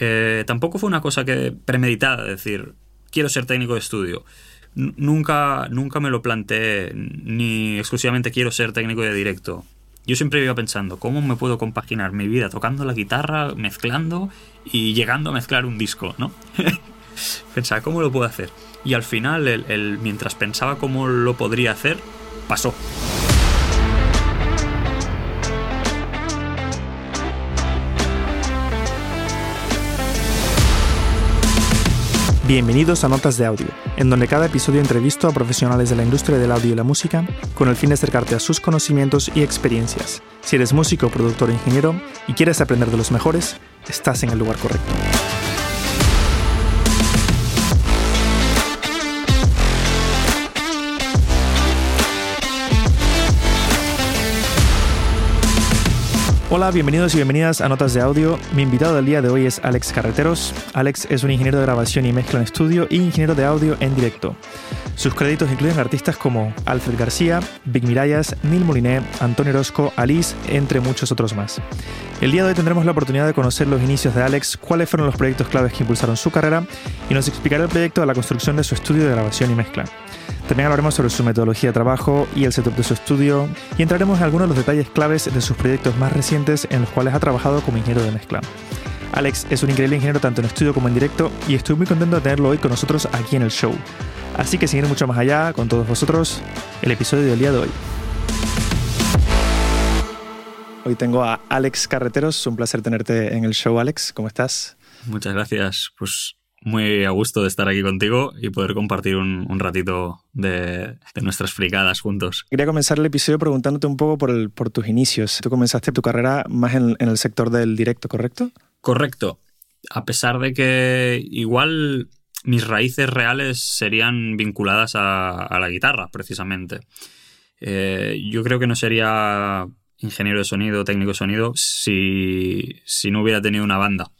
Eh, tampoco fue una cosa que premeditada, decir, quiero ser técnico de estudio. nunca, nunca me lo planteé, ni exclusivamente quiero ser técnico de directo. Yo siempre iba pensando, ¿cómo me puedo compaginar mi vida tocando la guitarra, mezclando y llegando a mezclar un disco, ¿no? Pensaba, ¿cómo lo puedo hacer? Y al final, el, mientras pensaba cómo lo podría hacer, pasó. Bienvenidos a Notas de Audio, en donde cada episodio entrevisto a profesionales de la industria del audio y la música con el fin de acercarte a sus conocimientos y experiencias. Si eres músico, productor o ingeniero y quieres aprender de los mejores, estás en el lugar correcto. Hola, bienvenidos y bienvenidas a Notas de Audio. Mi invitado del día de hoy es Alex Carreteros. Alex es un ingeniero de grabación y mezcla en estudio y ingeniero de audio en directo. Sus créditos incluyen artistas como Alfred García, Big Mirayas, Neil Moliné, Antonio Orozco, Alice, entre muchos otros más. El día de hoy tendremos la oportunidad de conocer los inicios de Alex, cuáles fueron los proyectos claves que impulsaron su carrera y nos explicará el proyecto de la construcción de su estudio de grabación y mezcla. También hablaremos sobre su metodología de trabajo y el setup de su estudio y entraremos en algunos de los detalles claves de sus proyectos más recientes en los cuales ha trabajado como ingeniero de mezcla. Alex es un increíble ingeniero tanto en estudio como en directo y estoy muy contento de tenerlo hoy con nosotros aquí en el show. Así que seguir mucho más allá con todos vosotros, el episodio del día de hoy. Hoy tengo a Alex Carreteros, un placer tenerte en el show Alex, ¿cómo estás? Muchas gracias, pues muy a gusto de estar aquí contigo y poder compartir un, ratito de, nuestras fricadas juntos. Quería comenzar el episodio preguntándote un poco por, por tus inicios. Tú comenzaste tu carrera más en, el sector del directo, ¿correcto? Correcto. A pesar de que igual mis raíces reales serían vinculadas a, la guitarra, precisamente. Eh, yo creo que no sería ingeniero de sonido, técnico de sonido, si, si no hubiera tenido una banda.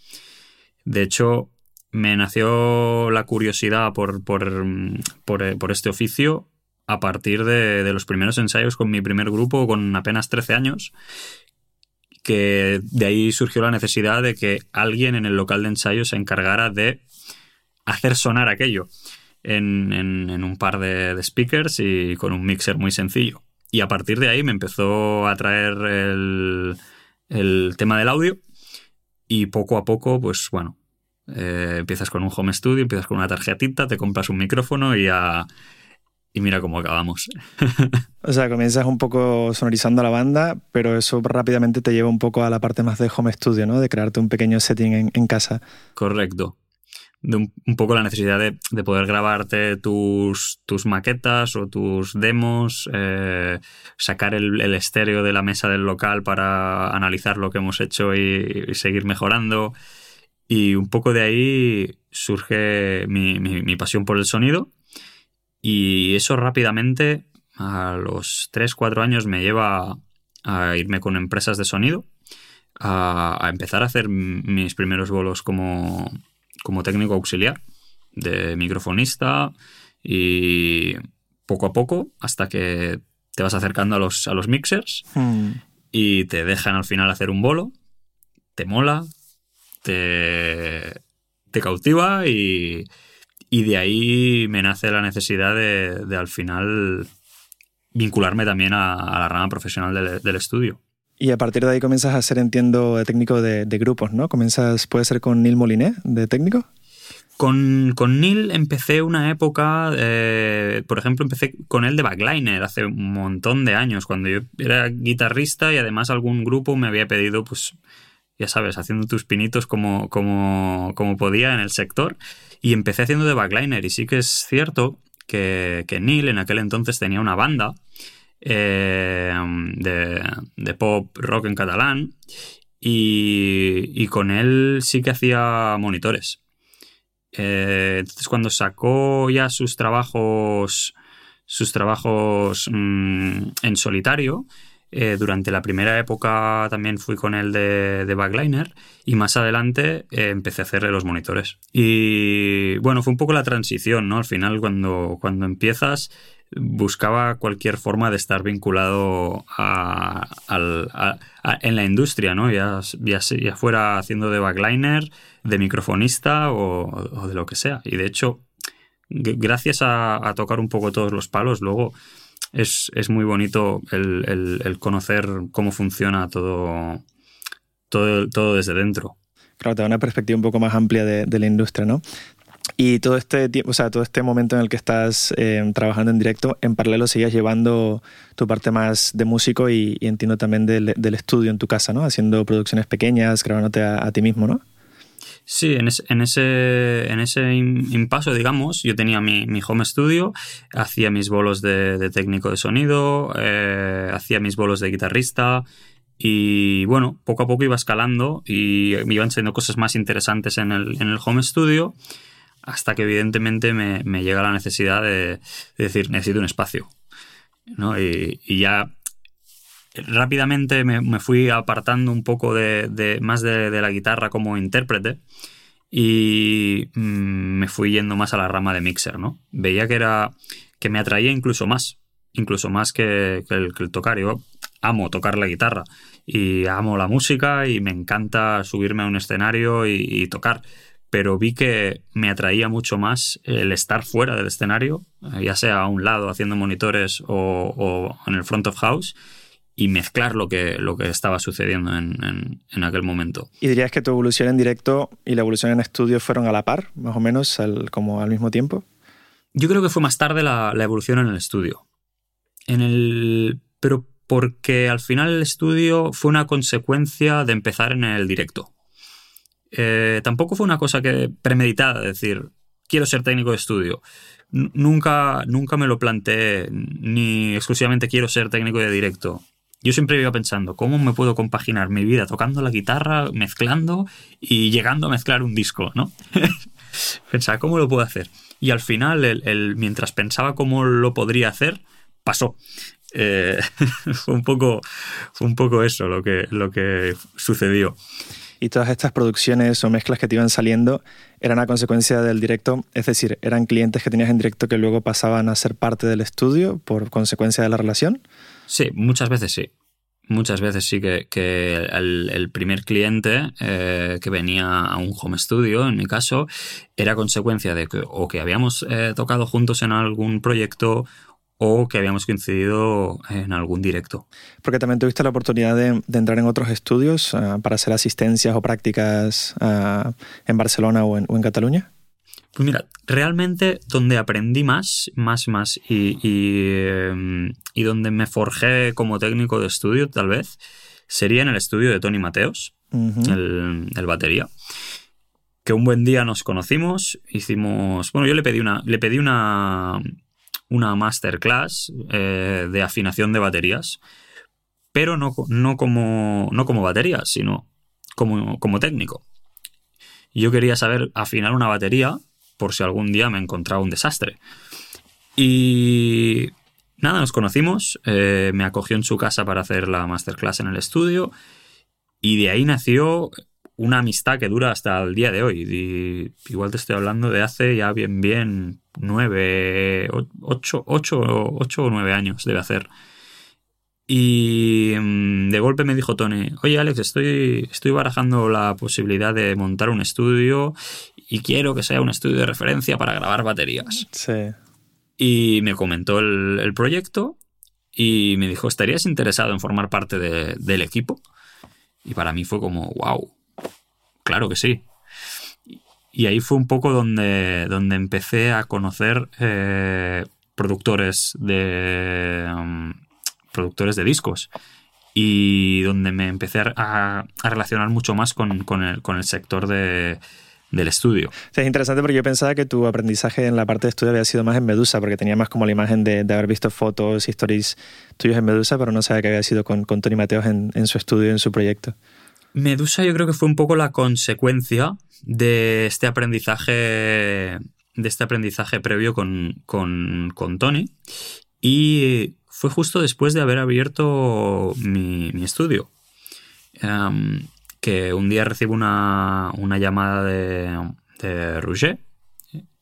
De hecho, me nació la curiosidad por, por, este oficio a partir de, los primeros ensayos con mi primer grupo con apenas 13 años, que de ahí surgió la necesidad de que alguien en el local de ensayo se encargara de hacer sonar aquello en, un par de, speakers y con un mixer muy sencillo. Y a partir de ahí me empezó a traer el, el tema del audio y poco a poco, pues bueno, eh, empiezas con un home studio, empiezas con una tarjetita, te compras un micrófono y ya... Y mira cómo acabamos. o sea, comienzas un poco sonorizando la banda, pero eso rápidamente te lleva un poco a la parte más de home studio, ¿no? De crearte un pequeño setting en, casa. Correcto. De un, poco la necesidad de, poder grabarte tus, tus, maquetas o tus demos, eh, sacar el, estéreo de la mesa del local para analizar lo que hemos hecho y seguir mejorando. Y un poco de ahí surge mi, pasión por el sonido. Y eso rápidamente, a los 3-4 años, me lleva a irme con empresas de sonido, a, empezar a hacer mis primeros bolos como, técnico auxiliar, de microfonista, y poco a poco, hasta que te vas acercando a los, a los mixers hmm. y te dejan al final hacer un bolo, te mola, te, cautiva y, de ahí me nace la necesidad de, al final vincularme también a, la rama profesional del, estudio. Y a partir de ahí comienzas a ser, entiendo, técnico de, grupos, ¿no? Comienzas, puede ser con Neil Moliné, de técnico. Con, con Neil empecé una época, eh, por ejemplo, empecé con él de backliner hace un montón de años, cuando yo era guitarrista y además algún grupo me había pedido pues ya sabes, haciendo tus pinitos como, como, como podía en el sector. Y empecé haciendo de backliner. Y sí que es cierto que, que Neil en aquel entonces tenía una banda eh, de, pop rock en catalán. Y, y, con él sí que hacía monitores. Eh, entonces cuando sacó ya sus trabajos sus trabajos mm, en solitario, eh, durante la primera época también fui con él de, de backliner y más adelante empecé a hacerle los monitores. Y bueno, fue un poco la transición, ¿no? Al final, cuando, cuando empiezas, buscaba cualquier forma de estar vinculado a, en la industria, ¿no? Ya, ya, fuera haciendo de backliner, de microfonista o, de lo que sea. Y de hecho, gracias a, tocar un poco todos los palos, luego es, muy bonito el, conocer cómo funciona todo, todo, todo desde dentro. Claro, te da una perspectiva un poco más amplia de la industria, ¿no? Y todo este o sea, todo este momento en el que estás eh, trabajando en directo, en paralelo seguías llevando tu parte más de músico y, entiendo también del, estudio en tu casa, ¿no? Haciendo producciones pequeñas, grabándote a, ti mismo, ¿no? Sí, en, en ese, en ese impaso, digamos, yo tenía mi, home studio, hacía mis bolos de, técnico de sonido, eh, hacía mis bolos de guitarrista, y bueno, poco a poco iba escalando y me iban siendo cosas más interesantes en el, en el home studio hasta que evidentemente me, llega la necesidad de, decir, necesito un espacio. ¿no? Y, ya rápidamente me, fui apartando un poco de, más de, la guitarra como intérprete y mm, me fui yendo más a la rama de mixer, ¿no? Veía que era que me atraía incluso más, incluso más que, el, tocar. Yo amo tocar la guitarra y amo la música y me encanta subirme a un escenario y tocar pero vi que me atraía mucho más el estar fuera del escenario, eh, ya sea a un lado haciendo monitores o, en el front of house, y mezclar lo que, lo que estaba sucediendo en, aquel momento. ¿Y dirías que tu evolución en directo y la evolución en estudio fueron a la par, más o menos, como al mismo tiempo? Yo creo que fue más tarde la, la evolución en el estudio. En el, pero porque al final el estudio fue una consecuencia de empezar en el directo. Eh, tampoco fue una cosa que premeditada, decir, quiero ser técnico de estudio. nunca, nunca me lo planteé, ni exclusivamente quiero ser técnico de directo. Yo siempre iba pensando, ¿cómo me puedo compaginar mi vida tocando la guitarra, mezclando y llegando a mezclar un disco, ¿no? Pensaba, ¿cómo lo puedo hacer? Y al final, mientras pensaba cómo lo podría hacer, pasó. Eh, fue, un poco, fue un poco eso lo que, lo que sucedió y todas estas producciones o mezclas que te iban saliendo eran a consecuencia del directo, es decir, eran clientes que tenías en directo que luego pasaban a ser parte del estudio por consecuencia de la relación. Sí, muchas veces sí. Muchas veces sí que, el, primer cliente eh, que venía a un home studio, en mi caso, era consecuencia de que o que habíamos eh, tocado juntos en algún proyecto o que habíamos coincidido en algún directo. Porque también tuviste la oportunidad de, entrar en otros estudios ah, para hacer asistencias o prácticas ah, en Barcelona o en, Cataluña. Pues mira, realmente donde aprendí más, más, más y, em, donde me forjé como técnico de estudio, tal vez, sería en el estudio de Tony Mateos, el, el, batería. Que un buen día nos conocimos, hicimos. Bueno, yo le pedí una. Le pedí una una masterclass eh, de afinación de baterías, pero no, no, como, no como batería, sino como, como técnico. Yo quería saber afinar una batería por si algún día me encontraba un desastre. Y nada, nos conocimos, eh, me acogió en su casa para hacer la masterclass en el estudio y de ahí nació una amistad que dura hasta el día de hoy. igual te estoy hablando de hace ya bien, bien, nueve, ocho, ocho, ocho o nueve años debe hacer. Y mm, de golpe me dijo Tony, oye Alex, estoy, estoy barajando la posibilidad de montar un estudio y quiero que sea un estudio de referencia para grabar baterías. Sí. Y me comentó el, proyecto y me dijo, ¿estarías interesado en formar parte del equipo? Y para mí fue como, wow, claro que sí. Y ahí fue un poco donde, donde empecé a conocer eh, productores de um, productores de discos y donde me empecé a, relacionar mucho más con, el, sector del estudio. es interesante porque yo pensaba que tu aprendizaje en la parte de estudio había sido más en Medusa, porque tenía más como la imagen de, haber visto fotos y stories tuyos en Medusa, pero no sabía que había sido con, Tony Mateos en, en, su estudio, en su proyecto. Medusa yo creo que fue un poco la consecuencia de este aprendizaje, de este aprendizaje previo con, Tony. Y fue justo después de haber abierto mi, estudio. Em, que un día recibo una, llamada de, de Roger.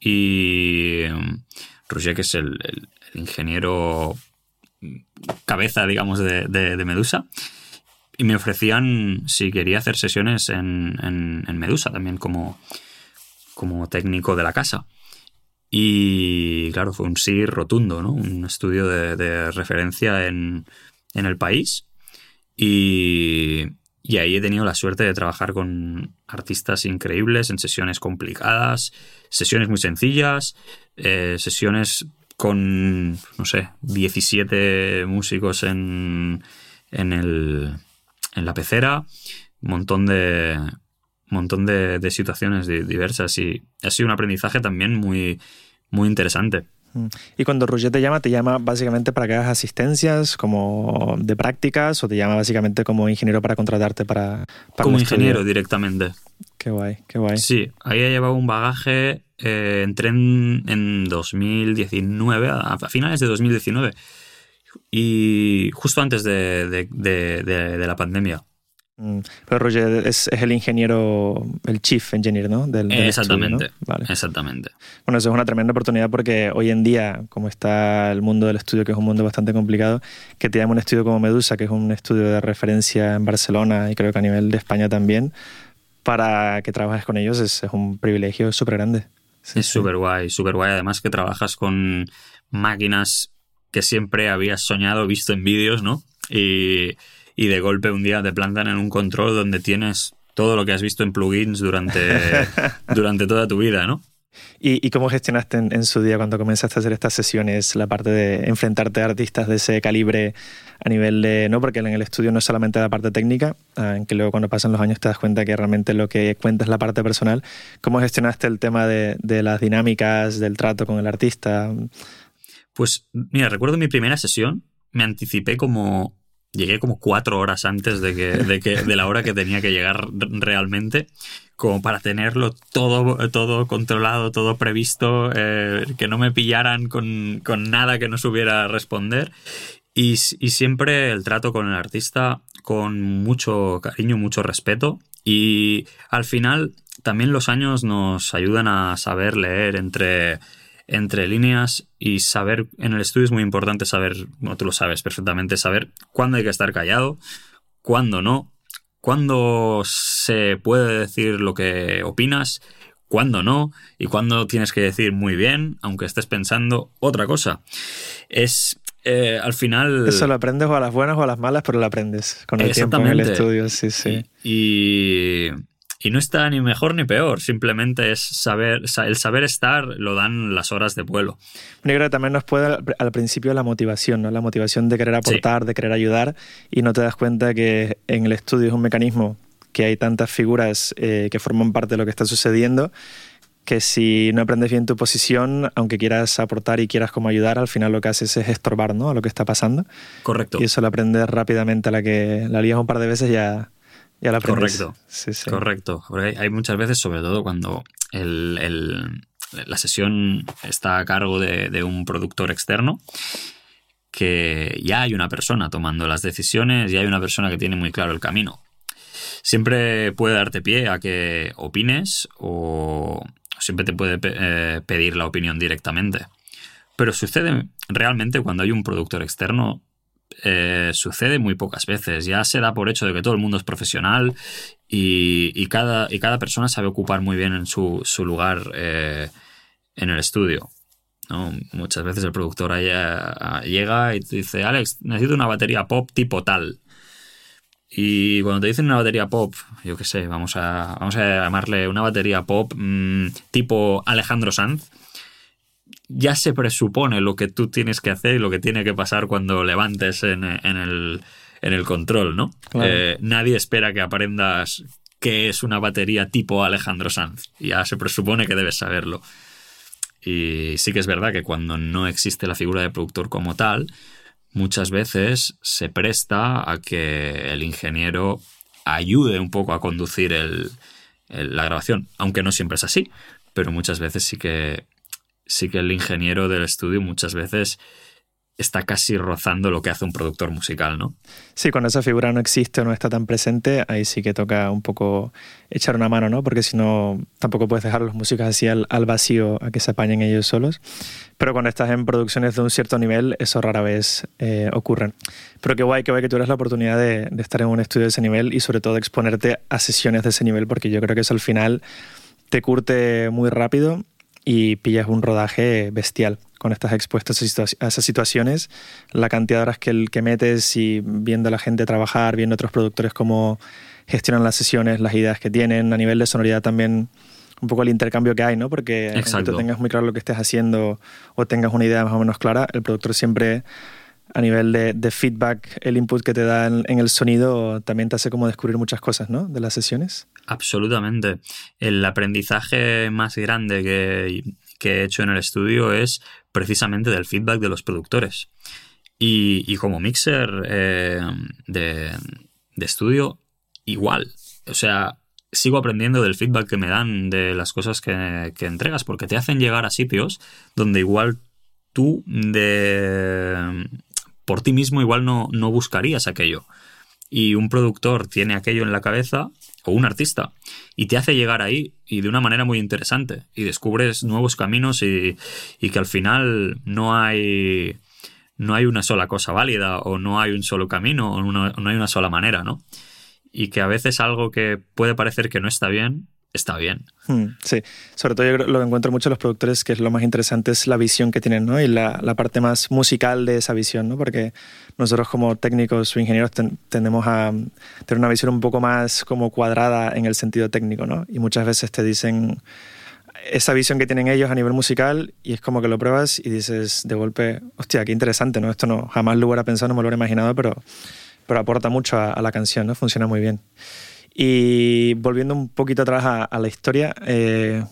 Y Roger, que es el, ingeniero cabeza, digamos, de, Medusa. Y me ofrecían si quería hacer sesiones en, en, Medusa también como, como técnico de la casa. Y claro, fue un sí rotundo, ¿no? Un estudio de, referencia en, en, el país. Y, y, ahí he tenido la suerte de trabajar con artistas increíbles en sesiones complicadas, sesiones muy sencillas, eh, sesiones con, no sé, 17 músicos en, en, el, en la pecera, un montón de, montón de, de, situaciones diversas y ha sido un aprendizaje también muy, muy interesante. Mm. Y cuando Roger te llama, ¿te llama básicamente para que hagas asistencias como de prácticas o te llama básicamente como ingeniero para contratarte para... como ingeniero directamente. Qué guay, qué guay. Sí, ahí he llevado un bagaje, eh, entré en, en 2019, a, finales de 2019, y justo antes de, de la pandemia. Mm. Pero Roger es, el ingeniero, el chief engineer, ¿no? Del, exactamente. Exactamente. Bueno, eso es una tremenda oportunidad porque hoy en día, como está el mundo del estudio, que es un mundo bastante complicado, que te llame un estudio como Medusa, que es un estudio de referencia en Barcelona y creo que a nivel de España también, para que trabajes con ellos es, un privilegio súper grande. es súper guay, súper guay. Además que trabajas con máquinas que siempre habías soñado, visto en vídeos, ¿no? Y y de golpe un día te plantan en un control donde tienes todo lo que has visto en plugins durante, durante toda tu vida, ¿no? ¿Y, cómo gestionaste en, su día cuando comenzaste a hacer estas sesiones la parte de enfrentarte a artistas de ese calibre a nivel de, no, porque en el estudio no es solamente la parte técnica, en que luego cuando pasan los años te das cuenta que realmente lo que cuenta es la parte personal. ¿Cómo gestionaste el tema de, de las dinámicas, del trato con el artista? Pues mira, recuerdo mi primera sesión, me anticipé como llegué como cuatro horas antes de, que, de, que, de la hora que tenía que llegar realmente, como para tenerlo todo, todo controlado, todo previsto, eh, que no me pillaran con, con, nada que no supiera responder. Y, y, siempre el trato con el artista con mucho cariño, mucho respeto. Y al final también los años nos ayudan a saber leer entre entre líneas y saber, en el estudio es muy importante saber, bueno, tú lo sabes perfectamente, saber cuándo hay que estar callado, cuándo no, cuándo se puede decir lo que opinas, cuándo no, y cuándo tienes que decir muy bien, aunque estés pensando otra cosa. Es eh, al final. Eso lo aprendes o a las buenas o a las malas, pero lo aprendes con el tiempo en el estudio, sí, sí. y y no está ni mejor ni peor, simplemente es saber, el saber estar lo dan las horas de vuelo. Yo creo que también nos puede al principio la motivación, ¿no? La motivación de querer aportar, de querer ayudar y no te das cuenta que en el estudio es un mecanismo que hay tantas figuras eh, que forman parte de lo que está sucediendo que si no aprendes bien tu posición, aunque quieras aportar y quieras como ayudar, al final lo que haces es estorbar ¿no? a lo que está pasando. Correcto. Y eso lo aprendes rápidamente a la que la lías un par de veces ya ya la Correcto. Correcto. hay muchas veces, sobre todo cuando la sesión está a cargo de, un productor externo, que ya hay una persona tomando las decisiones, y hay una persona que tiene muy claro el camino. Siempre puede darte pie a que opines o siempre te puede eh, pedir la opinión directamente. Pero sucede realmente cuando hay un productor externo, eh, sucede muy pocas veces. Ya se da por hecho de que todo el mundo es profesional y, cada, y cada, persona sabe ocupar muy bien en su, lugar eh, en el estudio. Muchas veces el productor llega y te dice, Alex, necesito una batería pop tipo tal. Y cuando te dicen una batería pop, yo qué sé, vamos a, vamos a llamarle una batería pop mm, tipo Alejandro Sanz, ya se presupone lo que tú tienes que hacer y lo que tiene que pasar cuando levantes en, el, control, ¿no? Eh, nadie espera que aprendas qué es una batería tipo Alejandro Sanz. Ya se presupone que debes saberlo. Y sí que es verdad que cuando no existe la figura de productor como tal, muchas veces se presta a que el ingeniero ayude un poco a conducir la grabación, aunque no siempre es así, pero muchas veces sí que sí que el ingeniero del estudio muchas veces está casi rozando lo que hace un productor musical, ¿no? Sí, cuando esa figura no existe o no está tan presente, ahí sí que toca un poco echar una mano, ¿no? Porque si no, tampoco puedes dejar a los músicos así al, vacío a que se apañen ellos solos. Pero cuando estás en producciones de un cierto nivel, eso rara vez eh, ocurre. Pero qué guay, qué guay que tuvieras la oportunidad de, de estar en un estudio de ese nivel y sobre todo de exponerte a sesiones de ese nivel, porque yo creo que eso al final te curte muy rápido y pillas un rodaje bestial con estas expuestas a esas situaciones, la cantidad de horas que, el, que metes y viendo a la gente trabajar, viendo a otros productores cómo gestionan las sesiones, las ideas que tienen, a nivel de sonoridad también un poco el intercambio que hay, ¿no? Porque Exacto. tú tengas muy claro lo que estés haciendo o tengas una idea más o menos clara, el productor siempre a nivel de, feedback, el input que te da en, el sonido también te hace como descubrir muchas cosas, ¿no? De las sesiones. Absolutamente. El aprendizaje más grande que, que he hecho en el estudio es precisamente del feedback de los productores. Y, como mixer eh, de, estudio, igual. O sea, sigo aprendiendo del feedback que me dan de las cosas que, entregas, porque te hacen llegar a sitios donde igual tú de por ti mismo igual no, no buscarías aquello. Y un productor tiene aquello en la cabeza o un artista y te hace llegar ahí y de una manera muy interesante y descubres nuevos caminos y, que al final no hay no hay una sola cosa válida o no hay un solo camino o no, no hay una sola manera, ¿no? Y que a veces algo que puede parecer que no está bien está bien. Hmm, sí, sobre todo yo lo que encuentro mucho en los productores que es lo más interesante es la visión que tienen, ¿no? Y la, la parte más musical de esa visión, ¿no? Porque nosotros como técnicos o ingenieros tendemos a tener una visión un poco más como cuadrada en el sentido técnico, ¿no? Y muchas veces te dicen esa visión que tienen ellos a nivel musical y es como que lo pruebas y dices de golpe, hostia, qué interesante, ¿no? Esto no, jamás lo hubiera pensado, no me lo hubiera imaginado, pero, pero aporta mucho a, a la canción, ¿no? Funciona muy bien. Y volviendo un poquito atrás a, la historia, eh,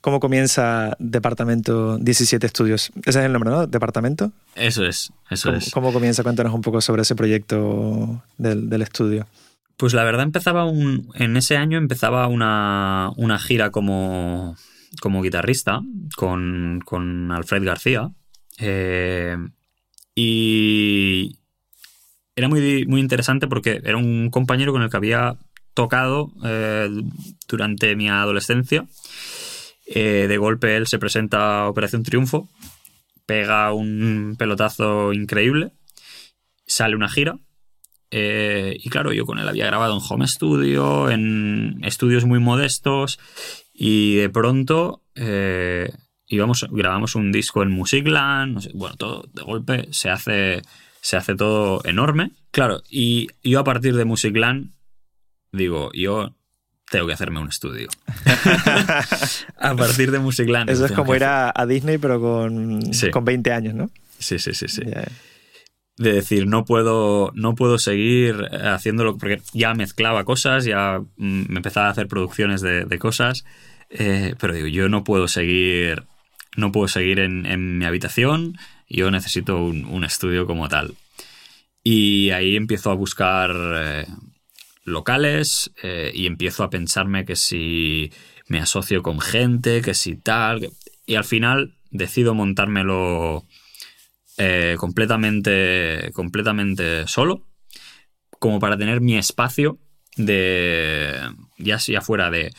¿cómo comienza Departamento 17 Estudios? Ese es el nombre, ¿no? ¿Departamento? Eso es, eso es. ¿Cómo comienza? Cuéntanos un poco sobre ese proyecto del, estudio. Pues la verdad empezaba un, en ese año empezaba una, gira como, como guitarrista con, con Alfred García. Eh, y era muy, muy interesante porque era un compañero con el que había tocado eh, durante mi adolescencia. Eh, de golpe él se presenta a Operación Triunfo, pega un pelotazo increíble, sale una gira. Eh, y claro, yo con él había grabado en home studio, en estudios muy modestos, y de pronto íbamos, grabamos un disco en Musicland, bueno, todo de golpe se hace, se hace todo enorme. Claro, y yo a partir de Musicland digo, yo tengo que hacerme un estudio. a partir de Musicland. Eso es como ir a, Disney, pero con, con 20 años, ¿no? Sí, sí, sí, sí. De decir, no puedo, no puedo seguir haciéndolo, porque ya mezclaba cosas, ya mm, me empezaba a hacer producciones de, cosas, eh, pero digo, yo no puedo seguir, no puedo seguir en, mi habitación, yo necesito un, estudio como tal. Y ahí empiezo a buscar eh, locales eh, y empiezo a pensarme que si me asocio con gente, que si tal. Y al final decido montármelo eh, completamente, completamente solo, como para tener mi espacio de. ya sea fuera de.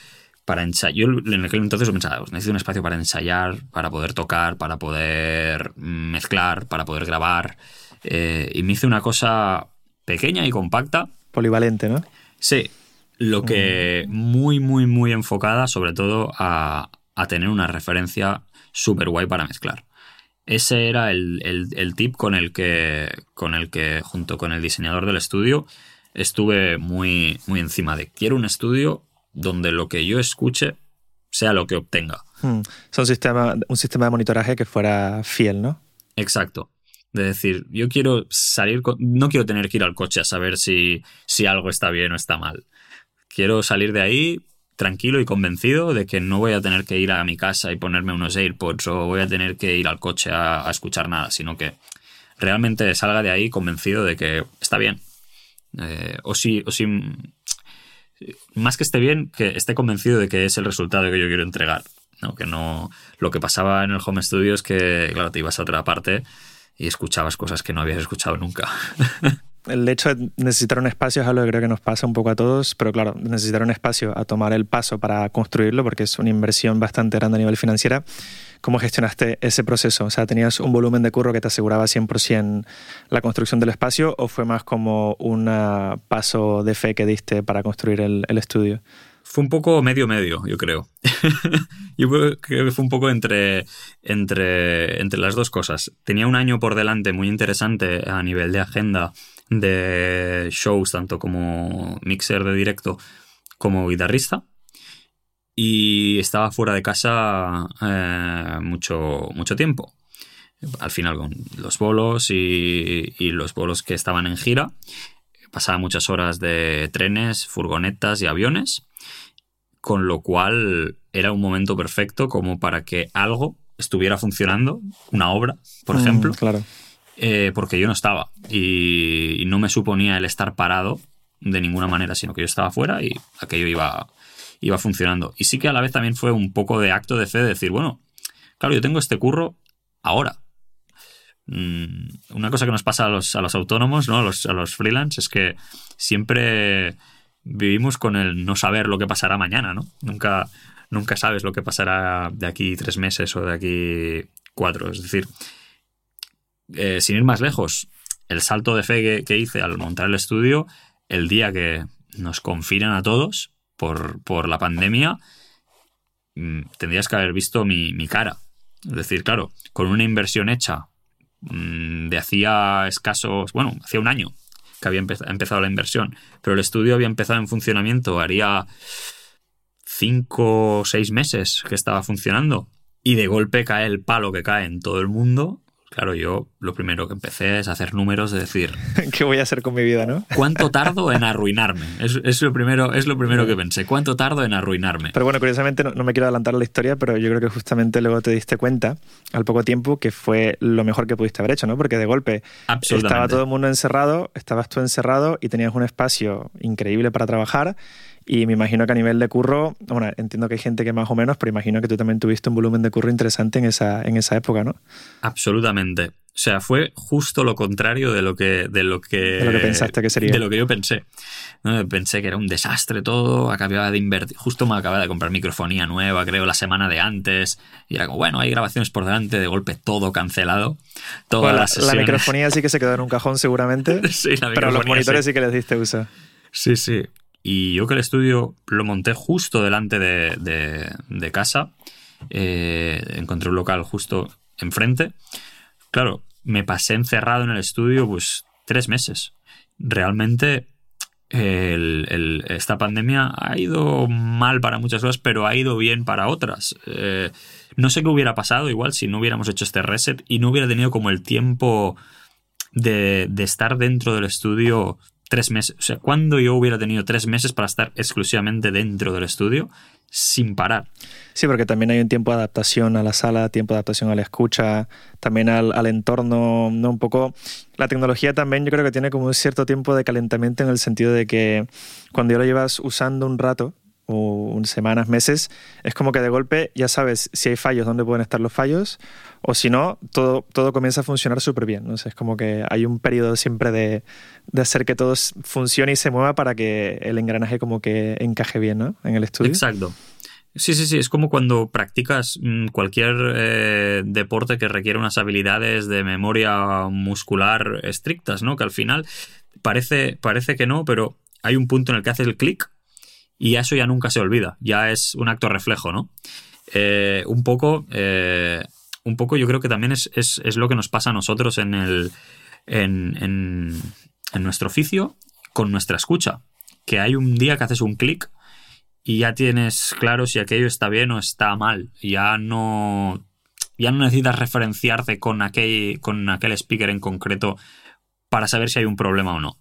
Para ensayar. Yo en aquel entonces pensaba, pues necesito un espacio para ensayar, para poder tocar, para poder mezclar, para poder grabar. Eh, y me hice una cosa pequeña y compacta polivalente, ¿no? Sí, lo que muy, muy, muy enfocada sobre todo a, tener una referencia súper guay para mezclar. Ese era el, tip con el, que, con el que, junto con el diseñador del estudio, estuve muy, muy encima de quiero un estudio donde lo que yo escuche sea lo que obtenga. Hmm. un sistema, un sistema de monitoraje que fuera fiel, ¿no? Exacto. De decir, yo quiero salir, no quiero tener que ir al coche a saber si, si algo está bien o está mal. Quiero salir de ahí tranquilo y convencido de que no voy a tener que ir a mi casa y ponerme unos AirPods o voy a tener que ir al coche a, escuchar nada, sino que realmente salga de ahí convencido de que está bien. Eh, o si, o si más que esté bien, que esté convencido de que es el resultado que yo quiero entregar. ¿no? Que no. Lo que pasaba en el home studio es que, claro, te ibas a otra parte y escuchabas cosas que no habías escuchado nunca. el hecho de necesitar un espacio es algo que creo que nos pasa un poco a todos, pero claro, necesitar un espacio a tomar el paso para construirlo, porque es una inversión bastante grande a nivel financiera. ¿Cómo gestionaste ese proceso? O sea, ¿tenías un volumen de curro que te aseguraba 100% la construcción del espacio o fue más como un paso de fe que diste para construir el, el estudio? Fue un poco medio medio, yo creo. yo creo que fue un poco entre, entre, entre las dos cosas. Tenía un año por delante muy interesante a nivel de agenda de shows, tanto como mixer de directo como guitarrista. Y estaba fuera de casa eh, mucho, mucho tiempo. Al final con los bolos y, y los bolos que estaban en gira. Pasaba muchas horas de trenes, furgonetas y aviones. Con lo cual era un momento perfecto como para que algo estuviera funcionando, una obra, por mm, ejemplo. Claro eh, porque yo no estaba y, no me suponía el estar parado de ninguna manera, sino que yo estaba fuera y aquello iba, iba funcionando. Y sí que a la vez también fue un poco de acto de fe de decir, bueno, claro, yo tengo este curro ahora. Mm, una cosa que nos pasa a los, a los autónomos, ¿no? a, los, a los freelance, es que siempre vivimos con el no saber lo que pasará mañana, ¿no? Nunca, nunca sabes lo que pasará de aquí tres meses o de aquí cuatro. Es decir, eh, sin ir más lejos, el salto de fe que, hice al montar el estudio, el día que nos confinan a todos por, la pandemia, mm, tendrías que haber visto mi, cara. Es decir, claro, con una inversión hecha mm, de hacía escasos, bueno, hacía un año que había empezado la inversión, pero el estudio había empezado en funcionamiento, haría cinco o seis meses que estaba funcionando, y de golpe cae el palo que cae en todo el mundo Claro, yo lo primero que empecé es hacer números de decir... ¿Qué voy a hacer con mi vida, no? ¿Cuánto tardo en arruinarme? Es, lo primero, es lo primero que pensé. ¿Cuánto tardo en arruinarme? Pero bueno, curiosamente no, me quiero adelantar la historia, pero yo creo que justamente luego te diste cuenta, al poco tiempo, que fue lo mejor que pudiste haber hecho, ¿no? Porque de golpe estaba todo el mundo encerrado, estabas tú encerrado y tenías un espacio increíble para trabajar y me imagino que a nivel de curro, bueno, entiendo que hay gente que más o menos, pero imagino que tú también tuviste un volumen de curro interesante en esa, en esa época, ¿no? Absolutamente. O sea, fue justo lo contrario de lo que, de lo que, de lo que pensaste que sería. De lo que yo pensé. Pensé que era un desastre todo, acababa de invertir, justo me acababa de comprar microfonía nueva, creo, la semana de antes, y era como, bueno, hay grabaciones por delante, de golpe todo cancelado. Todas la, la, microfonía sí que se quedó en un cajón seguramente, sí, la pero los monitores sí. sí que les diste uso. Sí, sí. Y yo que el estudio lo monté justo delante de, casa, eh, encontré un local justo enfrente. Claro, me pasé encerrado en el estudio pues tres meses. Realmente esta pandemia ha ido mal para muchas cosas, pero ha ido bien para otras. Eh, no sé qué hubiera pasado igual si no hubiéramos hecho este reset y no hubiera tenido como el tiempo de, de estar dentro del estudio tres meses. O sea, ¿cuándo yo hubiera tenido tres meses para estar exclusivamente dentro del estudio sin parar? Sí, porque también hay un tiempo de adaptación a la sala, tiempo de adaptación a la escucha, también al, entorno, ¿no? Un poco. La tecnología también yo creo que tiene como un cierto tiempo de calentamiento en el sentido de que cuando ya lo llevas usando un rato, o semanas, meses, es como que de golpe ya sabes si hay fallos, dónde pueden estar los fallos, o si no, todo, todo comienza a funcionar súper bien. ¿no? es como que hay un periodo siempre de, hacer que todo funcione y se mueva para que el engranaje como que encaje bien ¿no? en el estudio. Exacto. Sí, sí, sí, es como cuando practicas mm, cualquier eh, deporte que requiere unas habilidades de memoria muscular estrictas, ¿no? Que al final parece, parece que no, pero hay un punto en el que haces el clic y eso ya nunca se olvida, ya es un acto reflejo, ¿no? Eh, un poco, eh, un poco yo creo que también es, lo que nos pasa a nosotros en, el, en, en, nuestro oficio con nuestra escucha, que hay un día que haces un clic y ya tienes claro si aquello está bien o está mal, ya no, ya no necesitas referenciarte con aquel, con aquel speaker en concreto para saber si hay un problema o no.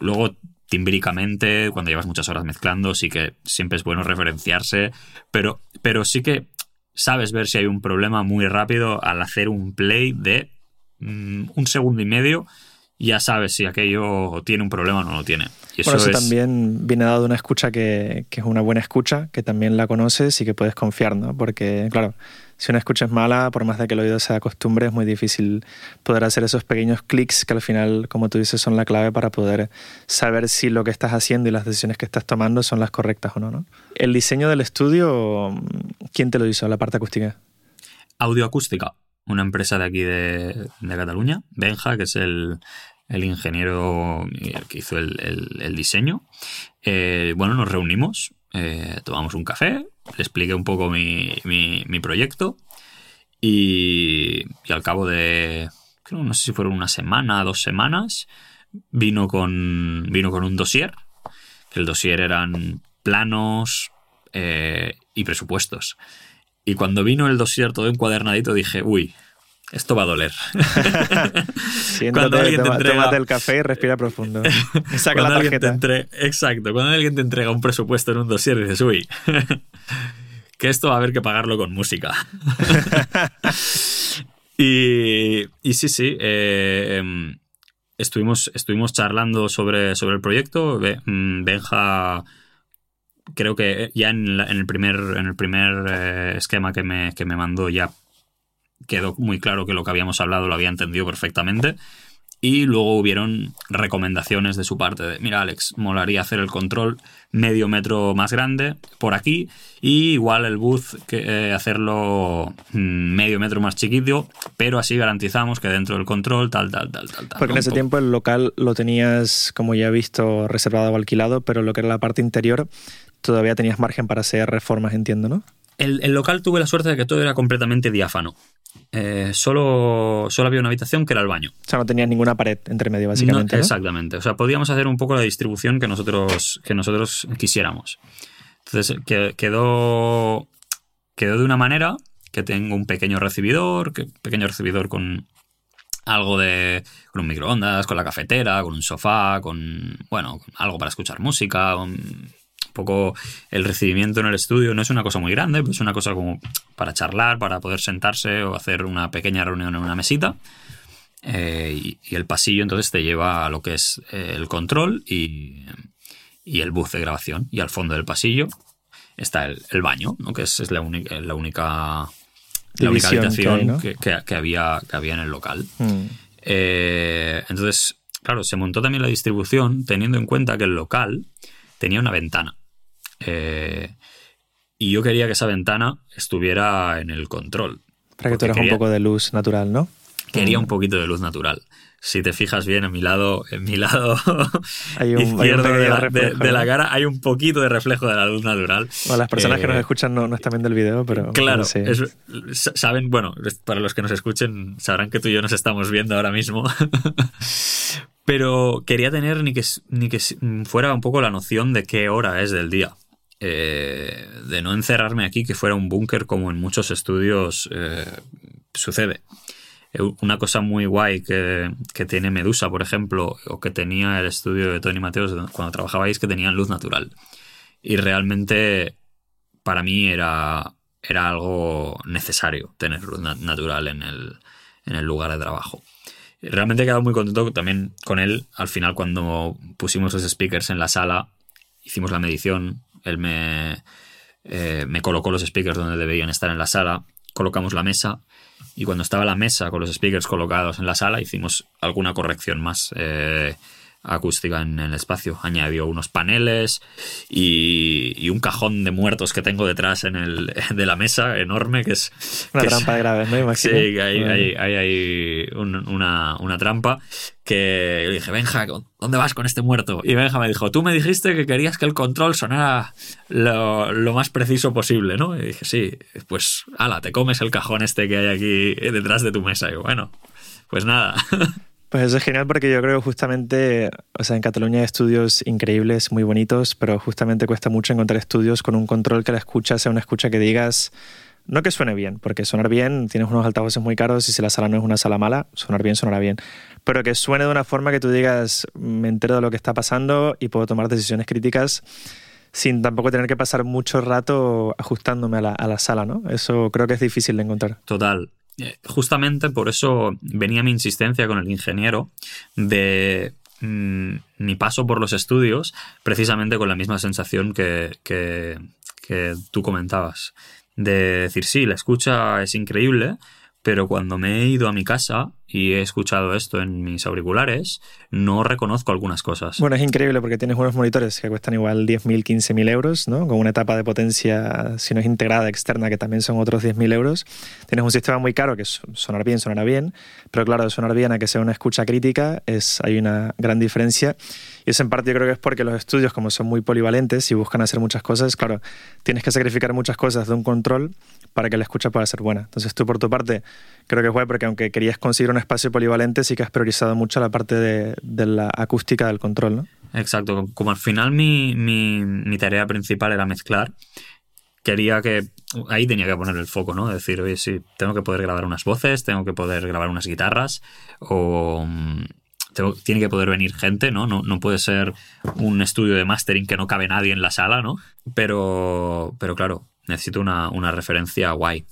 Luego timbíricamente, cuando llevas muchas horas mezclando, sí que siempre es bueno referenciarse, pero, pero sí que sabes ver si hay un problema muy rápido al hacer un play de mm, un segundo y medio ya sabes si aquello tiene un problema o no lo tiene. Y eso, eso también viene dado una escucha que, que, es una buena escucha, que también la conoces y que puedes confiar, ¿no? Porque, claro, si una escucha es mala, por más de que el oído se acostumbre, es muy difícil poder hacer esos pequeños clics que al final, como tú dices, son la clave para poder saber si lo que estás haciendo y las decisiones que estás tomando son las correctas o no. El diseño del estudio, ¿quién te lo hizo, la parte acústica? Audioacústica, una empresa de aquí de, de Cataluña, Benja, que es el, el ingeniero que hizo el, diseño. Eh, bueno, nos reunimos, eh, tomamos un café, le expliqué un poco mi, mi, proyecto y, al cabo de, no sé si fueron una semana, dos semanas, vino con, vino con un dossier, que el dossier eran planos eh, y presupuestos. Y cuando vino el dossier todo encuadernadito dije, uy, esto va a doler. Siéntate, cuando alguien te entrega... el café y respira profundo. Saca la tarjeta. Exacto. Cuando alguien te entrega un presupuesto en un dossier dices, uy, que esto va a haber que pagarlo con música. y, y, sí, sí. Eh, em, estuvimos, estuvimos charlando sobre, sobre el proyecto. Mm, Benja creo que ya en, el primer, en el primer eh, esquema que me, que me mandó ya quedó muy claro que lo que habíamos hablado lo había entendido perfectamente. Y luego hubieron recomendaciones de su parte de, mira Alex, molaría hacer el control medio metro más grande por aquí y igual el booth que, eh, hacerlo mm, medio metro más chiquito, pero así garantizamos que dentro del control tal, tal, tal, tal. Porque en ese tiempo el local lo tenías, como ya he visto, reservado o alquilado, pero lo que era la parte interior todavía tenías margen para hacer reformas, entiendo, ¿no? El, el local tuve la suerte de que todo era completamente diáfano. Eh, solo, solo había una habitación que era el baño. O sea, no tenía ninguna pared entre medio, básicamente. Exactamente. O sea, podíamos hacer un poco la distribución que nosotros, que nosotros quisiéramos. Entonces, quedó, quedó de una manera que tengo un pequeño recibidor, que, pequeño recibidor con algo de. con un microondas, con la cafetera, con un sofá, con. bueno, algo para escuchar música, poco el recibimiento en el estudio no es una cosa muy grande, pues es una cosa como para charlar, para poder sentarse o hacer una pequeña reunión en una mesita. Eh, y, el pasillo entonces te lleva a lo que es eh, el control y, el bus de grabación. Y al fondo del pasillo está el, baño, ¿no? que es, la, única, la única la única habitación que, había, que había en el local. Mm. Eh, entonces, claro, se montó también la distribución teniendo en cuenta que el local tenía una ventana. Eh, y yo quería que esa ventana estuviera en el control. Para que tuvieras un poco de luz natural, ¿no? Quería mm. un poquito de luz natural. Si te fijas bien en mi lado, en mi lado izquierdo de, la, cara hay un poquito de reflejo de la luz natural. las personas que nos eh, escuchan no, están viendo el video, pero claro, saben, bueno, para los que nos escuchen sabrán que tú y yo nos estamos viendo ahora mismo. pero quería tener ni que, ni que fuera un poco la noción de qué hora es del día. Eh, de no encerrarme aquí, que fuera un búnker como en muchos estudios eh, sucede. Eh, una cosa muy guay que, tiene Medusa, por ejemplo, o que tenía el estudio de Tony Mateos cuando trabajabais, que tenían luz natural. Y realmente para mí era, era algo necesario tener luz natural en el, en el lugar de trabajo. Realmente he quedado muy contento también con él. Al final, cuando pusimos los speakers en la sala, hicimos la medición, él me, eh, me colocó los speakers donde deberían estar en la sala, colocamos la mesa y cuando estaba la mesa con los speakers colocados en la sala hicimos alguna corrección más. Eh, acústica en el espacio. Añadió unos paneles y, un cajón de muertos que tengo detrás en el, de la mesa enorme, que es... Una trampa de graves, ¿no? Sí, hay, hay, hay, una, una, trampa que yo dije, Benja, ¿dónde vas con este muerto? Y Benja me dijo, tú me dijiste que querías que el control sonara lo, lo más preciso posible, ¿no? Y dije, sí, pues, ala, te comes el cajón este que hay aquí detrás de tu mesa. Y bueno, pues nada. Pues eso es genial porque yo creo justamente, o sea, en Cataluña hay estudios increíbles, muy bonitos, pero justamente cuesta mucho encontrar estudios con un control que la escucha sea una escucha que digas, no que suene bien, porque sonar bien, tienes unos altavoces muy caros y si la sala no es una sala mala, sonar bien sonará bien, pero que suene de una forma que tú digas, me entero de lo que está pasando y puedo tomar decisiones críticas sin tampoco tener que pasar mucho rato ajustándome a la, a la sala, ¿no? Eso creo que es difícil de encontrar. Total. Eh, justamente por eso venía mi insistencia con el ingeniero de mm, mi paso por los estudios, precisamente con la misma sensación que, que, que tú comentabas. De decir, sí, la escucha es increíble, pero cuando me he ido a mi casa y he escuchado esto en mis auriculares, no reconozco algunas cosas. Bueno, es increíble porque tienes unos monitores que cuestan igual 10.000, 15.000 euros, ¿no? Con una etapa de potencia, si no es integrada, externa, que también son otros 10.000 euros. Tienes un sistema muy caro que sonar bien, sonará bien, pero claro, sonar bien a que sea una escucha crítica es, hay una gran diferencia. Y eso en parte yo creo que es porque los estudios, como son muy polivalentes y buscan hacer muchas cosas, claro, tienes que sacrificar muchas cosas de un control para que la escucha pueda ser buena. Entonces tú por tu parte creo que fue porque aunque querías conseguir un espacio polivalente sí que has priorizado mucho la parte de, la acústica del control, ¿no? Exacto, como al final mi, mi, tarea principal era mezclar, quería que ahí tenía que poner el foco, ¿no? Decir, oye, sí, tengo que poder grabar unas voces, tengo que poder grabar unas guitarras, o mm, tiene que poder venir gente, ¿no? ¿no? No puede ser un estudio de mastering que no cabe nadie en la sala, ¿no? Pero, pero claro, necesito una, una referencia guay.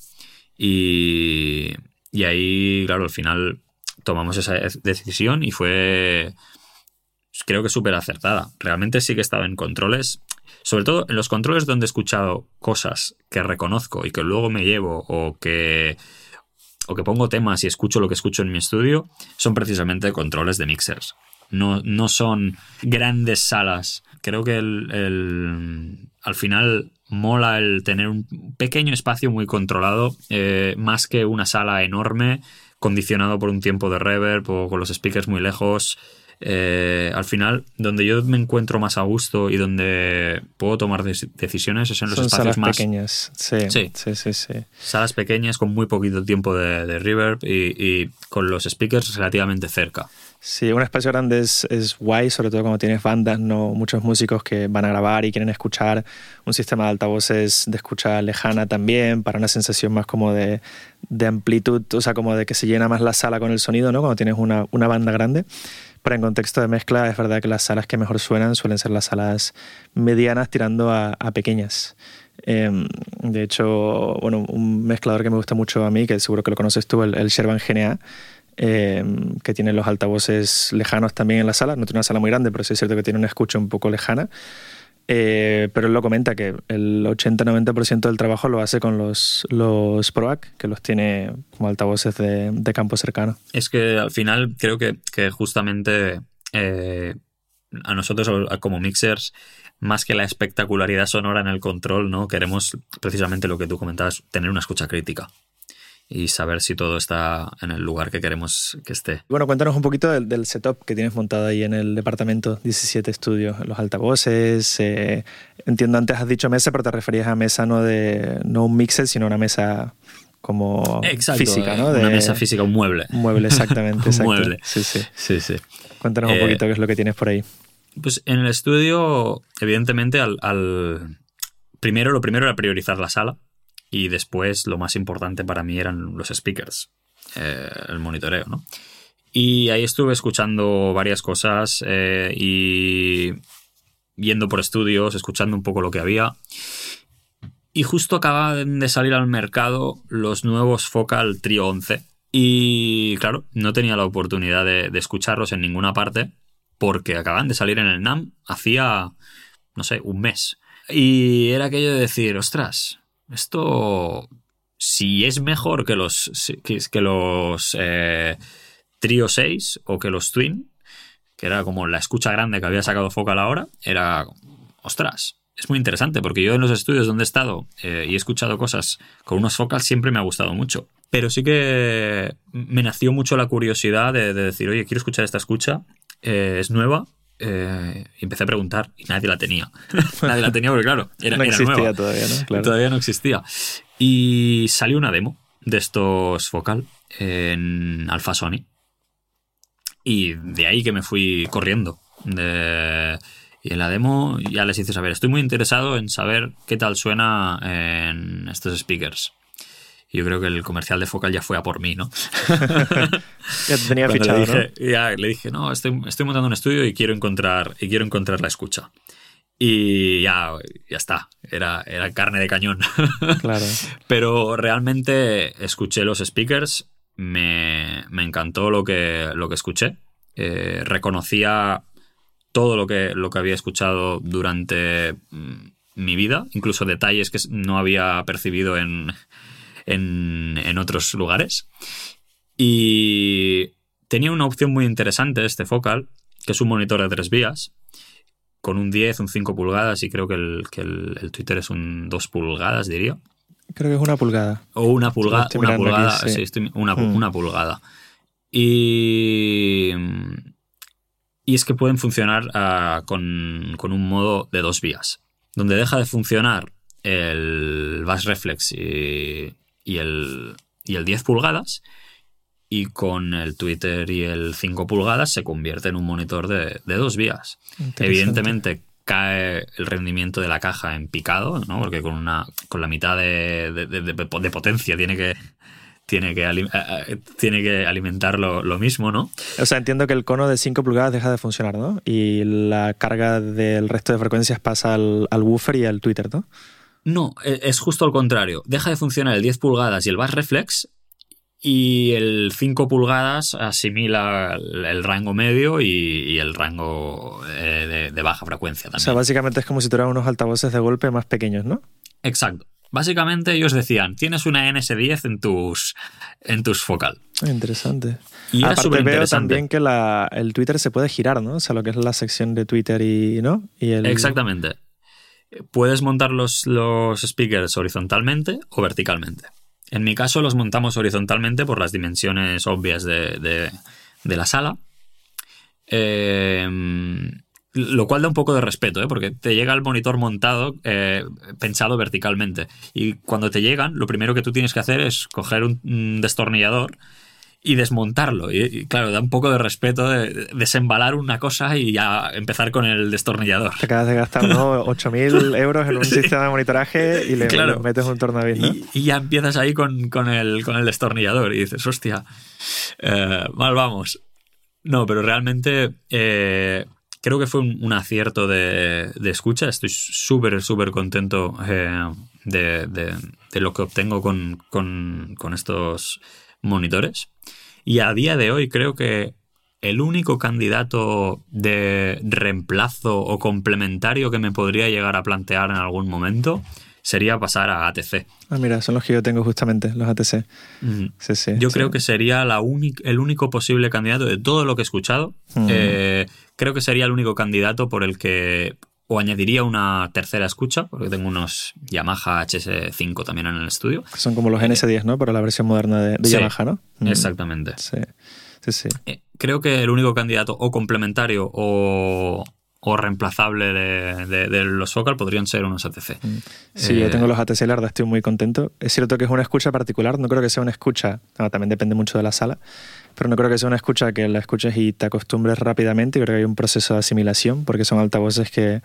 Y, y ahí, claro, al final tomamos esa decisión y fue, creo que súper acertada. Realmente sí que estaba en controles, sobre todo en los controles donde he escuchado cosas que reconozco y que luego me llevo o que, o que pongo temas y escucho lo que escucho en mi estudio, son precisamente controles de mixers. No, no son grandes salas. Creo que el, al final mola el tener un pequeño espacio muy controlado, eh, más que una sala enorme condicionado por un tiempo de reverb o con los speakers muy lejos. Eh, al final, donde yo me encuentro más a gusto y donde puedo tomar decisiones es en los espacios salas más pequeñas. Sí, sí, sí, sí, Salas pequeñas con muy poquito tiempo de, reverb y, con los speakers relativamente cerca. Sí, un espacio grande es, es, guay, sobre todo cuando tienes bandas, no muchos músicos que van a grabar y quieren escuchar un sistema de altavoces de escucha lejana también, para una sensación más como de, de amplitud, o sea, como de que se llena más la sala con el sonido, ¿no? Cuando tienes una, una banda grande. Pero en contexto de mezcla es verdad que las salas que mejor suenan suelen ser las salas medianas tirando a, a pequeñas. Em, de hecho, bueno, un mezclador que me gusta mucho a mí, que seguro que lo conoces tú, el, el Shervan GNA, Em, que tiene los altavoces lejanos también en la sala. No tiene una sala muy grande, pero sí es cierto que tiene una escucha un poco lejana. Eh, pero él lo comenta que el 80-90% del trabajo lo hace con los, los PROAC, que los tiene como altavoces de, de campo cercano. Es que al final creo que, que justamente eh, a nosotros como mixers, más que la espectacularidad sonora en el control, ¿no? Queremos precisamente lo que tú comentabas, tener una escucha crítica y saber si todo está en el lugar que queremos que esté. Bueno, cuéntanos un poquito del, setup que tienes montado ahí en el departamento 17 Estudios, los altavoces. Eh, entiendo, antes has dicho mesa, pero te referías a mesa no de no un mixer, sino una mesa como física, ¿no? De, una mesa física, un mueble. Un mueble, exactamente. un mueble. Sí, sí. sí, sí. Cuéntanos un poquito eh, qué es lo que tienes por ahí. Pues en el estudio, evidentemente, al, al... primero, lo primero era priorizar la sala y después lo más importante para mí eran los speakers, eh, el monitoreo, ¿no? Y ahí estuve escuchando varias cosas eh, y viendo por estudios, escuchando un poco lo que había. Y justo acaban de salir al mercado los nuevos Focal Trio 11. Y claro, no tenía la oportunidad de, de escucharlos en ninguna parte porque acaban de salir en el NAM hacía, no sé, un mes. Y era aquello de decir, ostras, esto, si es mejor que los, que, los eh, Trio 6 o que los Twin, que era como la escucha grande que había sacado Focal ahora, era, ostras, es muy interesante porque yo en los estudios donde he estado eh, y he escuchado cosas con unos Focal siempre me ha gustado mucho. Pero sí que me nació mucho la curiosidad de, decir, oye, quiero escuchar esta escucha, eh, es nueva, eh, y empecé a preguntar y nadie la tenía. nadie la tenía porque, claro, era, no existía todavía, ¿no? Todavía no existía. Y salió una demo de estos Focal en Alpha Sony. Y de ahí que me fui corriendo. Y en la demo ya les hice saber, estoy muy interesado en saber qué tal suena en estos speakers yo creo que el comercial de Focal ya fue a por mí, ¿no? ya te tenía fichado, le dije, Ya le dije, no, estoy, estoy, montando un estudio y quiero encontrar, y quiero encontrar la escucha. y ya, ya está, era, era carne de cañón. Claro. Pero realmente escuché los speakers, me, me encantó lo que, lo que escuché. Eh, reconocía todo lo que, lo que había escuchado durante mm, mi vida, incluso detalles que no había percibido en, en, en otros lugares. Y tenía una opción muy interesante este focal, que es un monitor de tres vías, con un 10, un 5 pulgadas y creo que el, que el, el Twitter es un 2 pulgadas, diría. Creo que es una pulgada. O una pulgada, Estoy una pulgada, aquí, sí. sí, estoy- una, Mm. una pulgada. Y, y es que pueden funcionar ah, con, con un modo de dos vías, donde deja de funcionar el Bass Reflex y, y el, y el 10 pulgadas, y con el Twitter y el 5 pulgadas se convierte en un monitor de, de dos vías. Evidentemente cae el rendimiento de la caja en picado, ¿no? Porque con una con la mitad de, de- potencia tiene que tiene que, eh, eh, tiene que alimentar lo, lo mismo, ¿no? O sea, entiendo que el cono de 5 pulgadas deja de funcionar, ¿no? Y la carga del resto de frecuencias pasa al, al woofer y al Twitter, ¿no? No, e- es justo al contrario. Deja de funcionar el 10 pulgadas y el bass reflex y el 5 pulgadas asimila el, rango medio y, y el rango eh, de, de baja frecuencia O también. sea, básicamente es como si tuvieran unos altavoces de golpe más pequeños, ¿no? Exacto. Básicamente ellos decían, tienes una NS10 en tus, en tus focal. Ah, Interesante. Y Aparte veo interesante. también que la, el Twitter se puede girar, ¿no? O sea, lo que es la sección de Twitter y, ¿no? Y el... Exactamente. Puedes montar los, los speakers horizontalmente o verticalmente. En mi caso los montamos horizontalmente por las dimensiones obvias de, de- la sala. Eh, lo cual da un poco de respeto, ¿eh? porque te llega el monitor montado, eh, pensado verticalmente. Y cuando te llegan, lo primero que tú tienes que hacer es coger un destornillador y desmontarlo. Y, y, claro, da un poco de respeto de, de desembalar una cosa y ya empezar con el destornillador. Te acabas de gastar, ¿no? 8.000 euros en un sistema de monitoraje y le, Claro. le metes un tornavís, ¿no? Y, y ya empiezas ahí con, con el, con el destornillador y dices, hostia, eh, mal vamos. No, pero realmente eh, creo que fue un, un acierto de, de escucha. Estoy súper, súper contento eh, de, de- de lo que obtengo con, con- con estos monitores. Y a día de hoy creo que el único candidato de reemplazo o complementario que me podría llegar a plantear en algún momento sería pasar a ATC. Ah, mira, son los que yo tengo justamente, los ATC. Mm. Sí, sí. Yo sí. creo que sería la el único posible candidato de todo lo que he escuchado. Mm. Eh, creo que sería el único candidato por el que o añadiría una tercera escucha, porque tengo unos Yamaha HS5 también en el estudio. Son como los NS10, ¿no? Pero la versión moderna de, de Sí, Yamaha, ¿no? Mm. Exactamente. Sí, sí, sí. Eh, Creo que el único candidato o complementario o, o reemplazable de, de- de los Focal podrían ser unos ATC. Sí, Eh, yo tengo los ATC, la verdad estoy muy contento. Es cierto que es una escucha particular, no creo que sea una escucha, no, también depende mucho de la sala, pero no creo que sea una escucha que la escuches y te acostumbres rápidamente. Creo que hay un proceso de asimilación, porque son altavoces que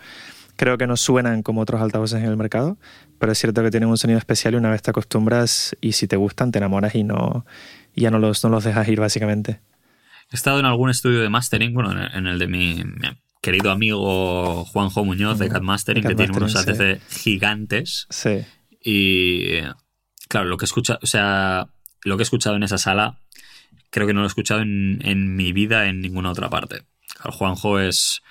creo que no suenan como otros altavoces en el mercado, pero es cierto que tienen un sonido especial y una vez te acostumbras y si te gustan te enamoras y no y ya no los, no los dejas ir básicamente. He estado en algún estudio de mastering, bueno, en el, de mi, mi querido amigo Juanjo Muñoz de Cat Mastering, que tiene unos ATC gigantes. Sí, Y claro, lo que he escuchado, o sea, lo que he escuchado en esa sala, creo que no lo he escuchado en, en mi vida en ninguna otra parte. Claro, Juanjo es,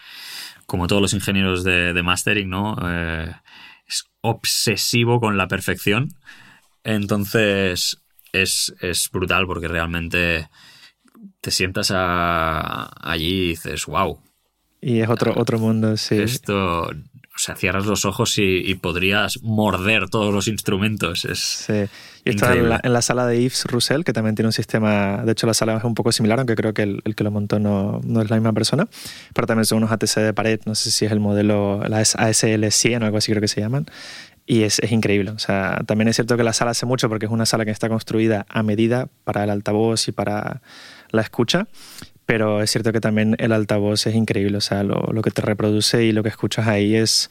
como todos los ingenieros de, de mastering, ¿no? Eh, es obsesivo con la perfección. Entonces, es, es brutal porque realmente te sientas a- allí y dices, wow, y es otro, otro mundo, sí. esto, o sea, cierras los ojos y, y podrías morder todos los instrumentos. Es, Sí. Y estaba en la, en la sala de Yves Roussel, que también tiene un sistema. De hecho, la sala es un poco similar, aunque creo que el, el que lo montó no, no es la misma persona. Pero también son unos ATC de pared. No sé si es el modelo, la ASL 100 o algo así, creo que se llaman. Y es, es increíble. O sea, también es cierto que la sala hace mucho porque es una sala que está construida a medida para el altavoz y para la escucha. Pero es cierto que también el altavoz es increíble. O sea, lo, lo que te reproduce y lo que escuchas ahí es,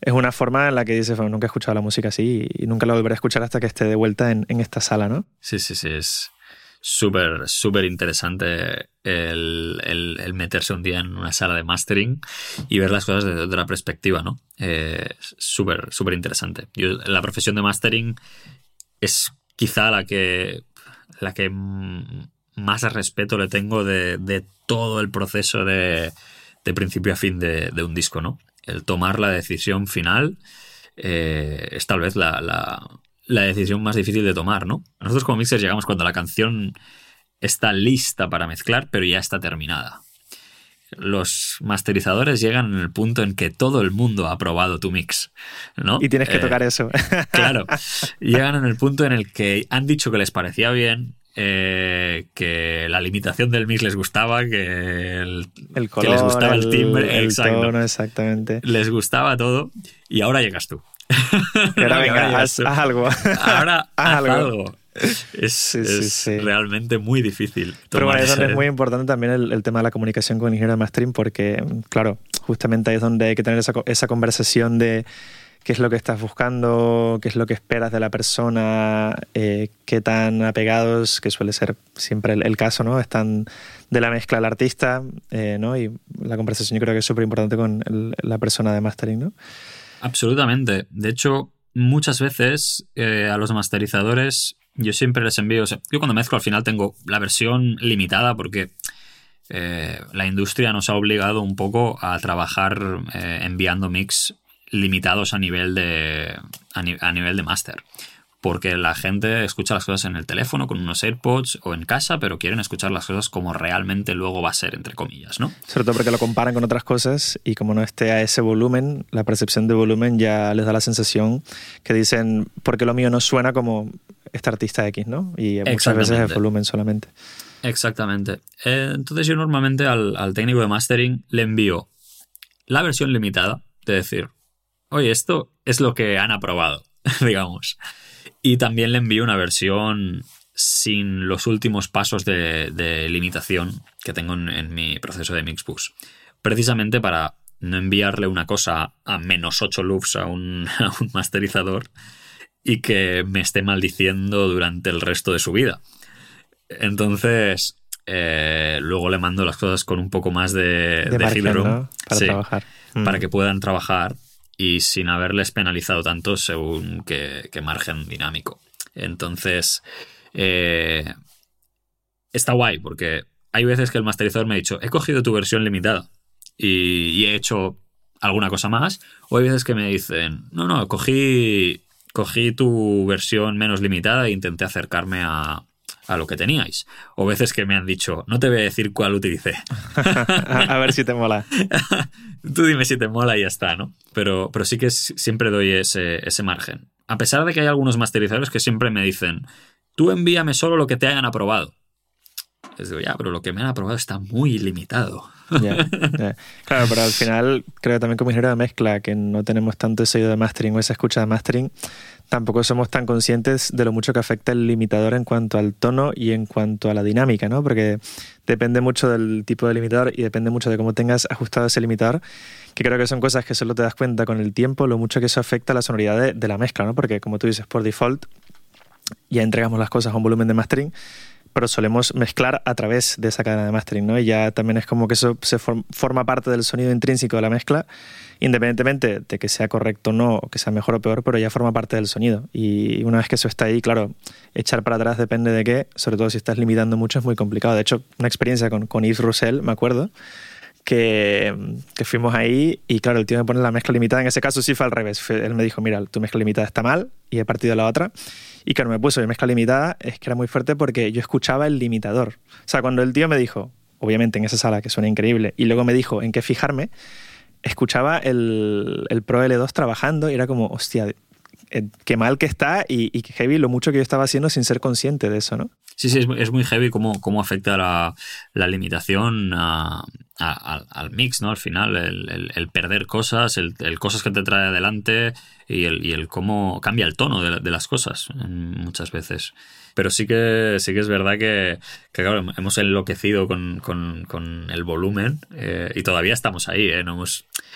es una forma en la que dices, bueno, nunca he escuchado la música así y nunca la volveré a escuchar hasta que esté de vuelta en, en esta sala, ¿no? Sí, sí, sí, es súper, súper interesante el, meterse un día en una sala de mastering y ver las cosas desde otra perspectiva, ¿no? Eh, súper, súper interesante. Yo, la profesión de mastering es quizá la que, la que más respeto le tengo de, todo el proceso de, principio a fin de, un disco, ¿no? El tomar la decisión final eh, es tal vez la, la, decisión más difícil de tomar, ¿no? Nosotros como mixers llegamos cuando la canción está lista para mezclar, pero ya está terminada. Los masterizadores llegan en el punto en que todo el mundo ha probado tu mix, ¿no? Y tienes que eh, tocar eso. Claro. Llegan en el punto en el que han dicho que les parecía bien, eh, que la limitación del mix les gustaba, que, el, color, les gustaba el, timbre, el tono, exactamente. Les gustaba todo y ahora llegas tú. Ahora venga, haz, algo. Ahora haz algo. Es, realmente muy difícil. Pero bueno, es es muy importante también el, tema de la comunicación con el ingeniero de mastering porque, claro, justamente ahí es donde hay que tener esa, esa conversación de qué es lo que estás buscando, qué es lo que esperas de la persona, eh, qué tan apegados, que suele ser siempre el, caso, ¿no? Están de la mezcla al artista, eh, ¿no? Y la conversación yo creo que es súper importante con la persona de mastering, ¿no? Absolutamente. De hecho, muchas veces eh, a los masterizadores yo siempre les envío, yo cuando mezclo al final tengo la versión limitada porque la industria nos ha obligado un poco a trabajar enviando mix limitados a nivel de a, nivel de máster porque la gente escucha las cosas en el teléfono con unos AirPods o en casa, pero quieren escuchar las cosas como realmente luego va a ser, entre comillas, ¿no? Sobre todo porque lo comparan con otras cosas y como no esté a ese volumen, la percepción de volumen ya les da la sensación que dicen, porque lo mío no suena como este artista X, ¿no? Y muchas veces es volumen solamente. Exactamente. Eh, entonces yo normalmente al, al técnico de mastering le envío la versión limitada, de decir, oye, esto es lo que han aprobado, digamos. Y también le envío una versión sin los últimos pasos de, limitación que tengo en, mi proceso de Mixbus. Precisamente para no enviarle una cosa a menos 8 loops a un, masterizador y que me esté maldiciendo durante el resto de su vida. Entonces, eh, luego le mando las cosas con un poco más de, de, para trabajar. Para mm. que puedan trabajar y sin haberles penalizado tanto según qué, margen dinámico. Entonces, eh, está guay porque hay veces que el masterizador me ha dicho, he cogido tu versión limitada y, he hecho alguna cosa más, o hay veces que me dicen, no, no, cogí, cogí tu versión menos limitada e intenté acercarme a, a lo que teníais. O veces que me han dicho, no te voy a decir cuál utilicé. a, ver si te mola. Tú dime si te mola y ya está, ¿no? Pero, pero sí que siempre doy ese, ese margen. A pesar de que hay algunos masterizadores que siempre me dicen, tú envíame solo lo que te hayan aprobado. Les digo, ya, pero lo que me han aprobado está muy limitado. Claro, pero al final creo también como ingeniero de mezcla que no tenemos tanto ese oído de mastering o esa escucha de mastering, tampoco somos tan conscientes de lo mucho que afecta el limitador en cuanto al tono y en cuanto a la dinámica, ¿no? Porque depende mucho del tipo de limitador y depende mucho de cómo tengas ajustado ese limitador, que creo que son cosas que solo te das cuenta con el tiempo, lo mucho que eso afecta a la sonoridad de, de la mezcla, ¿no? Porque como tú dices, por default ya entregamos las cosas a un volumen de mastering pero solemos mezclar a través de esa cadena de mastering, ¿no? Y ya también es como que eso se forma parte del sonido intrínseco de la mezcla, independientemente de que sea correcto o no, o que sea mejor o peor, pero ya forma parte del sonido. Y una vez que eso está ahí, claro, echar para atrás depende de qué, sobre todo si estás limitando mucho es muy complicado. De hecho, una experiencia con, con Yves Roussel, me acuerdo, que, que, fuimos ahí y claro, el tío me pone la mezcla limitada. En ese caso sí fue al revés. Él me dijo, mira, tu mezcla limitada está mal y he partido la otra. Y claro, me puso mi mezcla limitada, es que era muy fuerte porque yo escuchaba el limitador. O sea, cuando el tío me dijo, obviamente en esa sala que suena increíble, y luego me dijo en qué fijarme, escuchaba el, el Pro L2 trabajando y era como, hostia, eh, qué mal que está y, y heavy lo mucho que yo estaba haciendo sin ser consciente de eso, ¿no? Sí, sí, es, muy heavy cómo, cómo afecta la, la limitación a, al mix, ¿no? Al final, el, perder cosas, el, cosas que te trae adelante y el, y el cómo cambia el tono de, las cosas muchas veces. Pero sí que, sí que es verdad que, hemos enloquecido con, el volumen eh, y todavía estamos ahí, ¿eh?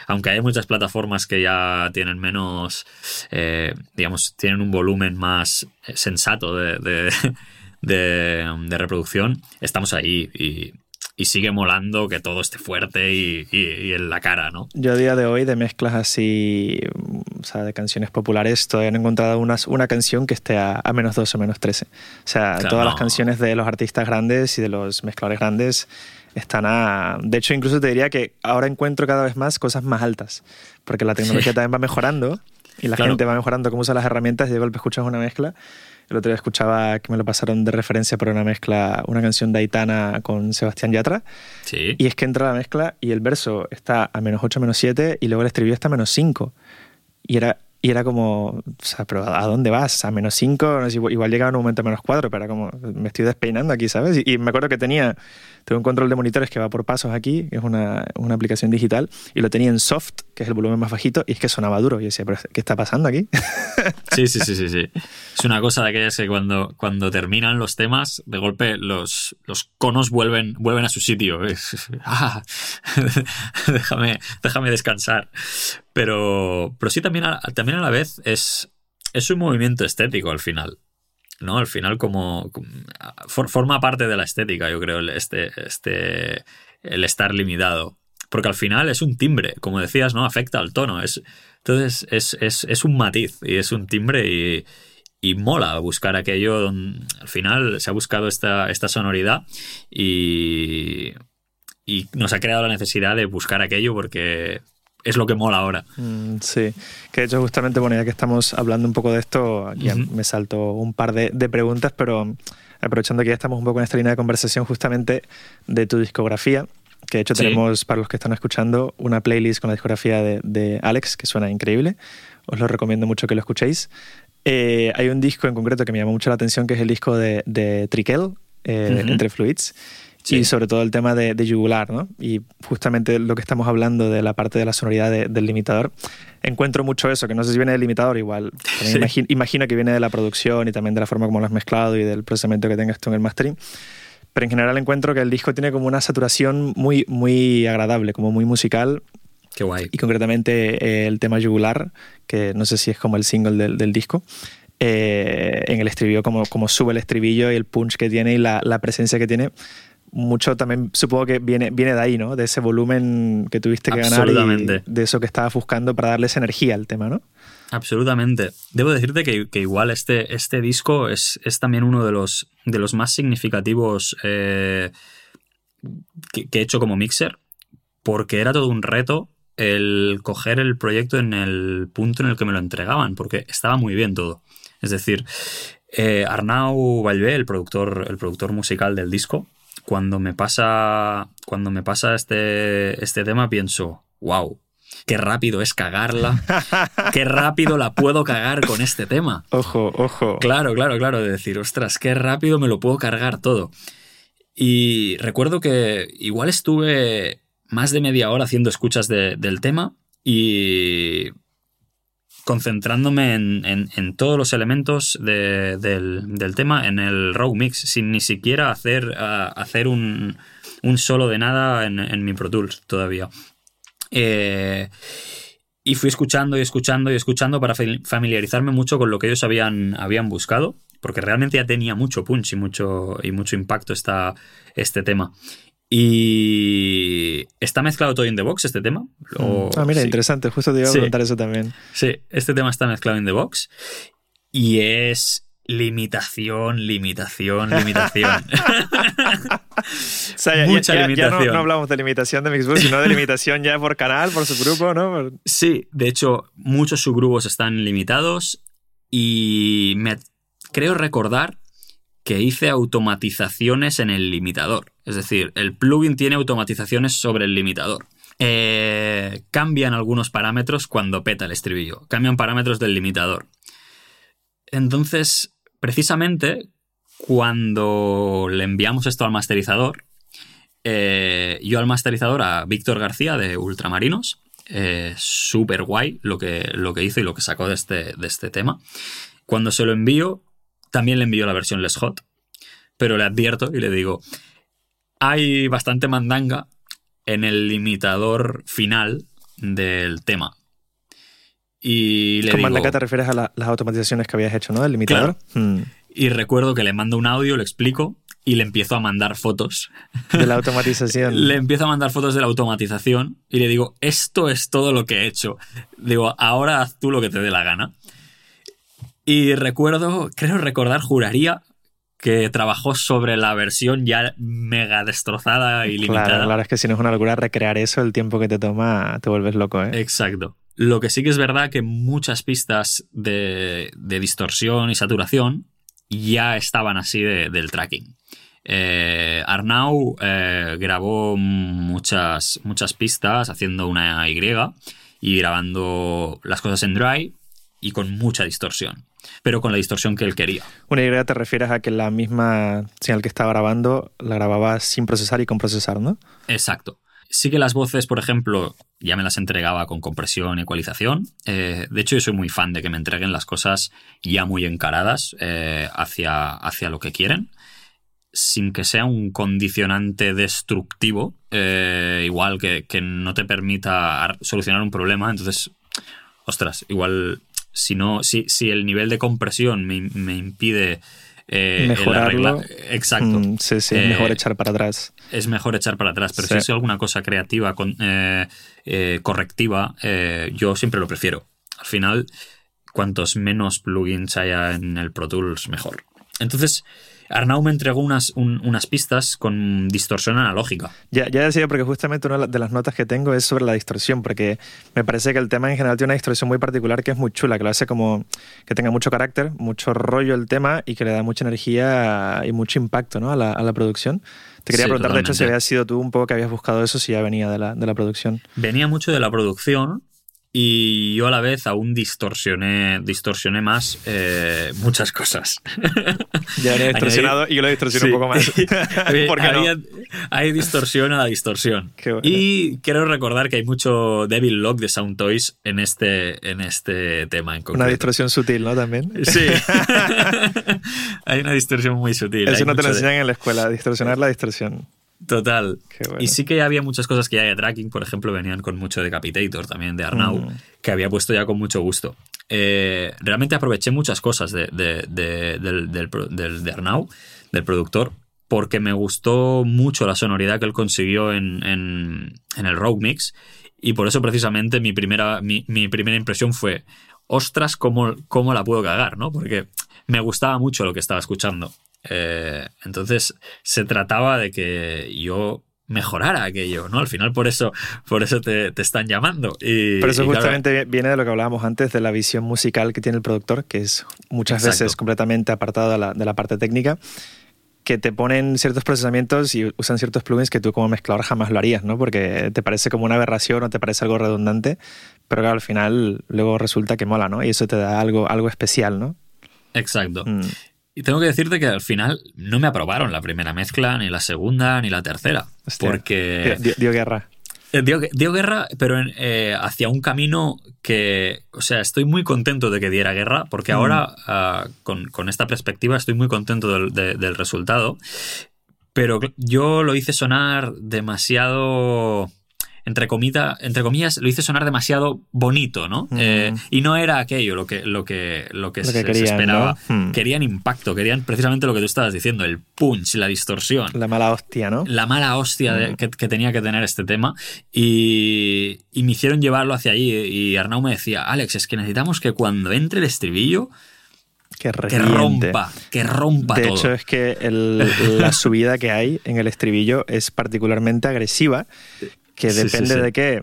aunque hay muchas plataformas que ya tienen menos, eh, digamos, tienen un volumen más sensato de, de, de reproducción, estamos ahí y y sigue molando que todo esté fuerte y, en la cara, ¿no? Yo a día de hoy de mezclas así, o sea, de canciones populares, todavía no he encontrado una, una canción que esté a, menos 2 o menos 13. O sea, todas las canciones de los artistas grandes y de los mezcladores grandes están a... De hecho, incluso te diría que ahora encuentro cada vez más cosas más altas, porque la tecnología también va mejorando y la gente va mejorando cómo usa las herramientas y de golpe escuchas una mezcla el otro día escuchaba que me lo pasaron de referencia por una mezcla, una canción de Aitana con Sebastián Yatra. Sí. Y es que entra la mezcla y el verso está a menos 8, menos 7 y luego el estribillo está a menos 5. Y era, y era como, o sea, pero ¿a dónde vas? ¿A menos 5? igual llegaba en un momento a menos 4, pero era como, me estoy despeinando aquí, ¿sabes? Y, me acuerdo que tenía, tengo un control de monitores que va por pasos aquí, que es una, una, aplicación digital, y lo tenía en soft, que es el volumen más bajito, y es que sonaba duro. Y yo decía, ¿pero qué está pasando aquí? Sí, sí, sí, sí, sí. Es una cosa de aquellas que cuando, cuando terminan los temas, de golpe los, los conos vuelven, vuelven a su sitio. ah, déjame, déjame descansar. Pero, pero sí, también a, también a la vez es, es un movimiento estético al final. ¿no? Al final, como, forma parte de la estética, yo creo, este, este, el estar limitado. Porque al final es un timbre, como decías, ¿no? Afecta al tono. Es, entonces es, un matiz y es un timbre y, y mola buscar aquello. Donde, al final se ha buscado esta, esta sonoridad y, y nos ha creado la necesidad de buscar aquello porque es lo que mola ahora. Mm, sí, que de hecho justamente, bueno, ya que estamos hablando un poco de esto, ya me salto un par de, preguntas, pero aprovechando que ya estamos un poco en esta línea de conversación justamente de tu discografía, que de hecho tenemos, para los que están escuchando, una playlist con la discografía de, Alex, que suena increíble. Os lo recomiendo mucho que lo escuchéis. Eh, hay un disco en concreto que me llamó mucho la atención, que es el disco de, de Triquel, eh, Entre Fluids. Y sobre todo el tema de, de, yugular, ¿no? Y justamente lo que estamos hablando de la parte de la sonoridad del limitador, encuentro mucho eso, que no sé si viene del limitador igual. Imagino, que viene de la producción y también de la forma como lo has mezclado y del procesamiento que tengas tú en el mastering. Pero en general encuentro que el disco tiene como una saturación muy, muy agradable, como muy musical. Qué guay. Y concretamente eh, el tema yugular, que no sé si es como el single del, del disco, eh, en el estribillo, como, como sube el estribillo y el punch que tiene y la, la presencia que tiene, mucho también supongo que viene, viene de ahí, ¿no? De ese volumen que tuviste que ganar y de eso que estabas buscando para darles energía al tema, ¿no? Absolutamente. Debo decirte que, igual este, este disco es, es, también uno de los, de los más significativos eh, que, he hecho como mixer, porque era todo un reto el coger el proyecto en el punto en el que me lo entregaban, porque estaba muy bien todo. Es decir, eh, Arnau Valvé, el productor, el productor musical del disco, cuando me pasa, cuando me pasa este, este tema pienso, wow, qué rápido es cagarla, qué rápido la puedo cagar con este tema. Ojo, ojo. Claro, claro, claro, de decir, ostras, qué rápido me lo puedo cargar todo. Y recuerdo que igual estuve más de media hora haciendo escuchas del tema y concentrándome en, todos los elementos del, tema en el raw mix, sin ni siquiera hacer, hacer un, solo de nada en, mi Pro Tools todavía. Eh, y fui escuchando y escuchando y escuchando para familiarizarme mucho con lo que ellos habían, habían buscado, porque realmente ya tenía mucho punch y mucho, y mucho impacto esta, este tema. Y está mezclado todo in the box este tema. Mm. ah, mira, interesante, justo te iba a preguntar eso también. Sí, este tema está mezclado in the box y es limitación, limitación, limitación. o sea, ya, Mucha limitación. Ya no, hablamos de limitación de Mixbox, sino de limitación ya por canal, por subgrupo, ¿no? Sí, de hecho, muchos subgrupos están limitados y me creo recordar que hice automatizaciones en el limitador. Es decir, el plugin tiene automatizaciones sobre el limitador. Eh, cambian algunos parámetros cuando peta el estribillo. Cambian parámetros del limitador. Entonces, precisamente, cuando le enviamos esto al masterizador, eh, yo al masterizador, a Víctor García de Ultramarinos, eh, súper guay lo que, lo que hizo y lo que sacó de este, de este tema. Cuando se lo envío, también le envío la versión Les Hot, pero le advierto y le digo, hay bastante mandanga en el limitador final del tema. Y le ¿Con mandanga te refieres a las automatizaciones que habías hecho, ¿no? Del limitador. Hmm. Y recuerdo que le mando un audio, le explico y le empiezo a mandar fotos. De la automatización. le empiezo a mandar fotos de la automatización y le digo, esto es todo lo que he hecho. Digo, ahora haz tú lo que te dé la gana. Y recuerdo, creo recordar, juraría que trabajó sobre la versión ya mega destrozada y limitada. Claro, claro, es que si no es una locura recrear eso, el tiempo que te toma, te vuelves loco, ¿eh? Exacto. Lo que sí que es verdad que muchas pistas de, de distorsión y saturación ya estaban así del tracking. Eh, Arnau eh, grabó muchas, muchas pistas haciendo una Y y grabando las cosas en dry y con mucha distorsión, pero con la distorsión que él quería. Una Y te refieres a que la misma señal que estaba grabando la grababa sin procesar y con procesar, ¿no? Exacto. Sí que las voces, por ejemplo, ya me las entregaba con compresión y ecualización. Eh, de hecho, yo soy muy fan de que me entreguen las cosas ya muy encaradas eh, hacia, hacia lo que quieren, sin que sea un condicionante destructivo, eh, igual que, no te permita solucionar un problema. Entonces, ostras, igual si, no, si, si el nivel de compresión me, me impide eh, Mejorarlo. Exacto. Mm, sí, sí, es mejor eh, echar para atrás. Es mejor echar para atrás, pero si es alguna cosa creativa, eh, correctiva, yo siempre lo prefiero. Al final, cuantos menos plugins haya en el Pro Tools, mejor. Entonces, Arnau me entregó unas, unas pistas con distorsión analógica. Ya, ya decía, porque justamente una de las notas que tengo es sobre la distorsión, porque me parece que el tema en general tiene una distorsión muy particular que es muy chula, que lo hace como que tenga mucho carácter, mucho rollo el tema y que le da mucha energía y mucho impacto ¿no? a, la, a la producción. Te quería preguntar, de hecho, si habías sido tú un poco que habías buscado eso, si ya venía de la, de la producción. Venía mucho de la producción, y yo a la vez aún distorsioné, distorsioné más eh, muchas cosas. Ya he distorsionado y yo lo distorsioné un poco más. Porque hay distorsión a la distorsión. Y quiero recordar que hay mucho Devil Lock de Sound Toys en este, en este tema en concreto. Una distorsión sutil, ¿no? También. Sí. hay una distorsión muy sutil. Eso no te lo enseñan en la escuela, distorsionar la distorsión. Total. Y sí que había muchas cosas que ya de tracking, por ejemplo, venían con mucho Decapitator también de Arnau, mm. que había puesto ya con mucho gusto. Eh, realmente aproveché muchas cosas de, del, Arnau, del productor, porque me gustó mucho la sonoridad que él consiguió en, el Rogue Mix. Y por eso precisamente mi primera, mi, primera impresión fue, ostras, ¿cómo, ¿cómo la puedo cagar? ¿no? Porque me gustaba mucho lo que estaba escuchando. Eh, entonces se trataba de que yo mejorara aquello, ¿no? Al final por eso, por eso te, están llamando. Y, Pero eso justamente viene de lo que hablábamos antes, de la visión musical que tiene el productor, que es muchas veces completamente apartado de la, de la, parte técnica, que te ponen ciertos procesamientos y usan ciertos plugins que tú como mezclador jamás lo harías, ¿no? Porque te parece como una aberración o te parece algo redundante, pero que al final luego resulta que mola, ¿no? Y eso te da algo, algo especial, ¿no? Exacto. Mm. Y tengo que decirte que al final no me aprobaron la primera mezcla, ni la segunda, ni la tercera. porque. Dio, guerra. Eh, dio, guerra, pero eh, hacia un camino que. O sea, estoy muy contento de que diera guerra, porque ahora, ah, con, esta perspectiva, estoy muy contento del resultado. Pero yo lo hice sonar demasiado entre, entre comillas, lo hice sonar demasiado bonito, ¿no? Eh, y no era aquello lo que, lo que, lo que, se, esperaba. Hmm. Querían impacto, querían precisamente lo que tú estabas diciendo, el punch, la distorsión. La mala hostia, ¿no? La mala hostia hmm. que, tenía que tener este tema. Y, me hicieron llevarlo hacia allí. Y Arnau me decía, Alex, es que necesitamos que cuando entre el estribillo... Que, rompa, que rompa de todo. hecho, es que la subida que hay en el estribillo es particularmente agresiva que depende de qué,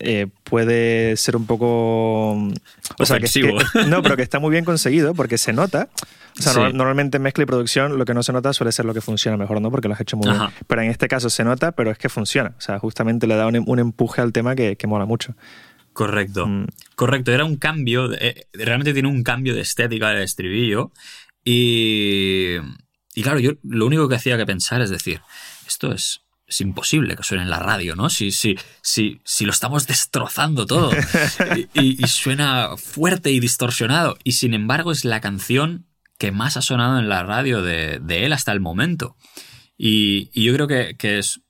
eh, puede ser un poco. O sea, que, no, pero que está muy bien conseguido porque se nota. O sea, normalmente en mezcla y producción lo que no se nota suele ser lo que funciona mejor, ¿no? Porque lo has hecho muy bien. Pero en este caso se nota, pero es que funciona. O sea, justamente le da un, empuje al tema que, mola mucho. Correcto. Mm. Correcto. Era un cambio. Eh, realmente tiene un cambio de estética del estribillo. Y. Y claro, yo lo único que hacía que pensar es decir, esto es es imposible que suene en la radio, ¿no? Si, si, si, si lo estamos destrozando todo y, suena fuerte y distorsionado. Y sin embargo es la canción que más ha sonado en la radio de, él hasta el momento. Y, yo creo que, es,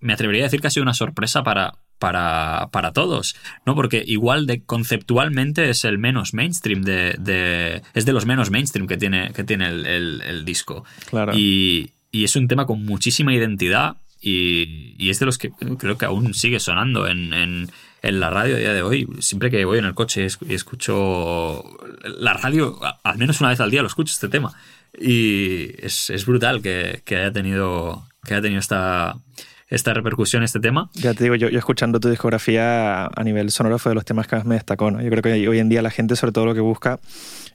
me atrevería a decir que ha sido una sorpresa para, para, para todos, ¿no? Porque igual de conceptualmente es el menos mainstream de, es de los menos mainstream que tiene, que tiene el, el disco. Claro. Y, y es un tema con muchísima identidad y, es de los que creo que aún sigue sonando en, en, la radio a día de hoy. Siempre que voy en el coche y escucho la radio, al menos una vez al día lo escucho este tema. Y es, es brutal que, que, haya tenido, que haya tenido esta, esta repercusión, este tema. Ya te digo, yo, yo, escuchando tu discografía a nivel sonoro fue de los temas que más me destacó. ¿no? Yo creo que hoy en día la gente sobre todo lo que busca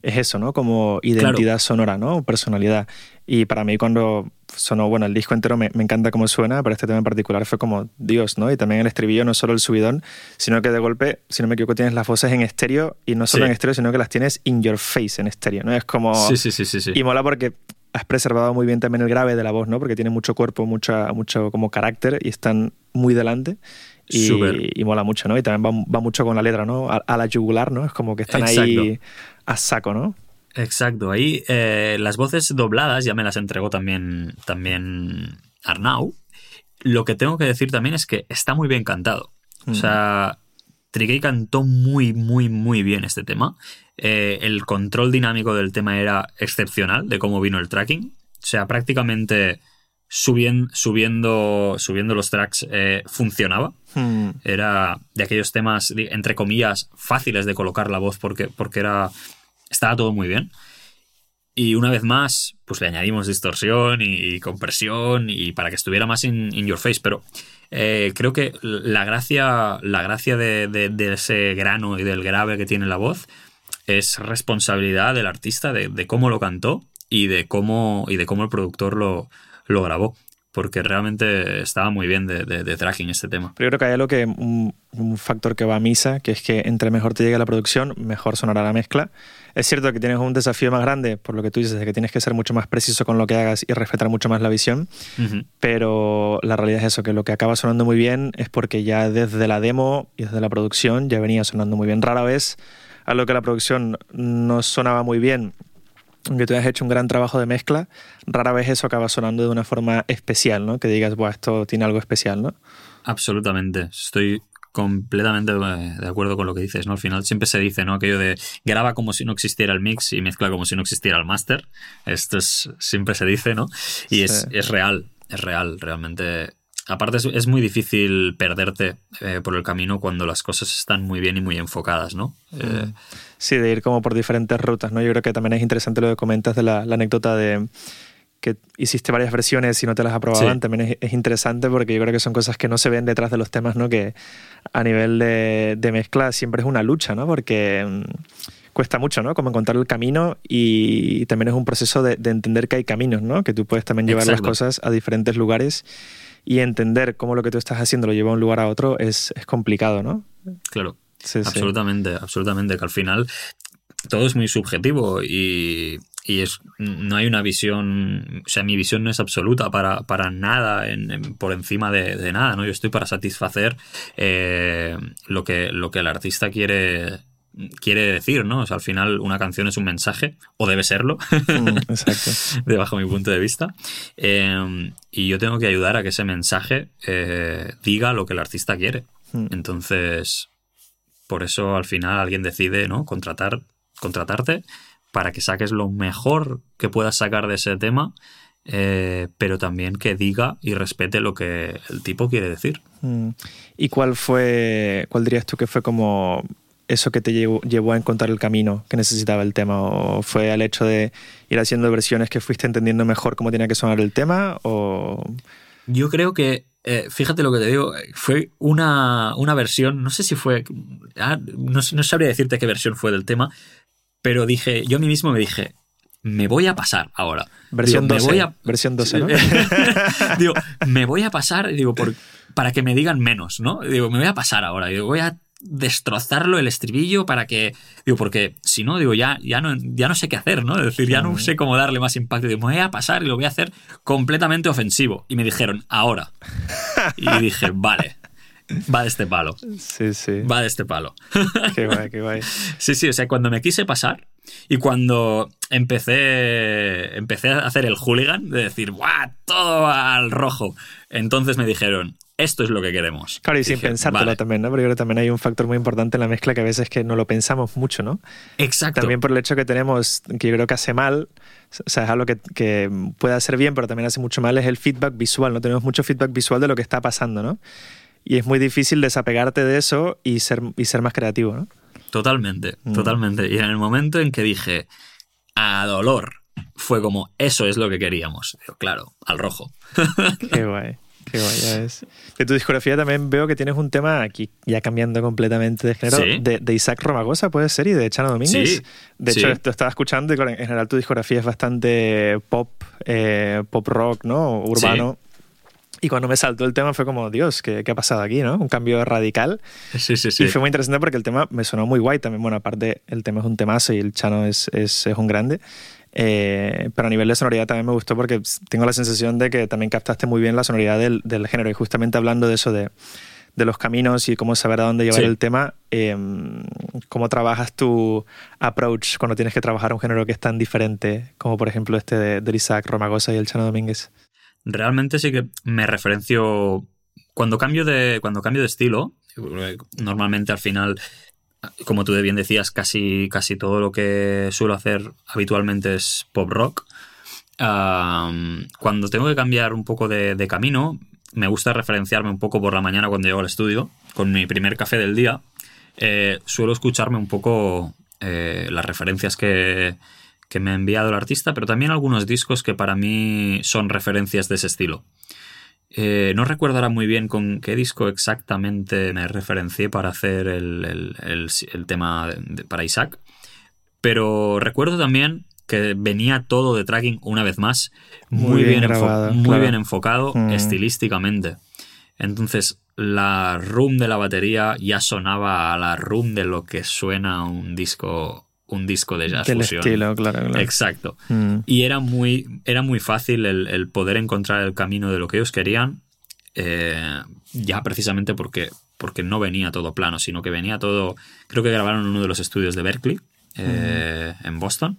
es eso, ¿no? Como identidad sonora, ¿no? Personalidad. Y para mí cuando sonó, bueno, el disco entero me, me, encanta cómo suena, pero este tema en particular fue como Dios, ¿no? Y también el estribillo, no solo el subidón, sino que de golpe, si no me equivoco, tienes las voces en estéreo y no solo en estéreo, sino que las tienes in your face en estéreo, ¿no? Es como... Sí, sí, sí, sí. sí. Y mola porque has preservado muy bien también el grave de la voz, ¿no? Porque tiene mucho cuerpo, mucha, mucho como carácter y están muy delante. Y, y mola mucho, ¿no? Y también va, va mucho con la letra, ¿no? A, la yugular, ¿no? Es como que están ahí a saco, ¿no? Exacto. Ahí eh, las voces dobladas ya me las entregó también, también Arnau. Lo que tengo que decir también es que está muy bien cantado. O sea, Trigay cantó muy, muy, muy bien este tema. Eh, el control dinámico del tema era excepcional de cómo vino el tracking. O sea, prácticamente subiendo, subiendo, subiendo los tracks eh, funcionaba. Hmm. Era de aquellos temas, entre comillas, fáciles de colocar la voz porque, porque era, estaba todo muy bien. Y una vez más, pues le añadimos distorsión y, compresión y para que estuviera más in, your face. Pero eh, creo que la gracia, la gracia de, ese grano y del grave que tiene la voz es responsabilidad del artista de, cómo lo cantó y de cómo, y de cómo el productor lo, lo grabó porque realmente estaba muy bien de, tracking este tema. Pero yo creo que hay algo que, un, factor que va a misa, que es que entre mejor te llegue la producción, mejor sonará la mezcla. Es cierto que tienes un desafío más grande, por lo que tú dices, de que tienes que ser mucho más preciso con lo que hagas y respetar mucho más la visión, pero la realidad es eso, que lo que acaba sonando muy bien es porque ya desde la demo y desde la producción ya venía sonando muy bien. Rara vez a lo que la producción no sonaba muy bien aunque tú hayas hecho un gran trabajo de mezcla, rara vez eso acaba sonando de una forma especial, ¿no? Que digas, Buah, esto tiene algo especial, ¿no? Absolutamente. Estoy completamente de acuerdo con lo que dices, ¿no? Al final siempre se dice, ¿no? Aquello de graba como si no existiera el mix y mezcla como si no existiera el master. Esto es, siempre se dice, ¿no? Y es, es real, es real. Realmente Aparte es, muy difícil perderte eh, por el camino cuando las cosas están muy bien y muy enfocadas, ¿no? Eh, sí, de ir como por diferentes rutas, ¿no? Yo creo que también es interesante lo que comentas de la, anécdota de que hiciste varias versiones y no te las aprobaban, también es, interesante porque yo creo que son cosas que no se ven detrás de los temas, ¿no? Que a nivel de, mezcla siempre es una lucha, ¿no? Porque mm, cuesta mucho, ¿no? Como encontrar el camino y también es un proceso de, entender que hay caminos, ¿no? Que tú puedes también llevar las cosas a diferentes lugares y entender cómo lo que tú estás haciendo lo lleva a un lugar a otro es, complicado, ¿no? Claro. absolutamente, absolutamente. Que al final todo es muy subjetivo y, es, no hay una visión, o sea, mi visión no es absoluta para, para nada, por encima de, nada, ¿no? Yo estoy para satisfacer eh, lo, que, lo que el artista quiere, quiere decir, ¿no? O sea, al final una canción es un mensaje, o debe serlo, mm, exacto. de bajo mi punto de vista. Em, y yo tengo que ayudar a que ese mensaje eh, diga lo que el artista quiere. Mm. Entonces, por eso al final alguien decide, ¿no? Contratar, contratarte para que saques lo mejor que puedas sacar de ese tema, eh, pero también que diga y respete lo que el tipo quiere decir. Mm. ¿Y cuál fue, cuál dirías tú que fue como eso que te llevó, a encontrar el camino que necesitaba el tema? ¿O fue al hecho de ir haciendo versiones que fuiste entendiendo mejor cómo tenía que sonar el tema? O... Yo creo que, eh, fíjate lo que te digo, fue una, versión, no sé si fue, ah, no, sabría decirte qué versión fue del tema, pero dije, yo a mí mismo me dije, me voy a pasar ahora. Versión 12. Me voy a... Versión 12, ¿no? digo, me voy a pasar, digo, por, para que me digan menos, ¿no? Digo, me voy a pasar ahora. Digo, voy a destrozarlo el estribillo para que digo porque si no digo ya ya no ya no sé qué hacer no es decir ya no sé cómo darle más impacto. Digo, me voy a pasar y lo voy a hacer completamente ofensivo. Y me dijeron ahora y dije vale va de este palo sí sí. Va de este palo. Qué guay qué guay. Sí sí o sea cuando me quise pasar y cuando empecé empecé a hacer el hooligan de decir ¡buah! todo al rojo entonces me dijeron esto es lo que queremos. Claro, y sin pensártelo también, ¿no? Porque yo creo que también hay un factor muy importante en la mezcla que a veces que no lo pensamos mucho, ¿no? Exacto. También por el hecho que tenemos, que yo creo que hace mal, o sea, es algo que, que puede hacer bien, pero también hace mucho mal, es el feedback visual, ¿no? Tenemos mucho feedback visual de lo que está pasando, ¿no? Y es muy difícil desapegarte de eso y ser, y ser más creativo, ¿no? Totalmente, mm. totalmente. Y en el momento en que dije, a dolor, fue como, eso es lo que queríamos. claro, al rojo. Qué guay. Qué guay, ya ves. De tu discografía también veo que tienes un tema aquí, ya cambiando completamente de género, de, Isaac Romagosa, puede ser, y de Chano Domínguez. Sí, de hecho, esto estaba escuchando y en general tu discografía es bastante pop, eh, pop rock, ¿no? Urbano. Y cuando me saltó el tema fue como, Dios, ¿qué, ¿qué, ha pasado aquí? ¿no? Un cambio radical. Sí, sí, sí. Y fue muy interesante porque el tema me sonó muy guay también. Bueno, aparte, el tema es un temazo y el Chano es, es, es un grande. Eh, pero a nivel de sonoridad también me gustó porque tengo la sensación de que también captaste muy bien la sonoridad del, del género. Y justamente hablando de eso, de, de, los caminos y cómo saber a dónde llevar el tema, eh, ¿cómo trabajas tu approach cuando tienes que trabajar un género que es tan diferente como por ejemplo este de, de Isaac Romagosa y el Chano Domínguez? Realmente sí que me referencio. Cuando cambio de, cuando cambio de estilo, normalmente al final, como tú bien decías, casi, casi todo lo que suelo hacer habitualmente es pop rock. cuando tengo que cambiar un poco de, camino, me gusta referenciarme un poco por la mañana cuando llego al estudio, con mi primer café del día. Eh, suelo escucharme un poco eh, las referencias que, que me ha enviado el artista, pero también algunos discos que para mí son referencias de ese estilo. Eh, no recuerdo ahora muy bien con qué disco exactamente me referencié para hacer el, tema para Isaac, pero recuerdo también que venía todo de tracking una vez más muy, bien, muy bien enfocado mm. estilísticamente. Entonces la room de la batería ya sonaba a la room de lo que suena un disco un disco de jazz Del estilo, claro, claro. Exacto. Mm. Y era muy, era muy fácil el, poder encontrar el camino de lo que ellos querían, eh, ya precisamente porque, porque no venía todo plano, sino que venía todo. Creo que grabaron en uno de los estudios de Berkeley, eh, en Boston.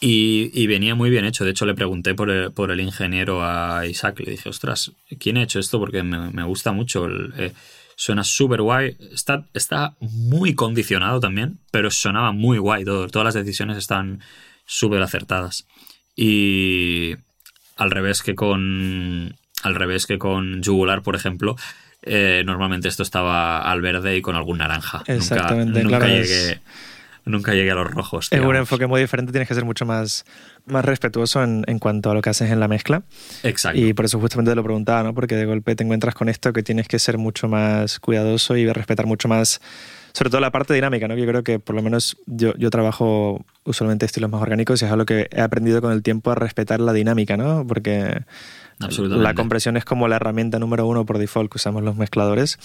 y, venía muy bien hecho. De hecho, le pregunté por el, por el ingeniero a Isaac. Le dije, ostras, ¿quién ha hecho esto? Porque me, gusta mucho. El, eh, Suena súper guay. Está, está muy condicionado también, pero sonaba muy guay. todas las decisiones están súper acertadas. Y al revés que con. Al revés que con Jugular, por ejemplo. Eh, normalmente esto estaba al verde y con algún naranja. Exactamente, nunca, llegué, nunca llegué a los rojos. Es un enfoque muy diferente, tienes que ser mucho más, más respetuoso en, en, cuanto a lo que haces en la mezcla. Exacto. Y por eso justamente te lo preguntaba, ¿no? Porque de golpe te encuentras con esto que tienes que ser mucho más cuidadoso y respetar mucho más, sobre todo la parte dinámica, ¿no? Yo creo que por lo menos yo, yo trabajo usualmente estilos más orgánicos y es algo que he aprendido con el tiempo a respetar la dinámica, ¿no? Porque la compresión es como la herramienta número uno por default que usamos los mezcladores,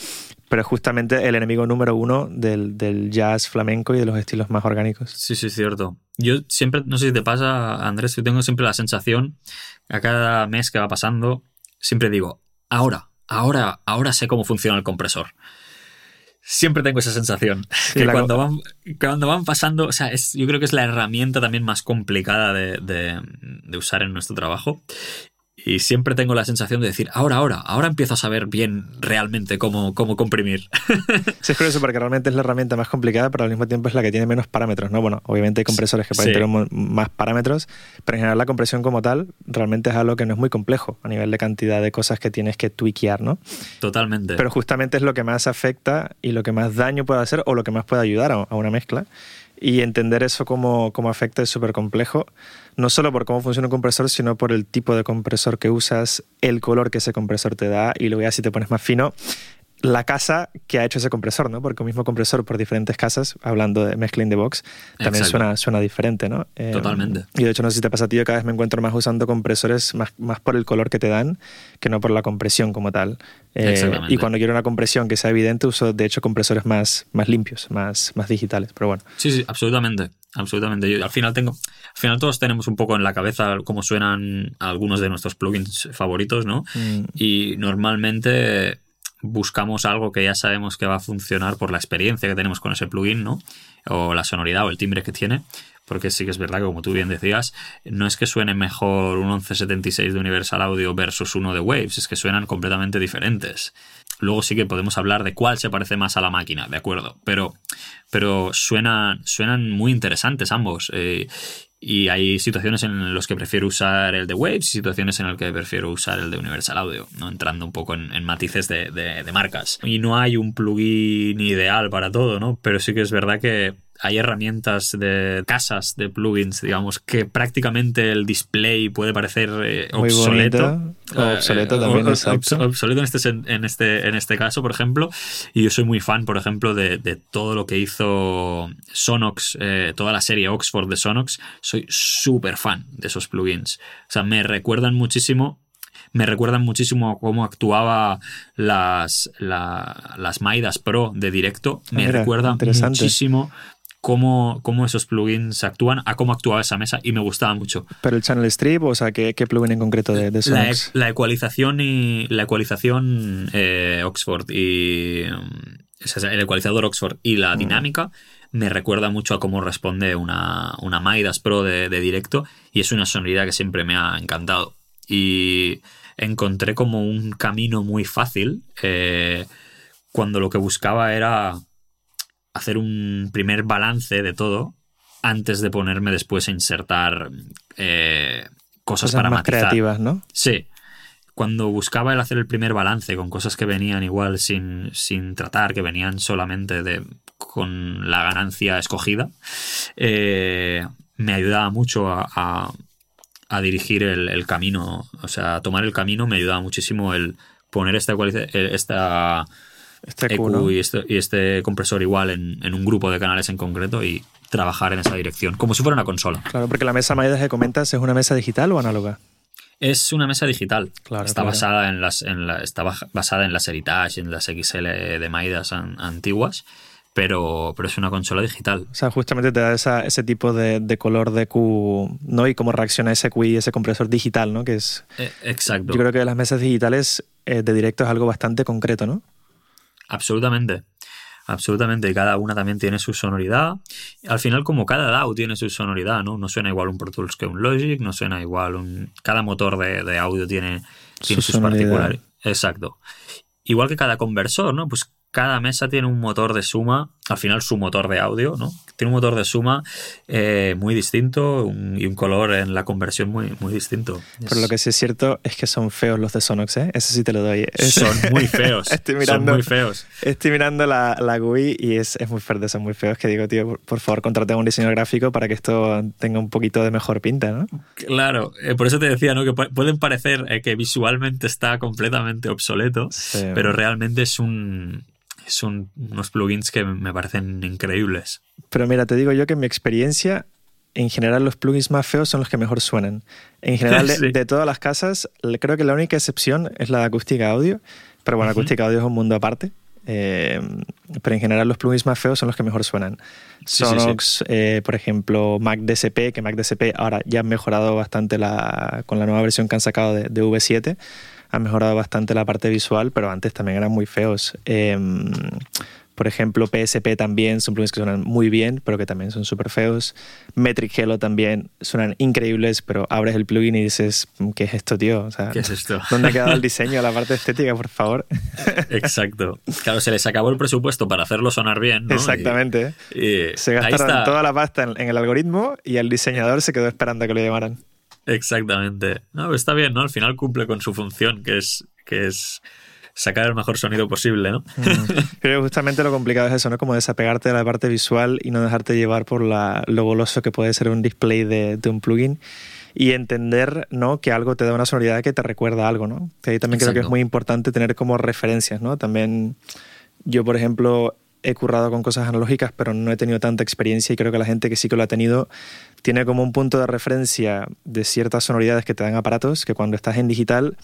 pero es justamente el enemigo número uno del, del jazz flamenco y de los estilos más orgánicos. Sí, sí, es cierto. Yo siempre, no sé si te pasa, Andrés, yo tengo siempre la sensación, a cada mes que va pasando, siempre digo, ahora, ahora, ahora sé cómo funciona el compresor. Siempre tengo esa sensación. que cuando van, cuando van pasando, o sea, es, yo creo que es la herramienta también más complicada de, de, de usar en nuestro trabajo y siempre tengo la sensación de decir, ahora, ahora, ahora empiezo a saber bien realmente cómo, cómo comprimir. Sí, es curioso porque realmente es la herramienta más complicada, pero al mismo tiempo es la que tiene menos parámetros, ¿no? Bueno, obviamente hay compresores que pueden tener más parámetros, pero en general la compresión como tal realmente es algo que no es muy complejo a nivel de cantidad de cosas que tienes que tweakear, ¿no? Totalmente. Pero justamente es lo que más afecta y lo que más daño puede hacer o lo que más puede ayudar a una mezcla. Y entender eso como, como afecta es súper complejo no solo por cómo funciona un compresor, sino por el tipo de compresor que usas, el color que ese compresor te da y luego ya si te pones más fino, la casa que ha hecho ese compresor, ¿no? Porque un mismo compresor por diferentes casas, hablando de mezcla in the box, también suena, suena diferente, ¿no? Eh, Totalmente. Y de hecho, no sé si te pasa a ti, yo cada vez me encuentro más usando compresores más, más por el color que te dan que no por la compresión como tal. Eh, y cuando quiero una compresión que sea evidente, uso de hecho compresores más, más limpios, más, más digitales, pero bueno. Sí, sí, absolutamente. Absolutamente. Yo, al final tengo. Al final todos tenemos un poco en la cabeza cómo suenan algunos de nuestros plugins favoritos, ¿no? Mm. Y normalmente buscamos algo que ya sabemos que va a funcionar por la experiencia que tenemos con ese plugin, ¿no? O la sonoridad o el timbre que tiene. Porque sí que es verdad que, como tú bien decías, no es que suene mejor un 1176 de Universal Audio versus uno de Waves, es que suenan completamente diferentes. Luego sí que podemos hablar de cuál se parece más a la máquina, de acuerdo. Pero, pero suenan, suenan muy interesantes ambos. Eh, y hay situaciones en las que prefiero usar el de Waves y situaciones en las que prefiero usar el de Universal Audio, ¿no? entrando un poco en, matices de, de, marcas. Y no hay un plugin ideal para todo, ¿no? Pero sí que es verdad que hay herramientas de casas de plugins, digamos, que prácticamente el display puede parecer eh, obsoleto. obsoleto también, Obsoleto en este, en, este, en este caso, por ejemplo. Y yo soy muy fan, por ejemplo, de, todo lo que hizo Sonox, eh, toda la serie Oxford de Sonox. Soy súper fan de esos plugins. O sea, me recuerdan muchísimo me recuerdan muchísimo a cómo actuaba las, las Maidas Pro de directo. Me recuerda muchísimo cómo, cómo esos plugins actúan, a cómo actuaba esa mesa y me gustaba mucho. ¿Pero el Channel Strip, o sea, qué, qué plugin en concreto de, de la, e, la, ecualización y la ecualización eh, Oxford y el ecualizador Oxford y la mm. dinámica me recuerda mucho a cómo responde una, una Maidas Pro de, directo y es una sonoridad que siempre me ha encantado. Y encontré como un camino muy fácil eh, cuando lo que buscaba era hacer un primer balance de todo antes de ponerme después a insertar eh, cosas, para más creativas, ¿no? Sí. Cuando buscaba el hacer el primer balance con cosas que venían igual sin, sin tratar, que venían solamente de, con la ganancia escogida, eh, me ayudaba mucho a, a, dirigir el, camino, o sea, a tomar el camino me ayudaba muchísimo el poner esta, esta este y, este, y, este, compresor igual en, un grupo de canales en concreto y trabajar en esa dirección, como si fuera una consola. Claro, porque la mesa Maida que comentas es una mesa digital o análoga. Es una mesa digital. Claro, está basada en las, en la, está basada en las Heritage, en las XL de Maidas antiguas. Pero, pero, es una consola digital. O sea, justamente te da ese tipo de, color de Q, ¿no? Y cómo reacciona ese Q y ese compresor digital, ¿no? Que es. Eh, exacto. Yo creo que las mesas digitales eh, de directo es algo bastante concreto, ¿no? Absolutamente. Absolutamente, cada una también tiene su sonoridad. Al final, como cada DAW tiene su sonoridad, ¿no? No suena igual un Pro Tools que un Logic, no suena igual un. Cada motor de, audio tiene, tiene sus particulares. Exacto. Igual que cada conversor, ¿no? Pues cada mesa tiene un motor de suma, al final su motor de audio, ¿no? Tiene un motor de suma eh, muy distinto y un color en la conversión muy, muy distinto. Pero lo que sí es cierto es que son feos los de Sonox, ¿eh? Eso sí te lo doy. Son muy feos. estoy mirando, son muy feos. Estoy mirando la, la GUI y es, es muy fuerte, son muy feos. Que digo, tío, por, favor, contrate a un diseñador gráfico para que esto tenga un poquito de mejor pinta, ¿no? Claro, eh, por eso te decía, ¿no? Que pueden parecer que visualmente está completamente obsoleto, pero realmente es un son unos plugins que me parecen increíbles. Pero mira, te digo yo que en mi experiencia, en general los plugins más feos son los que mejor suenan. En general, de, todas las casas, creo que la única excepción es la de acústica audio. Pero bueno, acústica audio es un mundo aparte. Eh, pero en general los plugins más feos son los que mejor suenan. Sonox, eh, por ejemplo, Mac DSP, que Mac DSP ahora ya ha mejorado bastante la, con la nueva versión que han sacado de, de V7 ha mejorado bastante la parte visual, pero antes también eran muy feos. Em, por ejemplo, PSP también son plugins que suenan muy bien, pero que también son súper feos. Metric Hello también suenan increíbles, pero abres el plugin y dices, ¿qué es esto, tío? ¿Qué es esto? ¿Dónde ha quedado el diseño, la parte estética, por favor? Exacto. Claro, se les acabó el presupuesto para hacerlo sonar bien. ¿no? Exactamente. se gastaron toda la pasta en, en, el algoritmo y el diseñador se quedó esperando a que lo llamaran. Exactamente. No, está bien, ¿no? Al final cumple con su función, que es, que es sacar el mejor sonido posible, ¿no? Mm. Creo que justamente lo complicado es eso, ¿no? Como desapegarte de la parte visual y no dejarte llevar por la, lo goloso que puede ser un display de, un plugin y entender, ¿no? Que algo te da una sonoridad que te recuerda algo, ¿no? Que ahí también creo que es muy importante tener como referencias, ¿no? También yo, por ejemplo, he currado con cosas analógicas, pero no he tenido tanta experiencia y creo que la gente que sí que lo ha tenido tiene como un punto de referencia de ciertas sonoridades que te dan aparatos, que cuando estás en digital,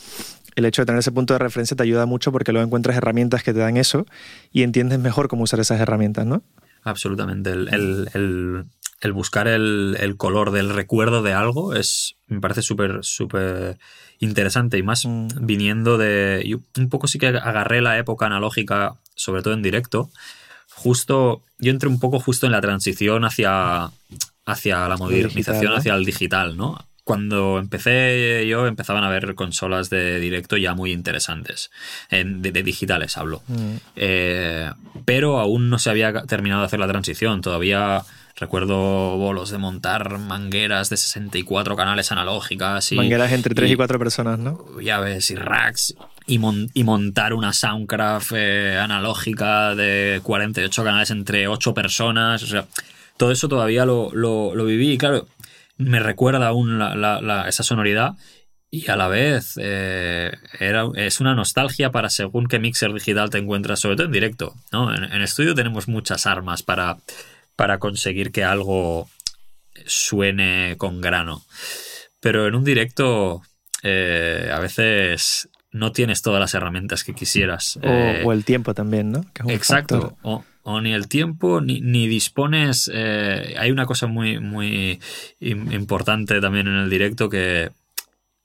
el hecho de tener ese punto de referencia te ayuda mucho porque luego encuentras herramientas que te dan eso y entiendes mejor cómo usar esas herramientas, ¿no? Absolutamente. el, el buscar el, el, color del recuerdo de algo es me parece súper súper interesante y más mm. viniendo de yo un poco sí que agarré la época analógica sobre todo en directo justo yo entré un poco justo en la transición hacia hacia la modernización hacia el digital no cuando empecé yo empezaban a haber consolas de directo ya muy interesantes, de, digitales hablo. Mm. Eh, pero aún no se había terminado de hacer la transición, todavía recuerdo bolos de montar mangueras de 64 canales analógicas. Y, mangueras entre 3 y, 4 personas, ¿no? Llaves y racks. Y, montar una Soundcraft eh, analógica de 48 canales entre 8 personas. O sea, todo eso todavía lo, lo, lo viví. Y claro, me recuerda aún esa sonoridad y a la vez eh, era, es una nostalgia para según qué mixer digital te encuentras, sobre todo en directo. ¿no? En, estudio tenemos muchas armas para, para conseguir que algo suene con grano. Pero en un directo eh, a veces no tienes todas las herramientas que quisieras. O, eh, el tiempo también, ¿no? exacto o ni el tiempo ni, dispones. Eh, hay una cosa muy, muy importante también en el directo que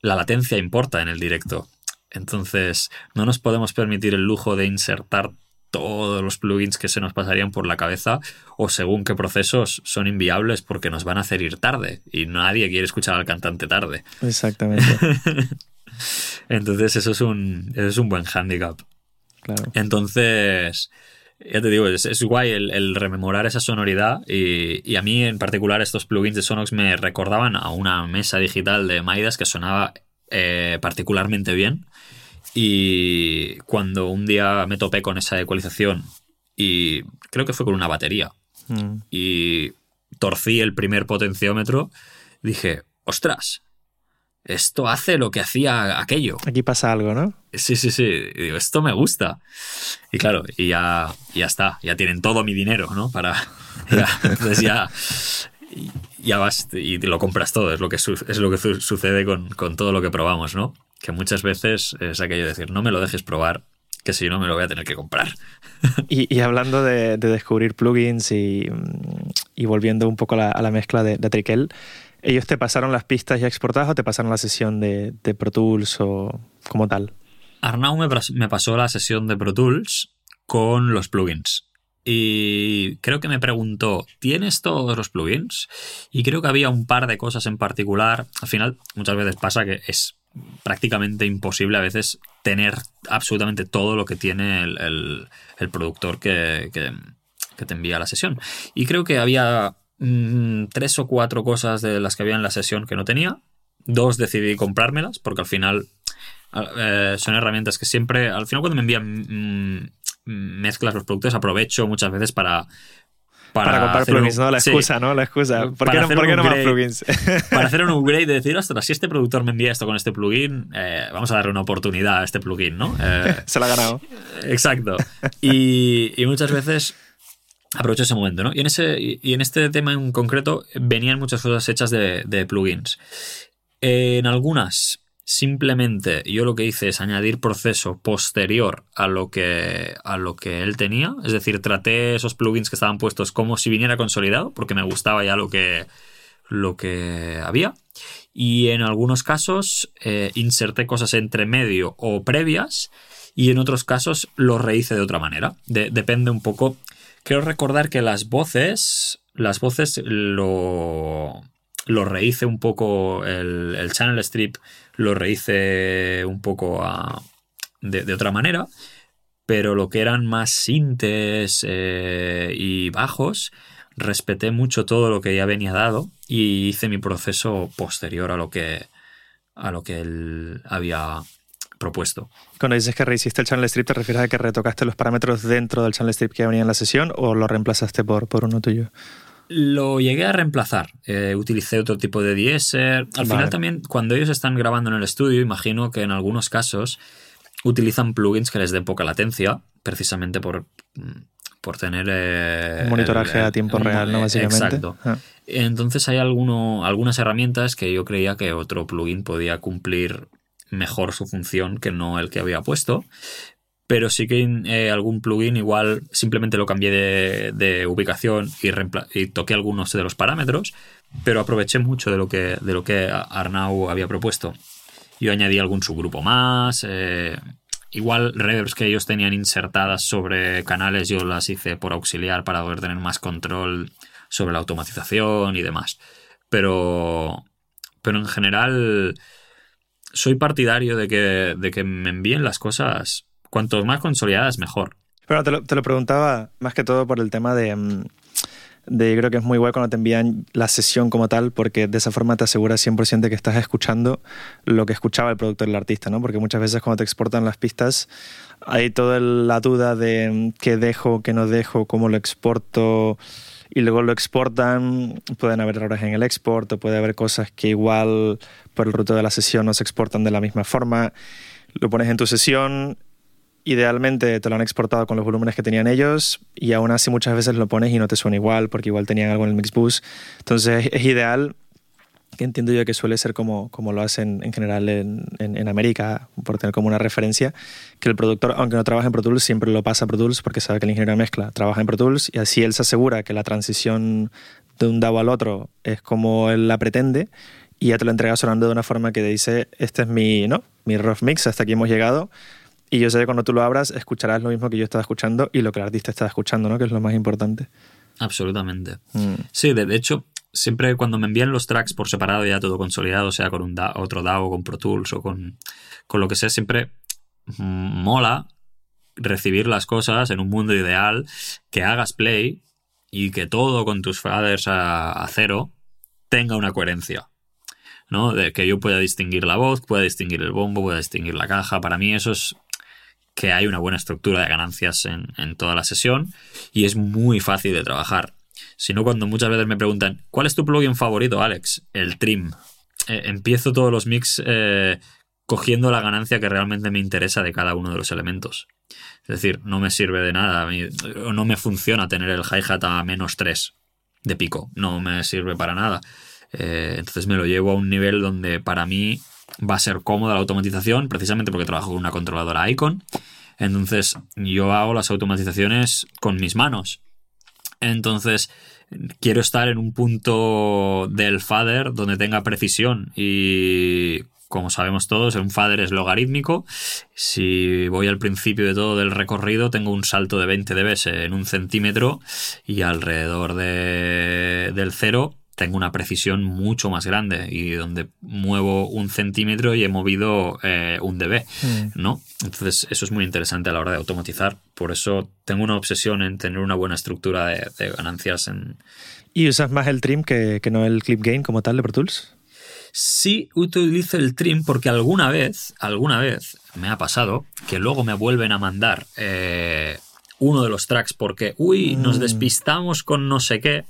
la latencia importa en el directo. Entonces, no nos podemos permitir el lujo de insertar todos los plugins que se nos pasarían por la cabeza o según qué procesos son inviables porque nos van a hacer ir tarde y nadie quiere escuchar al cantante tarde. Exactamente. Entonces eso es un, eso es un buen handicap. Claro. Entonces, ya te digo, es, guay el, rememorar esa sonoridad y, a mí en particular estos plugins de Sonox me recordaban a una mesa digital de Maidas que sonaba eh, particularmente bien y cuando un día me topé con esa ecualización y creo que fue con una batería mm. y torcí el primer potenciómetro, dije, ostras, esto hace lo que hacía aquello. Aquí pasa algo, ¿no? Sí, sí, sí. Y digo, esto me gusta. Y claro, y ya, ya está. Ya tienen todo mi dinero, ¿no? Para. entonces ya. Ya vas y lo compras todo. Es lo que, es lo que sucede con, todo lo que probamos, ¿no? Que muchas veces es aquello de decir, no me lo dejes probar, que si no me lo voy a tener que comprar. Y, hablando de, descubrir plugins y, volviendo un poco a la, mezcla de, de Trikel, ¿Ellos te pasaron las pistas ya exportadas o te pasaron la sesión de, Pro Tools o como tal? Arnau me, pasó la sesión de Pro Tools con los plugins. Y creo que me preguntó, ¿tienes todos los plugins? Y creo que había un par de cosas en particular. Al final, muchas veces pasa que es prácticamente imposible a veces tener absolutamente todo lo que tiene el, productor que, que, te envía la sesión. Y creo que había Mm, tres o cuatro cosas de las que había en la sesión que no tenía. Dos decidí comprármelas porque al final eh, son herramientas que siempre, al final cuando me envían mm, mezclas los productos aprovecho muchas veces para... Para, comprar plugins, ¿no? La excusa, ¿no? La excusa. ¿Por qué, no, ¿por qué no más plugins? para hacer un upgrade y decir, ostras, si este productor me envía esto con este plugin, eh, vamos a darle una oportunidad a este plugin, ¿no? Eh, Se lo ha ganado. Exacto. Y, y muchas veces aprovecho ese momento, ¿no? Y en, ese, y en este tema en concreto venían muchas cosas hechas de, plugins. En algunas, simplemente yo lo que hice es añadir proceso posterior a lo que, a lo que él tenía. Es decir, traté esos plugins que estaban puestos como si viniera consolidado, porque me gustaba ya lo que, lo que había. Y en algunos casos eh, inserté cosas entre medio o previas y en otros casos lo rehice de otra manera. depende un poco Quiero recordar que las voces, las voces lo, lo rehice un poco, el, channel strip lo rehice un poco de, otra manera, pero lo que eran más sintes eh, y bajos, respeté mucho todo lo que ya venía dado y hice mi proceso posterior a lo que, a lo que él había propuesto. Cuando dices que rehiciste el channel strip, ¿te refieres a que retocaste los parámetros dentro del channel strip que venía en la sesión o lo reemplazaste por, por uno tuyo? Lo llegué a reemplazar. Eh, utilicé otro tipo de DSer. Al final también, cuando ellos están grabando en el estudio, imagino que en algunos casos utilizan plugins que les den poca latencia, precisamente por, por tener... Eh, monitoraje a tiempo real, ¿no? Básicamente. Exacto. Ah. Entonces hay alguno, algunas herramientas que yo creía que otro plugin podía cumplir mejor su función que no el que había puesto. pero sí que eh, algún plugin igual simplemente lo cambié de, ubicación y, y, toqué algunos de los parámetros, pero aproveché mucho de lo que, de lo que Arnau había propuesto. Yo añadí algún subgrupo más, eh, igual reverbs que ellos tenían insertadas sobre canales yo las hice por auxiliar para poder tener más control sobre la automatización y demás. Pero, pero en general soy partidario de que, de que me envíen las cosas cuanto más consolidadas mejor. Pero te lo, te lo preguntaba más que todo por el tema de, mm, de creo que es muy guay cuando te envían la sesión como tal, porque de esa forma te aseguras 100% de que estás escuchando lo que escuchaba el productor del artista, ¿no? Porque muchas veces cuando te exportan las pistas hay toda la duda de mm, qué dejo, qué no dejo, cómo lo exporto y luego lo exportan, pueden haber errores en el export o puede haber cosas que igual por el ruto de la sesión no se exportan de la misma forma. Lo pones en tu sesión, idealmente te lo han exportado con los volúmenes que tenían ellos y aún así muchas veces lo pones y no te suena igual porque igual tenían algo en el Mixbus. Entonces es ideal, entiendo yo que suele ser como, como lo hacen en general en, en, América, por tener como una referencia, que el productor, aunque no trabaja en Pro Tools, siempre lo pasa a Pro Tools porque sabe que el ingeniero de mezcla trabaja en Pro Tools y así él se asegura que la transición de un DAW al otro es como él la pretende y ya te lo entrega sonando de una forma que te dice, este es mi, ¿no? mi rough mix, hasta aquí hemos llegado y yo sé que cuando tú lo abras, escucharás lo mismo que yo estaba escuchando y lo que el artista estaba escuchando, ¿no? Que es lo más importante. Absolutamente. Mm. Sí, de, hecho, siempre cuando me envían los tracks por separado, ya todo consolidado, sea con un otro DAO, con Pro Tools o con, con lo que sea, siempre mola recibir las cosas en un mundo ideal, que hagas play y que todo con tus faders a cero tenga una coherencia. ¿no? De que yo pueda distinguir la voz, pueda distinguir el bombo, pueda distinguir la caja. Para mí eso es que hay una buena estructura de ganancias en, toda la sesión y es muy fácil de trabajar. Si no, cuando muchas veces me preguntan, ¿cuál es tu plugin favorito, Alex? El trim. Eh, empiezo todos los mix eh, cogiendo la ganancia que realmente me interesa de cada uno de los elementos. Es decir, no me sirve de nada, no me funciona tener el hi-hat a menos 3 de pico, no me sirve para nada. Eh, entonces me lo llevo a un nivel donde para mí va a ser cómoda la automatización, precisamente porque trabajo con una controladora Icon. Entonces yo hago las automatizaciones con mis manos. Entonces quiero estar en un punto del fader donde tenga precisión y como sabemos todos, un fader es logarítmico. Si voy al principio de todo del recorrido, tengo un salto de 20 dB en un centímetro y alrededor de, del cero tengo una precisión mucho más grande y donde muevo un centímetro y he movido eh, un dB, mm. ¿no? Entonces eso es muy interesante a la hora de automatizar. Por eso tengo una obsesión en tener una buena estructura de, ganancias en... ¿Y usas más el trim que, no el clip gain como tal de Pro Tools? Sí utilizo el trim porque alguna vez, alguna vez me ha pasado que luego me vuelven a mandar eh, uno de los tracks porque, uy, nos mm. despistamos con no sé qué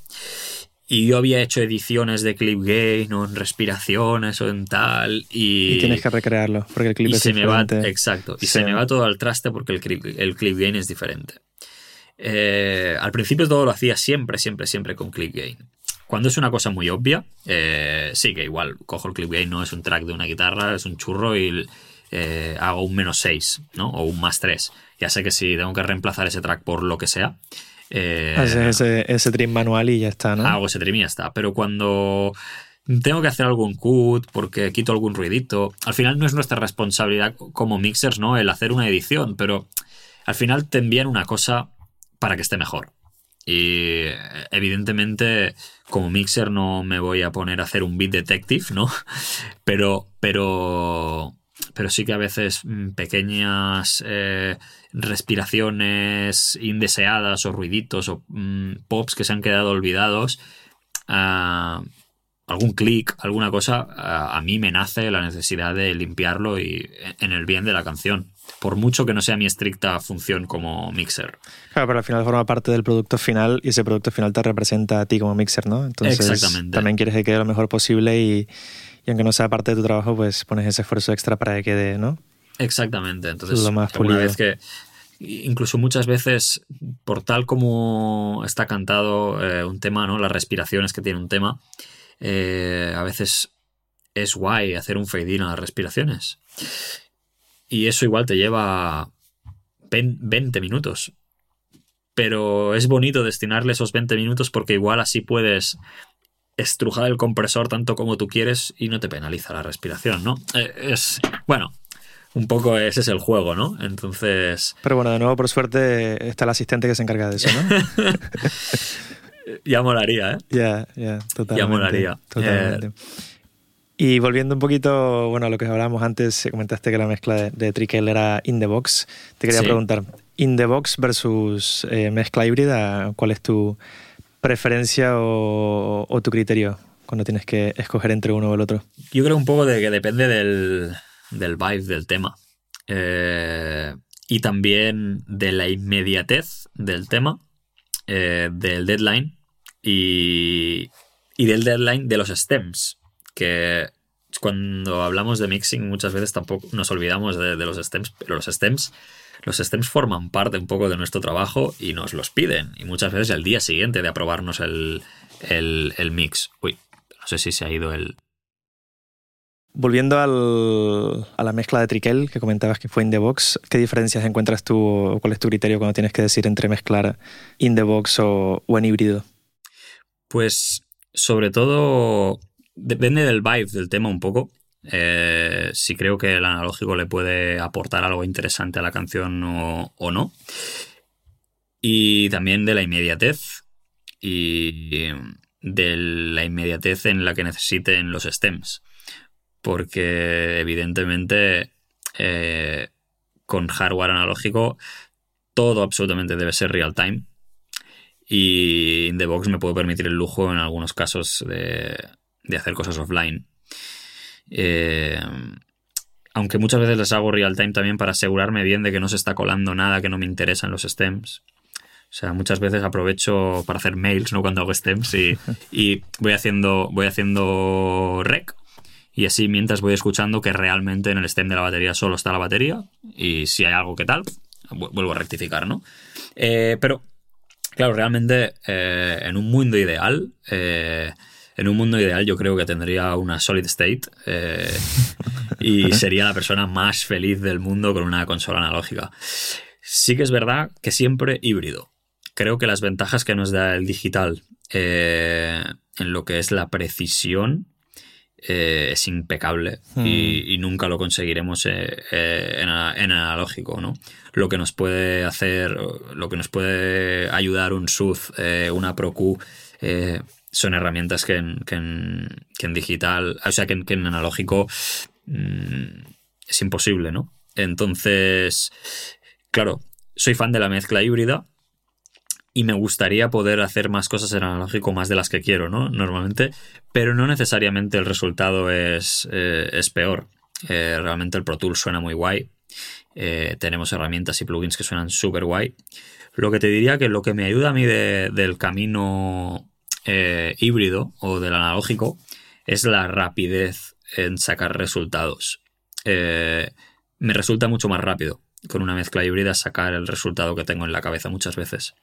y yo había hecho ediciones de clip gain o en respiraciones o en tal. Y, y tienes que recrearlo porque el clip es se diferente. Me va, exacto. Y se me va todo al traste porque el clip, el clip gain es diferente. Eh, al principio todo lo hacía siempre, siempre, siempre con clip gain. Cuando es una cosa muy obvia, eh, sí que igual cojo el clip gain, no es un track de una guitarra, es un churro y eh, hago un menos 6, ¿no? O un más 3. Ya sé que si tengo que reemplazar ese track por lo que sea, eh, ese, ese, trim manual y ya está, ¿no? Hago ese trim y ya está. Pero cuando tengo que hacer algún cut porque quito algún ruidito, al final no es nuestra responsabilidad como mixers, ¿no? El hacer una edición, pero al final te envían una cosa para que esté mejor. Y evidentemente, como mixer, no me voy a poner a hacer un beat detective, ¿no? Pero, pero, pero sí que a veces mm, pequeñas eh, respiraciones indeseadas o ruiditos o mm, pops que se han quedado olvidados, ah, algún clic, alguna cosa, ah, a mí me nace la necesidad de limpiarlo y en el bien de la canción. Por mucho que no sea mi estricta función como mixer. Claro, pero al final forma parte del producto final y ese producto final te representa a ti como mixer, ¿no? Entonces Exactamente. también quieres que quede lo mejor posible y, y aunque no sea parte de tu trabajo, pues pones ese esfuerzo extra para que quede, ¿no? Exactamente. Entonces, una vez que incluso muchas veces, por tal como está cantado eh, un tema, ¿no? Las respiraciones que tiene un tema, eh, a veces es guay hacer un fade in a las respiraciones. Y eso igual te lleva 20 minutos. Pero es bonito destinarle esos 20 minutos porque igual así puedes estrujar el compresor tanto como tú quieres y no te penaliza la respiración, ¿no? Eh, es, bueno, un poco ese es el juego, ¿no? Entonces... Pero bueno, de nuevo, por suerte, está el asistente que se encarga de eso, ¿no? ya molaría, ¿eh? Ya, ya, totalmente. Ya molaría. Totalmente. Y volviendo un poquito, bueno, a lo que hablábamos antes, comentaste que la mezcla de, de Trickel era in the box. Te quería Sí. preguntar, in the box versus eh, mezcla híbrida, ¿cuál es tu preferencia o, tu criterio cuando tienes que escoger entre uno o el otro? Yo creo un poco de que depende del, del vibe del tema. Eh, y también de la inmediatez del tema, eh, del deadline y, y del deadline de los stems. Que cuando hablamos de mixing muchas veces tampoco nos olvidamos de los stems, pero los stems, los stems forman parte un poco de nuestro trabajo y nos los piden. Y muchas veces el día siguiente de aprobarnos el, el, el mix. Uy, no sé si se ha ido el, Volviendo al- a la mezcla de Trickel que comentabas que fue in the box, ¿qué diferencias encuentras tú o cuál es tu criterio cuando tienes que decir entre mezclar in the box o, o en híbrido? Pues sobre todo depende del vibe del tema un poco. Eh, si creo que el analógico le puede aportar algo interesante a la canción o, no. Y también de la inmediatez y de la inmediatez en la que necesiten los stems. Porque evidentemente eh, con hardware analógico todo absolutamente debe ser real time. Y in the box me puedo permitir el lujo en algunos casos de, de hacer cosas offline. Eh, aunque muchas veces les hago real time también para asegurarme bien de que no se está colando nada que no me interesa en los stems. O sea, muchas veces aprovecho para hacer mails, ¿no? Cuando hago stems y, y voy haciendo. voy haciendo rec. Y así mientras voy escuchando que realmente en el stem de la batería solo está la batería. Y si hay algo que tal, vu- vuelvo a rectificar, ¿no? Eh, pero Claro, realmente eh, en un mundo ideal, eh, en un mundo ideal yo creo que tendría una solid state eh, y sería la persona más feliz del mundo con una consola analógica. Sí que es verdad que siempre híbrido. Creo que las ventajas que nos da el digital eh, en lo que es la precisión eh, es impecable y, y nunca lo conseguiremos eh, eh, en, analógico, ¿no? Lo que nos puede hacer, lo que nos puede ayudar un SUZ, una ProQ, eh, son herramientas que en, que en- digital, o sea, que en, que en analógico mm, es imposible, ¿no? Entonces, claro, soy fan de la mezcla híbrida, y me gustaría poder hacer más cosas en analógico, más de las que quiero, ¿no? Normalmente, pero no necesariamente el resultado es, eh, es peor. Eh, realmente el Pro Tools suena muy guay. Eh, tenemos herramientas y plugins que suenan súper guay. Lo que te diría que lo que me ayuda a mí de- del camino eh, híbrido o del analógico es la rapidez en sacar resultados. Eh, me resulta mucho más rápido con una mezcla híbrida sacar el resultado que tengo en la cabeza muchas veces.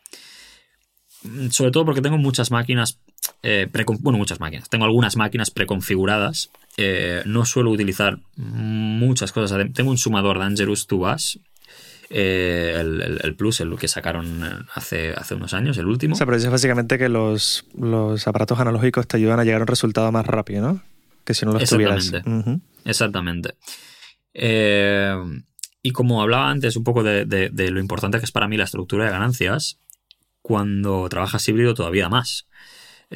Mm, Sobre todo porque tengo muchas máquinas, eh, bueno, muchas máquinas. Tengo algunas máquinas preconfiguradas. Eh, no suelo utilizar muchas cosas. Tengo un sumador Dangerous to Bass, eh, el, el- el Plus, el que sacaron hace, hace unos años, el último. O sea, pero dices básicamente que los, los aparatos analógicos te ayudan a llegar a un resultado más rápido, ¿no? Que si no los tuvieras. Exactamente. Ujú. Exactamente. Eh, y como hablaba antes un poco de, de- de lo importante que es para mí la estructura de ganancias, cuando trabajas híbrido todavía más.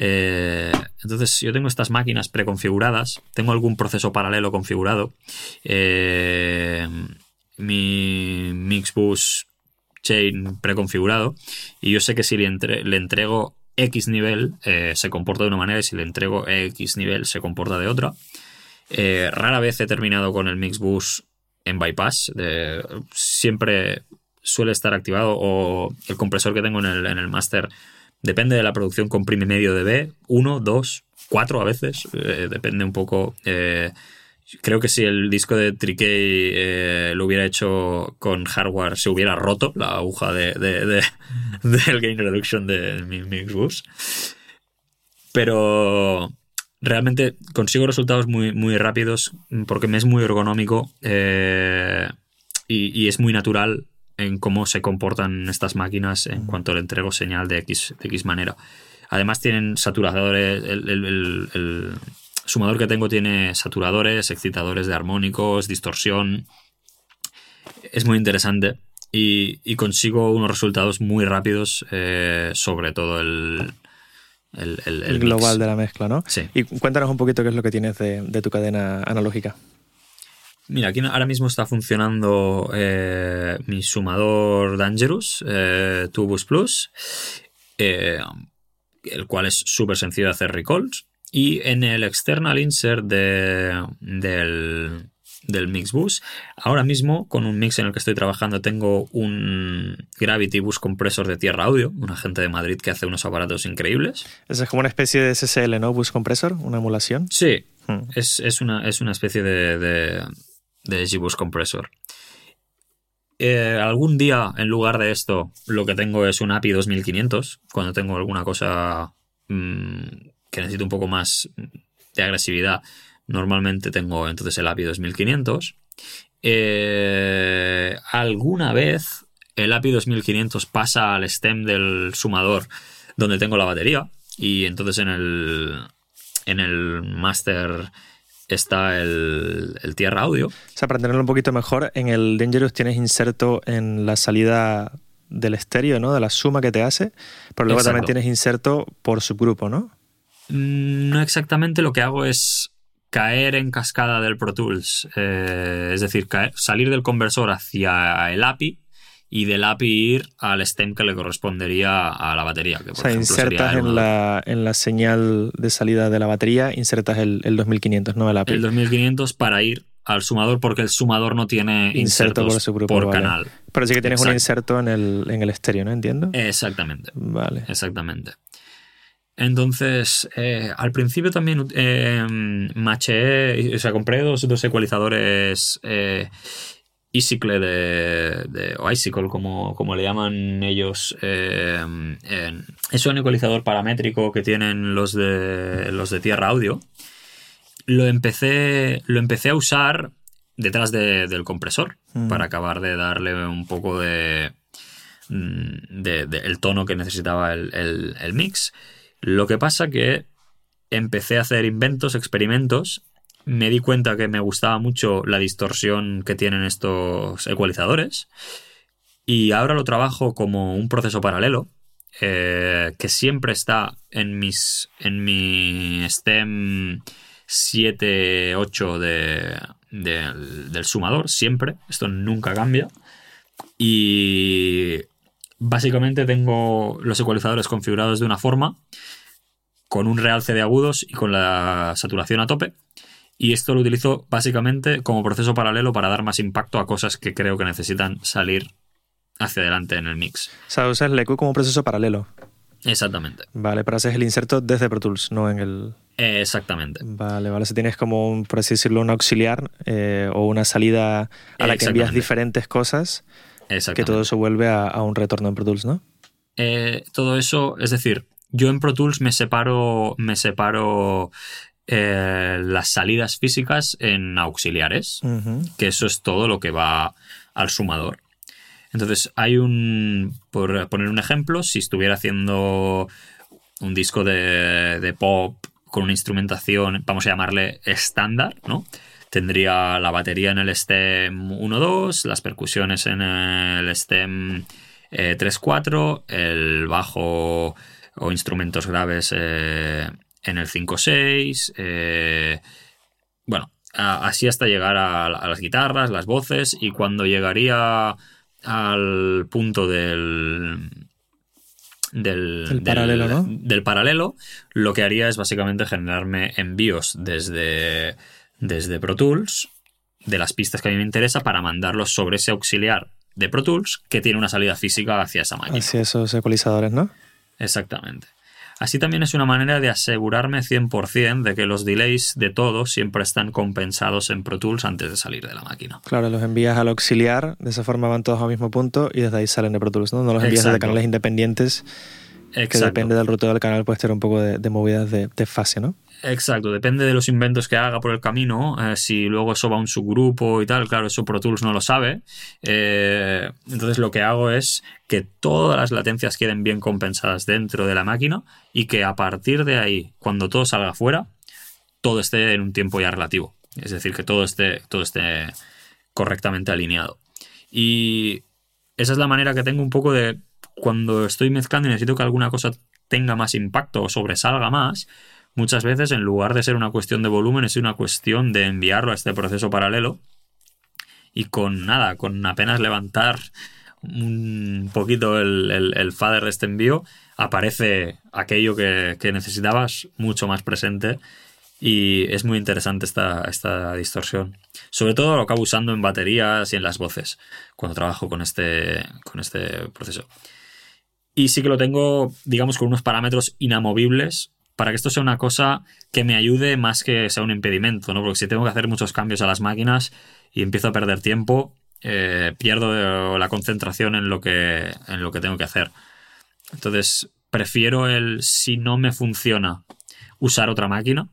Eh, entonces yo tengo estas máquinas preconfiguradas, tengo algún proceso paralelo configurado, eh, mi Mixbus Chain preconfigurado, y yo sé que si le, entre- le entrego X nivel eh, se comporta de una manera y si le entrego X nivel se comporta de otra. Eh, rara vez he terminado con el Mixbus en bypass. siempre suele estar activado o el compresor que tengo en el, en el master depende de la producción comprime medio dB, 1, 2, 4 a veces, eh, depende un poco. Creo que si el disco de Trikey eh, lo hubiera hecho con hardware se hubiera roto la aguja de, de- de- del gain reduction de mi Mixbus. Pero realmente consigo resultados muy, muy rápidos porque me es muy ergonómico eh, y, y es muy natural en cómo se comportan estas máquinas en cuanto le entrego señal de X, de X manera. Además tienen saturadores, el, el- el sumador que tengo tiene saturadores, excitadores de armónicos, distorsión. Es muy interesante y, y consigo unos resultados muy rápidos eh, sobre todo el, el, el- El, el global mix. de la mezcla, ¿no? Sí. Y cuéntanos un poquito qué es lo que tienes de, de tu cadena analógica. Mira, aquí ahora mismo está funcionando eh, mi sumador Dangerous, eh, Tubus Plus, eh, el cual es súper sencillo de hacer recalls. Y en el external insert de- del, del Mix Bus, ahora mismo con un mix en el que estoy trabajando tengo un Gravity Bus compresor de tierra audio, una gente de Madrid que hace unos aparatos increíbles. Esa es como una especie de SSL, ¿no? Bus Compressor, una emulación. Sí, Hmm. es, es una, es una especie de, de, de G-Bus Compressor. Eh, algún día, en lugar de esto, lo que tengo es un API 2500. Cuando tengo alguna cosa mm, que necesite un poco más de agresividad, normalmente tengo entonces el API 2500. Eh, alguna vez el API 2500 pasa al stem del sumador donde tengo la batería y entonces en el, en el master está el, el tierra audio. O sea, para tenerlo un poquito mejor, en el Dangerous tienes inserto en la salida del estéreo, ¿no? De la suma que te hace, pero luego Exacto. también tienes inserto por subgrupo, ¿no? No exactamente lo que hago es caer en cascada del Pro Tools. Eh, es decir, caer- salir del conversor hacia el API y del API ir al stem que le correspondería a la batería. Que O sea, ejemplo insertas en la, en la señal de salida de la batería, insertas el, el 2500, no el API. el 2500 para ir al sumador porque el sumador no tiene Inserto por subgrupo, por vale. canal. Pero sí que tienes un inserto en el, en el estéreo, ¿no? Entiendo. Exactamente. Vale. Exactamente. Entonces, eh, al principio también eh, maché, o sea, compré dos, dos ecualizadores eh, Icicle de, de- o Icicle, como, como le llaman ellos. eh, es un ecualizador paramétrico que tienen los de, los de Tierra Audio. Lo empecé, lo empecé a usar detrás de- del compresor Mm. para acabar de darle un poco de, mm, de- de- el tono que necesitaba el, el- el mix. Lo que pasa que empecé a hacer inventos, experimentos. Me di cuenta que me gustaba mucho la distorsión que tienen estos ecualizadores. Y ahora lo trabajo como un proceso paralelo. eh, que siempre está en mis. en mi stem 7, 8 de, del, del sumador. Siempre. Esto nunca cambia. Y básicamente tengo los ecualizadores configurados de una forma, con un realce de agudos y con la saturación a tope. Y esto lo utilizo básicamente como proceso paralelo para dar más impacto a cosas que creo que necesitan salir hacia adelante en el mix. O sea, usas el EQ como proceso paralelo. Exactamente. Vale, pero haces el inserto desde Pro Tools, no en el... Exactamente. Vale, vale. Si tienes como, un, por así decirlo, un auxiliar eh, o una salida a la que envías diferentes cosas, que todo eso vuelve a, a un retorno en Pro Tools, ¿no? Eh, todo eso, es decir, yo en Pro Tools me separo, me separo eh, las salidas físicas en auxiliares, que eso es todo lo que va al sumador. Entonces, hay un, por poner un ejemplo, si estuviera haciendo un disco de, de pop con una instrumentación, vamos a llamarle estándar, ¿no? Tendría la batería en el stem 1-2, las percusiones en el stem eh, 3-4, el bajo o instrumentos graves eh, en el 5-6, eh, bueno, a- así hasta llegar a, a las guitarras, las voces, y cuando llegaría al punto del. Del, Del paralelo, ¿no? del paralelo, lo que haría es básicamente generarme envíos desde, desde Pro Tools de las pistas que a mí me interesa para mandarlos sobre ese auxiliar de Pro Tools que tiene una salida física hacia esa máquina. Hacia esos ecualizadores, ¿no? Exactamente. Así también es una manera de asegurarme 100% de que los delays de todo siempre están compensados en Pro Tools antes de salir de la máquina. Claro, los envías al auxiliar, de esa forma van todos al mismo punto y desde ahí salen de Pro Tools, ¿no? No los envías desde Exacto. canales independientes Que depende del ruteo del canal, puede tener un poco de, movidas de, fase, ¿no? Exacto, depende de los inventos que haga por el camino. Eh, si luego eso va a un subgrupo y tal, claro, eso Pro Tools no lo sabe. Eh, entonces lo que hago es que todas las latencias queden bien compensadas dentro de la máquina y que a partir de ahí, cuando todo salga fuera, todo esté en un tiempo ya relativo. Es decir, que todo esté, todo esté correctamente alineado. Y esa es la manera que tengo un poco de cuando estoy mezclando y necesito que alguna cosa tenga más impacto o sobresalga más, muchas veces en lugar de ser una cuestión de volumen es una cuestión de enviarlo a este proceso paralelo y con nada, con apenas levantar un poquito el, el, fader de este envío, aparece aquello que, que, necesitabas mucho más presente y es muy interesante esta, esta distorsión. Sobre todo lo acabo usando en baterías y en las voces cuando trabajo con este, con este proceso. Y sí que lo tengo, digamos, con unos parámetros inamovibles para que esto sea una cosa que me ayude más que sea un impedimento, ¿no? Porque si tengo que hacer muchos cambios a las máquinas y empiezo a perder tiempo, eh, pierdo la concentración en lo, que, en lo que tengo que hacer. Entonces, prefiero el, si no me funciona, usar otra máquina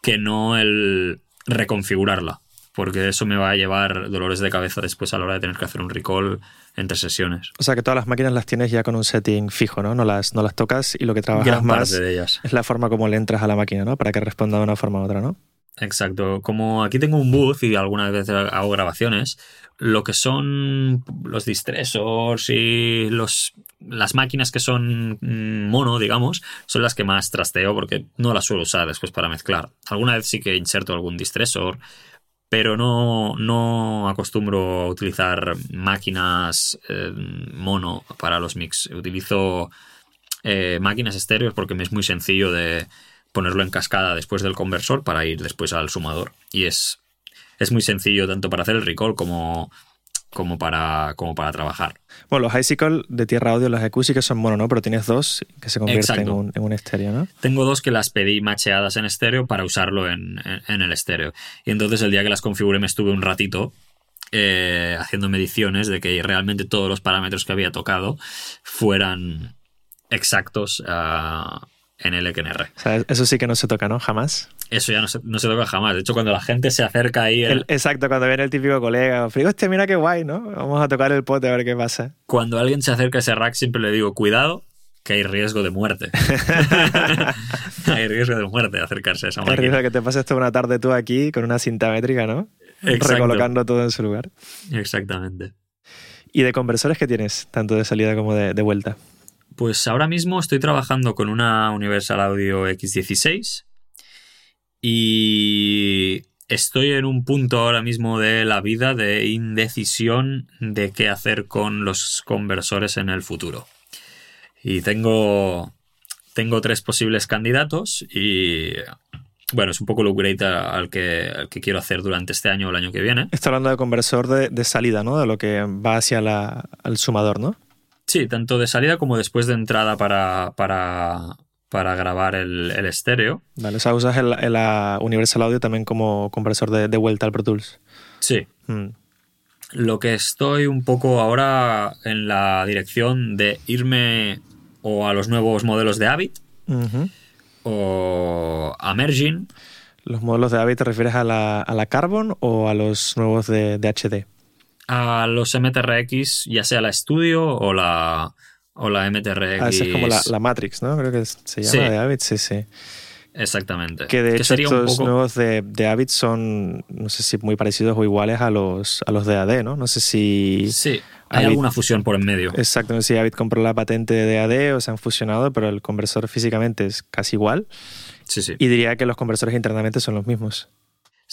que no el reconfigurarla porque eso me va a llevar dolores de cabeza después a la hora de tener que hacer un recall entre sesiones. O sea que todas las máquinas las tienes ya con un setting fijo, ¿no? No las, no las tocas y lo que trabajas más de ellas. es la forma como le entras a la máquina, ¿no? Para que responda de una forma u otra, ¿no? Exacto. Como aquí tengo un booth y algunas veces hago grabaciones, lo que son los distressors y los, las máquinas que son mm, mono, digamos, son las que más trasteo porque no las suelo usar después para mezclar. Alguna vez sí que inserto algún distressor, pero no, no acostumbro a utilizar máquinas eh, mono para los mix. Utilizo eh, máquinas estéreos porque me es muy sencillo de ponerlo en cascada después del conversor para ir después al sumador. Y es, es muy sencillo tanto para hacer el recall como como para, como para trabajar. Bueno, los Icicle de tierra audio, las que son mono, ¿no? Pero tienes dos que se convierten en un, en un, estéreo, ¿no? Tengo dos que las pedí macheadas en estéreo para usarlo en, en, el estéreo. Y entonces el día que las configuré me estuve un ratito eh, haciendo mediciones de que realmente todos los parámetros que había tocado fueran exactos uh, en. O sea, eso sí que no se toca, ¿no? Jamás. Eso ya no se, no se toca jamás. De hecho, cuando la gente se acerca ahí. exacto, cuando viene el típico colega, digo, este, mira qué guay, ¿no? Vamos a tocar el pote a ver qué pasa. Cuando alguien se acerca a ese rack, siempre le digo, cuidado, que hay riesgo de muerte. hay riesgo de muerte de acercarse a esa máquina. Hay riesgo de que te pases toda una tarde tú aquí con una cinta métrica, ¿no? Recolocando todo en su lugar. Exactamente. ¿Y de conversores qué tienes, tanto de salida como de, de vuelta? Pues ahora mismo estoy trabajando con una Universal Audio X16 y estoy en un punto ahora mismo de la vida de indecisión de qué hacer con los conversores en el futuro. Y tengo, tengo tres posibles candidatos y bueno, es un poco el upgrade al que, que quiero hacer durante este año o el año que viene. Está hablando de conversor de, salida, ¿no? De lo que va hacia la, el sumador, ¿no? Sí, tanto de salida como después de entrada para, para, para grabar el, estéreo. Vale, o sea, usas el, Universal Audio también como compresor de, vuelta al Pro Tools. Sí. Mm. Lo que estoy un poco ahora en la dirección de irme o a los nuevos modelos de Avid o a Merging. ¿Los modelos de Avid te refieres a la, a la Carbon o a los nuevos de, de HD? A los MTRX, ya sea la Studio o la, o la MTRX. Ah, esa es como la, Matrix, ¿no? Creo que se llama de Avid, sí, sí. Exactamente. Que de hecho estos nuevos de, de Avid son, no sé si muy parecidos o iguales a los, a los de AD, ¿no? No sé si... Sí, hay alguna fusión por en medio. Exacto, no sé si Avid compró la patente de AD o se han fusionado, pero el conversor físicamente es casi igual. Sí, sí. Y diría que los conversores internamente son los mismos.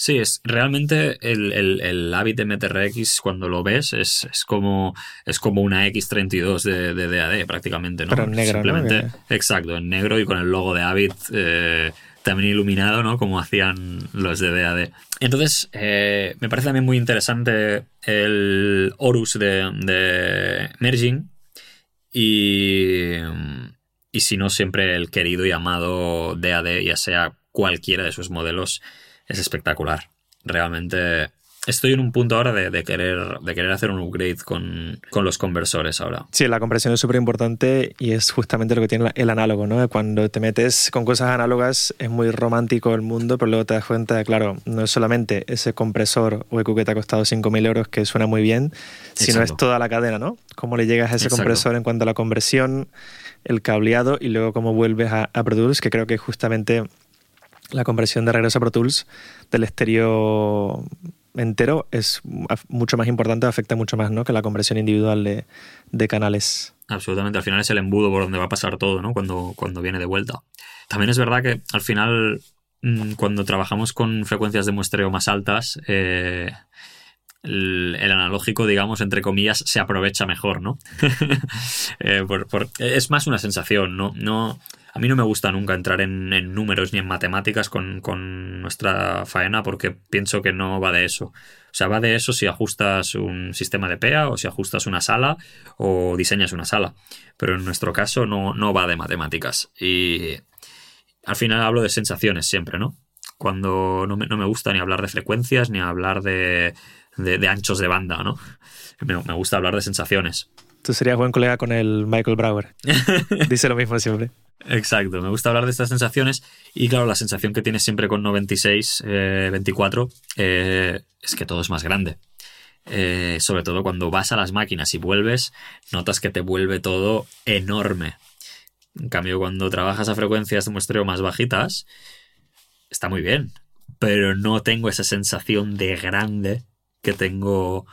Sí, es realmente el, el, el Avid MTRX cuando lo ves es, es, como, es como una X32 de, de DAD prácticamente, ¿no? Pero en negro, Simplemente, Exacto, en negro y con el logo de Avid eh, también iluminado, ¿no? Como hacían los de DAD. Entonces, eh, me parece también muy interesante el Horus de, de Merging y, y si no, siempre el querido y amado DAD, ya sea cualquiera de sus modelos es espectacular. Realmente estoy en un punto ahora de, querer, de querer hacer un upgrade con, los conversores ahora. Sí, la compresión es súper importante y es justamente lo que tiene el análogo, ¿no? Cuando te metes con cosas análogas es muy romántico el mundo, pero luego te das cuenta de, claro, no es solamente ese compresor o EQ que te ha costado 5.000 euros que suena muy bien, sino es toda la cadena, ¿no? Cómo le llegas a ese compresor en cuanto a la conversión, el cableado y luego cómo vuelves a, a Pro Tools, que creo que justamente la conversión de regreso a Pro Tools del estéreo entero es mucho más importante, afecta mucho más ¿no? que la conversión individual de, canales. Absolutamente, al final es el embudo por donde va a pasar todo, ¿no? Cuando, cuando viene de vuelta. También es verdad que al final, mm, cuando trabajamos con frecuencias de muestreo más altas, eh, el, analógico, digamos, entre comillas, se aprovecha mejor, ¿no? Eh, es más una sensación, ¿no? no a mí no me gusta nunca entrar en, números ni en matemáticas con, nuestra faena porque pienso que no va de eso. O sea, va de eso si ajustas un sistema de PEA o si ajustas una sala o diseñas una sala. Pero en nuestro caso no, no va de matemáticas. Y al final hablo de sensaciones siempre, ¿no? Cuando no me, no me gusta ni hablar de frecuencias ni hablar de, de, anchos de banda, ¿no? Me gusta hablar de sensaciones. Tú serías buen colega con el Michael Brower. Dice lo mismo siempre. Exacto, me gusta hablar de estas sensaciones y claro, la sensación que tienes siempre con 96, 24 eh, eh, es que todo es más grande. Eh, sobre todo cuando vas a las máquinas y vuelves, notas que te vuelve todo enorme. En cambio, cuando trabajas a frecuencias de muestreo más bajitas, está muy bien, pero no tengo esa sensación de grande que tengo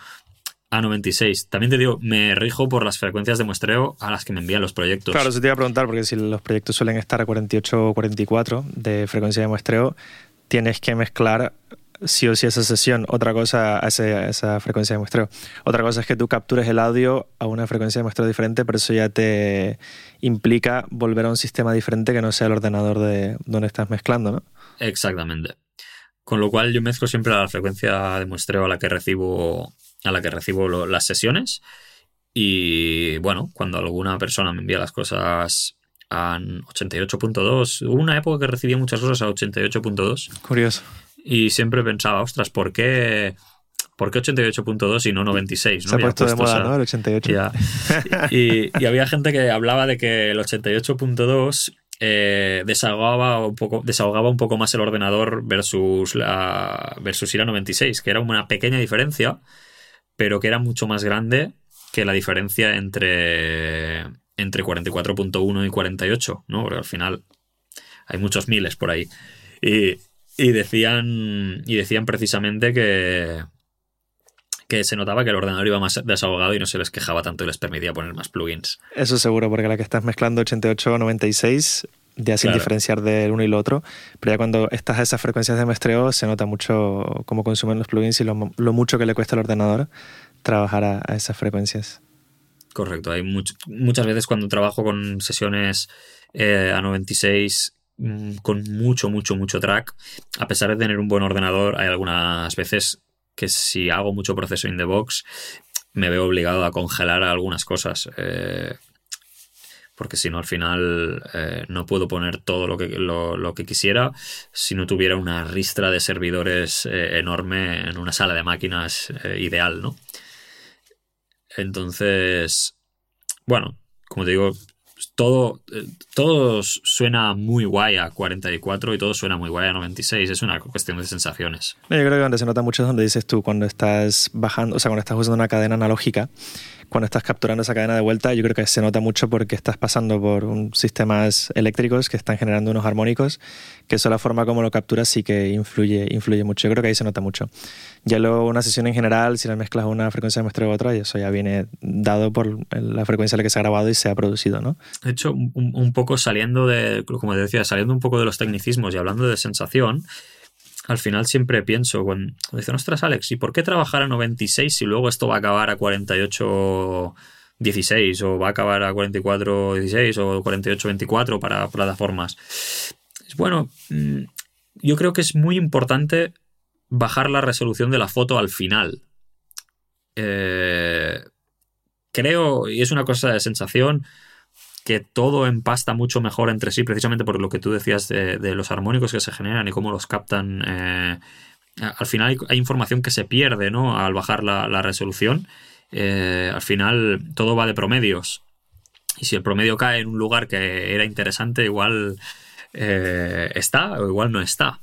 a 96. También te digo, me rijo por las frecuencias de muestreo a las que me envían los proyectos. Claro, eso te iba a preguntar, porque si los proyectos suelen estar a 48 o 44 de frecuencia de muestreo, tienes que mezclar sí o sí esa sesión, otra cosa a, esa frecuencia de muestreo. Otra cosa es que tú captures el audio a una frecuencia de muestreo diferente, pero eso ya te implica volver a un sistema diferente que no sea el ordenador de donde estás mezclando, ¿no? Exactamente. Con lo cual yo mezclo siempre la frecuencia de muestreo a la que recibo a la que recibo las sesiones. Y bueno, cuando alguna persona me envía las cosas a 88.2, hubo una época que recibía muchas cosas a 88.2. Curioso. Y siempre pensaba, ostras, ¿por qué, ¿por qué 88.2 y no 96? ¿no? Se ha puesto, de moda, ¿no? El 88. Y, y, había gente que hablaba de que el 88.2 eh, desahogaba, un poco, desahogaba un poco más el ordenador versus, la, versus ir a 96, que era una pequeña diferencia pero que era mucho más grande que la diferencia entre, entre 44.1 y 48, ¿no? Porque al final hay muchos miles por ahí. Y, decían, y decían precisamente que, que se notaba que el ordenador iba más desahogado y no se les quejaba tanto y les permitía poner más plugins. Eso seguro, porque la que estás mezclando 88 o 96 ya sin diferenciar del uno y lo otro, pero ya cuando estás a esas frecuencias de muestreo se nota mucho cómo consumen los plugins y lo, mucho que le cuesta al ordenador trabajar a, esas frecuencias. Correcto, hay muchas veces cuando trabajo con sesiones eh, a 96 mm, con mucho, mucho, mucho track, a pesar de tener un buen ordenador, hay algunas veces que si hago mucho proceso in the box, me veo obligado a congelar algunas cosas. Eh, porque si no al final eh, no puedo poner todo lo que, lo, que quisiera si no tuviera una ristra de servidores eh, enorme en una sala de máquinas eh, ideal, ¿no? Entonces, bueno, como te digo, todo, todo suena muy guay a 44 y todo suena muy guay a 96. Es una cuestión de sensaciones. Yo creo que donde se nota mucho es donde dices tú, cuando estás bajando, o sea, cuando estás usando una cadena analógica, cuando estás capturando esa cadena de vuelta, yo creo que se nota mucho porque estás pasando por un, sistemas eléctricos que están generando unos armónicos, que eso la forma como lo capturas sí que influye, influye mucho. Yo creo que ahí se nota mucho. Ya luego una sesión en general, si la mezclas una frecuencia de muestra u otra, eso ya viene dado por la frecuencia en la que se ha grabado y se ha producido, ¿no? De hecho, un, un poco saliendo de, como te decía, saliendo un poco de los tecnicismos y hablando de sensación, al final siempre pienso, cuando, dicen, ostras, Alex, ¿y por qué trabajar a 96 si luego esto va a acabar a 48 16 o va a acabar a 44 16 o 48 24 para plataformas? Bueno, mm, yo creo que es muy importante bajar la resolución de la foto al final. Eh, creo, y es una cosa de sensación, que todo empasta mucho mejor entre sí, precisamente por lo que tú decías de, los armónicos que se generan y cómo los captan eh, al final hay, información que se pierde, ¿no? Al bajar la, resolución. Eh, al final todo va de promedios. Y si el promedio cae en un lugar que era interesante, igual eh, está o igual no está.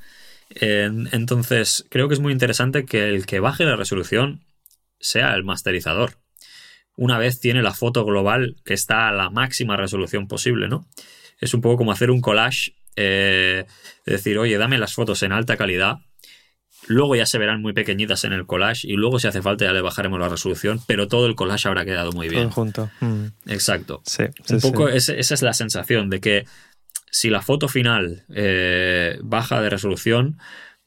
entonces, creo que es muy interesante que el que baje la resolución sea el masterizador. Una vez tiene la foto global que está a la máxima resolución posible, ¿no? Es un poco como hacer un collage, eh, decir, oye, dame las fotos en alta calidad, Luego ya se verán muy pequeñitas en el collage y luego si hace falta ya le bajaremos la resolución, pero todo el collage habrá quedado muy bien. junto. Mm. Exacto. un poco esa es la sensación de que si la foto final eh, baja de resolución,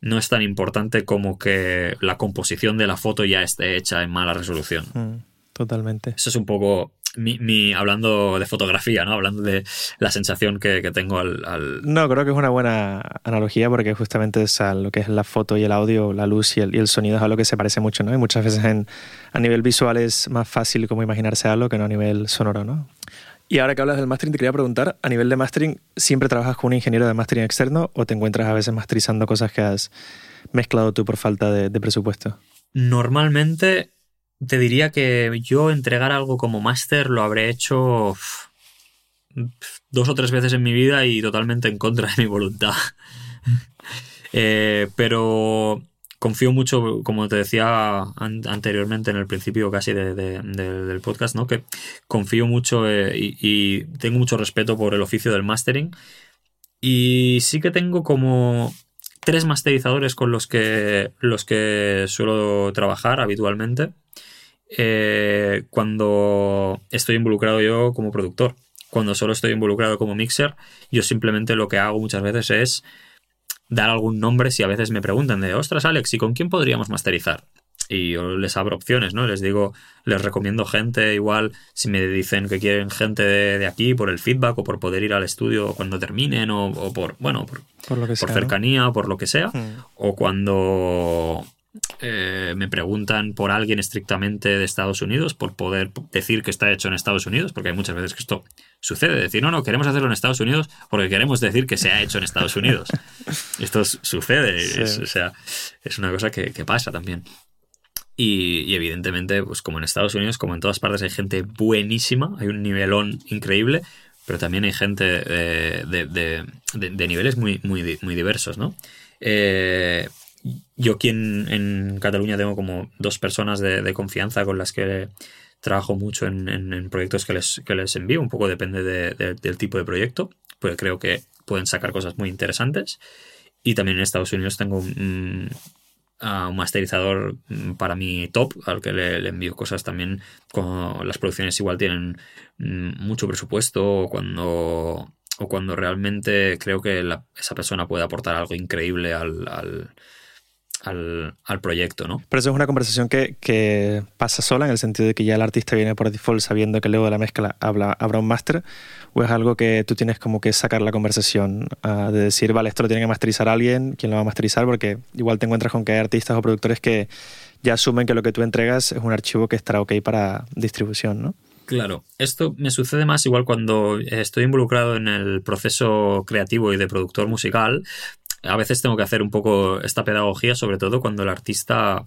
no es tan importante como que la composición de la foto ya esté hecha en mala resolución. Mm, totalmente. Eso es un poco mi, hablando de fotografía, ¿no? Hablando de la sensación que, tengo al, No, creo que es una buena analogía porque justamente es a lo que es la foto y el audio, la luz y el, sonido es algo que se parece mucho, ¿no? Y muchas veces en, a nivel visual es más fácil como imaginarse algo que no a nivel sonoro, ¿no? Y ahora que hablas del mastering, te quería preguntar, a nivel de mastering, ¿siempre trabajas con un ingeniero de mastering externo o te encuentras a veces masterizando cosas que has mezclado tú por falta de, de presupuesto? Normalmente te diría que yo entregar algo como máster lo habré hecho dos o tres veces en mi vida y totalmente en contra de mi voluntad. Eh, pero confío mucho, como te decía anteriormente en el principio casi del podcast, ¿no? que confío mucho eh, y, y, tengo mucho respeto por el oficio del mastering. Y sí que tengo como tres masterizadores con los que, los que suelo trabajar habitualmente. Eh, cuando estoy involucrado yo como productor. Cuando solo estoy involucrado como mixer, yo simplemente lo que hago muchas veces es dar algún nombre si a veces me preguntan de, ostras Alex, ¿y con quién podríamos masterizar? Y yo les abro opciones, ¿no? Les digo, les recomiendo gente, igual si me dicen que quieren gente de, aquí por el feedback o por poder ir al estudio cuando terminen o, por, bueno, por, lo que por cercanía o por lo que sea. Hmm. O cuando eh, me preguntan por alguien estrictamente de Estados Unidos, por poder decir que está hecho en Estados Unidos, porque hay muchas veces que esto sucede, decir, no, no, queremos hacerlo en Estados Unidos porque queremos decir que se ha hecho en Estados Unidos. esto sucede, es, o sea, es una cosa que, pasa también. Y, evidentemente, pues como en Estados Unidos, como en todas partes, hay gente buenísima, hay un nivelón increíble, pero también hay gente de, niveles muy, muy, muy diversos, ¿no? Eh, yo aquí en, Cataluña tengo como dos personas de, confianza con las que trabajo mucho en, proyectos que les, que les, envío, un poco depende del tipo de proyecto, pues creo que pueden sacar cosas muy interesantes. Y también en Estados Unidos tengo un, un masterizador para mí top, al que le, envío cosas también cuando las producciones igual tienen mm, mucho presupuesto o cuando, o cuando realmente creo que esa persona puede aportar algo increíble al, proyecto, ¿no? Pero eso es una conversación que, pasa sola en el sentido de que ya el artista viene por default sabiendo que luego de la mezcla habrá un máster, o es algo que tú tienes como que sacar la conversación ah, de decir, vale, esto lo tiene que masterizar alguien, ¿quién lo va a masterizar? Porque igual te encuentras con que hay artistas o productores que ya asumen que lo que tú entregas es un archivo que estará ok para distribución, ¿no? Claro, esto me sucede más igual cuando estoy involucrado en el proceso creativo y de productor musical, a veces tengo que hacer un poco esta pedagogía, sobre todo cuando el artista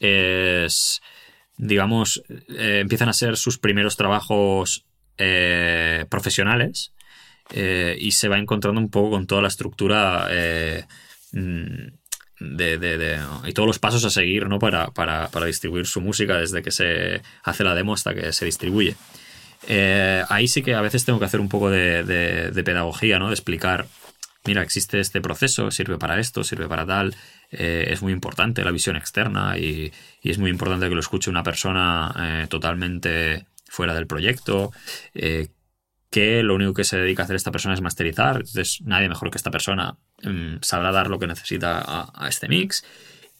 es, digamos, eh, empiezan a ser sus primeros trabajos eh, profesionales eh, y se va encontrando un poco con toda la estructura mm, de, y todos los pasos a seguir ¿no? para, para, distribuir su música desde que se hace la demo hasta que se distribuye. ahí sí que a veces tengo que hacer un poco de, pedagogía, ¿no? De explicar mira, existe este proceso, sirve para esto, sirve para tal, eh, es muy importante la visión externa y, es muy importante que lo escuche una persona eh, totalmente fuera del proyecto, eh, que lo único que se dedica a hacer esta persona es masterizar, entonces nadie mejor que esta persona mm, sabrá dar lo que necesita a, este mix.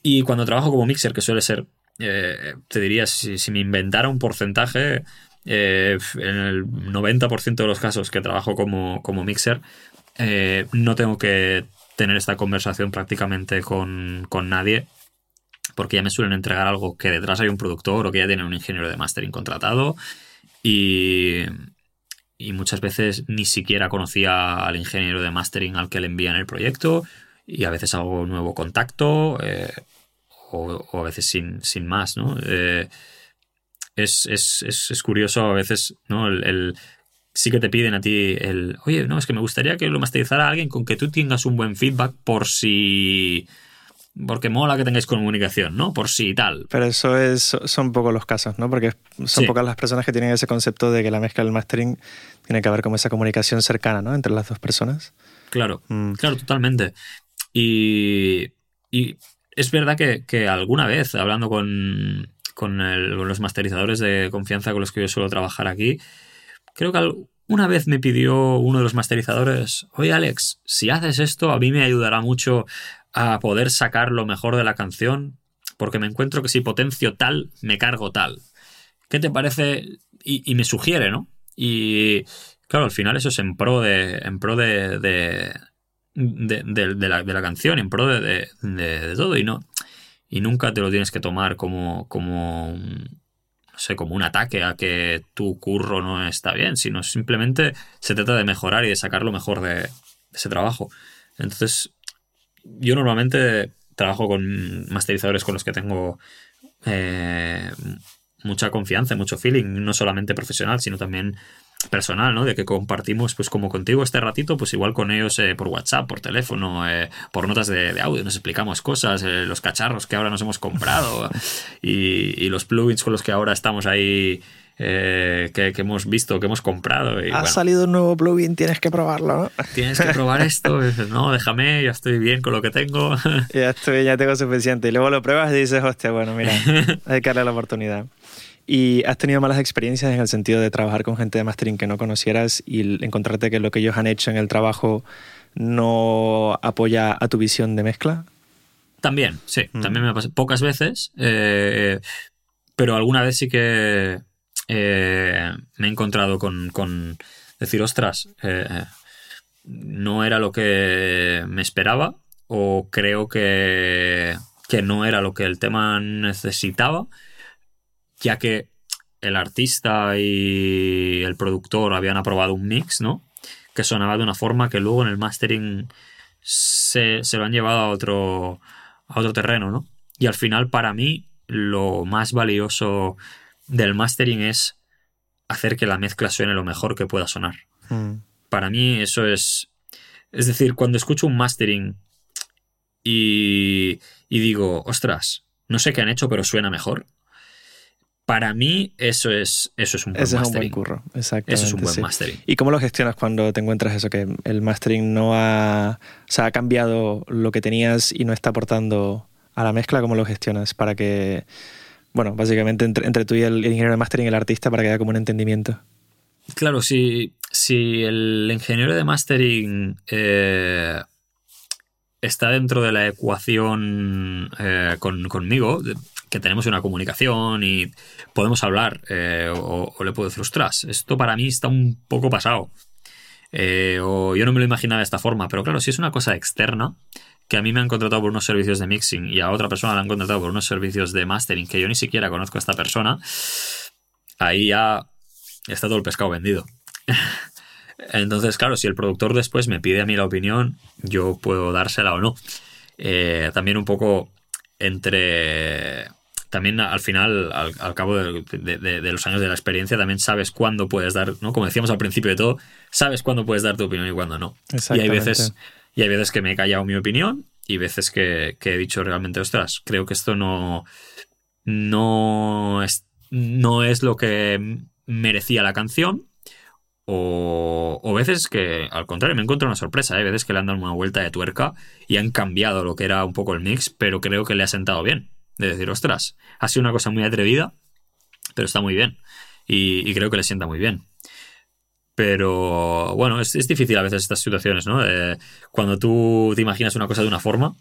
Y cuando trabajo como mixer, que suele ser, te diría, si, si, me inventara un porcentaje, en el 90% de los casos que trabajo como, como mixer, eh, no tengo que tener esta conversación prácticamente con, nadie porque ya me suelen entregar algo que detrás hay un productor o que ya tienen un ingeniero de mastering contratado y, y muchas veces ni siquiera conocía al ingeniero de mastering al que le envían el proyecto y a veces hago nuevo contacto eh, o, a veces sin, sin más, ¿no? Eh, es, es, es, curioso a veces, ¿no? El, sí que te piden a ti el, oye, no, es que me gustaría que lo masterizara alguien con que tú tengas un buen feedback por si... Porque mola que tengáis comunicación, ¿no? Por si tal. Pero eso es, son pocos los casos, ¿no? Porque son pocas las personas que tienen ese concepto de que la mezcla del mastering tiene que haber como esa comunicación cercana, ¿no? Entre las dos personas. Claro, mm. claro, totalmente. Y, es verdad que, alguna vez, hablando con, con, los masterizadores de confianza con los que yo suelo trabajar aquí, creo que una vez me pidió uno de los masterizadores, oye Alex, si haces esto, a mí me ayudará mucho a poder sacar lo mejor de la canción, porque me encuentro que si potencio tal, me cargo tal. ¿Qué te parece? Y, me sugiere, ¿no? Y claro, al final eso es en pro de, en pro de, de, la, canción, en pro de, todo, y no. Y nunca te lo tienes que tomar como, como sé, como un ataque a que tu curro no está bien, sino simplemente se trata de mejorar y de sacar lo mejor de, ese trabajo. Entonces, yo normalmente trabajo con masterizadores con los que tengo eh, mucha confianza, mucho feeling, no solamente profesional, sino también personal, ¿no? De que compartimos, pues como contigo este ratito, pues igual con ellos eh, por WhatsApp, por teléfono, eh, por notas de, audio, nos explicamos cosas, eh, los cacharros que ahora nos hemos comprado y, los plugins con los que ahora estamos ahí. Que, hemos visto, que hemos comprado. ha salido un nuevo plugin, tienes que probarlo, ¿no? Tienes que probar esto. no, déjame, ya estoy bien con lo que tengo. ya estoy, ya tengo suficiente. Y luego lo pruebas y dices, hostia, bueno, mira, hay que darle la oportunidad. ¿Y has tenido malas experiencias en el sentido de trabajar con gente de mastering que no conocieras y encontrarte que lo que ellos han hecho en el trabajo no apoya a tu visión de mezcla? También, sí, mm. también me pasa pocas veces, eh, pero alguna vez sí que eh, me he encontrado con, decir, ostras, eh, no era lo que me esperaba o creo que, que no era lo que el tema necesitaba ya que el artista y el productor habían aprobado un mix, ¿no? Que sonaba de una forma que luego en el mastering se, lo han llevado a otro, a otro terreno, ¿no? Y al final, para mí, lo más valioso del mastering es hacer que la mezcla suene lo mejor que pueda sonar. Mm. Para mí, eso es. Es decir, cuando escucho un mastering y, y digo, ostras, no sé qué han hecho, pero suena mejor para mí, eso es, eso es un buen mastering. Es un buen curro, exactamente. Eso es un buen mastering. ¿Y cómo lo gestionas cuando te encuentras eso, que el mastering no ha, o sea, ha cambiado lo que tenías y no está aportando a la mezcla? ¿Cómo lo gestionas para que, bueno, básicamente entre, tú y el, ingeniero de mastering y el artista para que haya como un entendimiento? Claro, si, si el ingeniero de mastering eh, está dentro de la ecuación eh, conmigo, que tenemos una comunicación y podemos hablar, eh, o, le puedo decir, ostras, esto para mí está un poco pasado. Eh, o yo no me lo imaginaba de esta forma, pero claro, si es una cosa externa, que a mí me han contratado por unos servicios de mixing y a otra persona la han contratado por unos servicios de mastering que yo ni siquiera conozco a esta persona, ahí ya está todo el pescado vendido. Entonces, claro, si el productor después me pide a mí la opinión, yo puedo dársela o no. Eh, también un poco entre también al final, al, cabo de, los años de la experiencia, también sabes cuándo puedes dar, ¿no? Como decíamos al principio de todo, sabes cuándo puedes dar tu opinión y cuándo no. Y hay veces, y hay veces que me he callado mi opinión y veces que, he dicho realmente, ostras, creo que esto no, no, es, no es lo que merecía la canción. O, o veces que, al contrario, me encuentro una sorpresa. Hay ¿eh? veces que le han dado una vuelta de tuerca y han cambiado lo que era un poco el mix, pero creo que le ha sentado bien de decir, ostras, ha sido una cosa muy atrevida, pero está muy bien. Y, creo que le sienta muy bien. Pero bueno, es, difícil a veces estas situaciones, ¿no? cuando tú te imaginas una cosa de una forma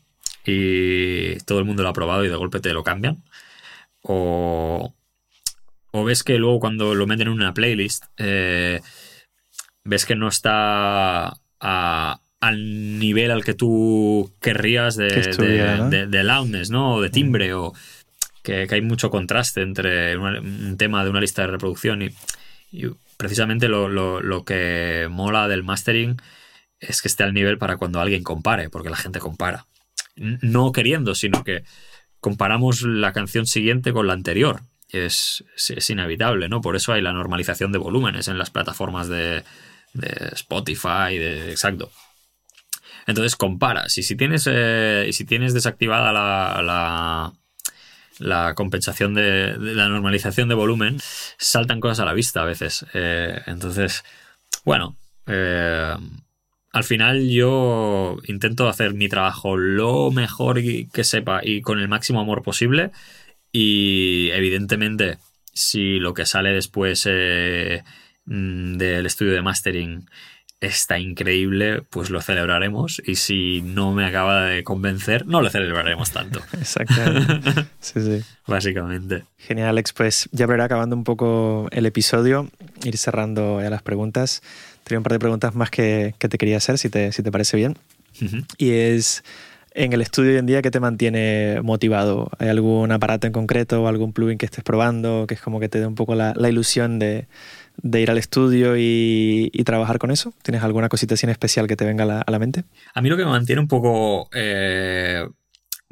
y todo el mundo lo ha probado y de golpe te lo cambian. O, o ves que luego cuando lo meten en una playlist, eh, ves que no está a, al nivel al que tú querrías de, de, loudness, ¿no? O de timbre, mm. o que, hay mucho contraste entre un tema de una lista de reproducción y, precisamente lo, que mola del mastering es que esté al nivel para cuando alguien compare, porque la gente compara. No queriendo, sino que comparamos la canción siguiente con la anterior. Es, es, inevitable, ¿no? Por eso hay la normalización de volúmenes en las plataformas de, de Spotify, de. Exacto. Entonces comparas. Y si tienes, eh, si tienes desactivada la, la, compensación de, la normalización de volumen, saltan cosas a la vista a veces. Eh, entonces, bueno, eh, al final yo intento hacer mi trabajo lo mejor que sepa y con el máximo amor posible. Y evidentemente, si lo que sale después mm, del estudio de mastering está increíble, pues lo celebraremos. Y si no me acaba de convencer, no lo celebraremos tanto. Exactamente. Sí, sí. Básicamente. Genial, Alex. Pues ya ir acabando un poco el episodio, ir cerrando ya las preguntas. Tenía un par de preguntas más que, te quería hacer, si te, si te parece bien. Y es, en el estudio hoy en día, ¿qué te mantiene motivado? ¿Hay algún aparato en concreto o algún plugin que estés probando que es como que te dé un poco la ilusión de, de ir al estudio y, trabajar con eso? ¿Tienes alguna cosita así especial que te venga a la, mente? A mí lo que me mantiene un poco eh,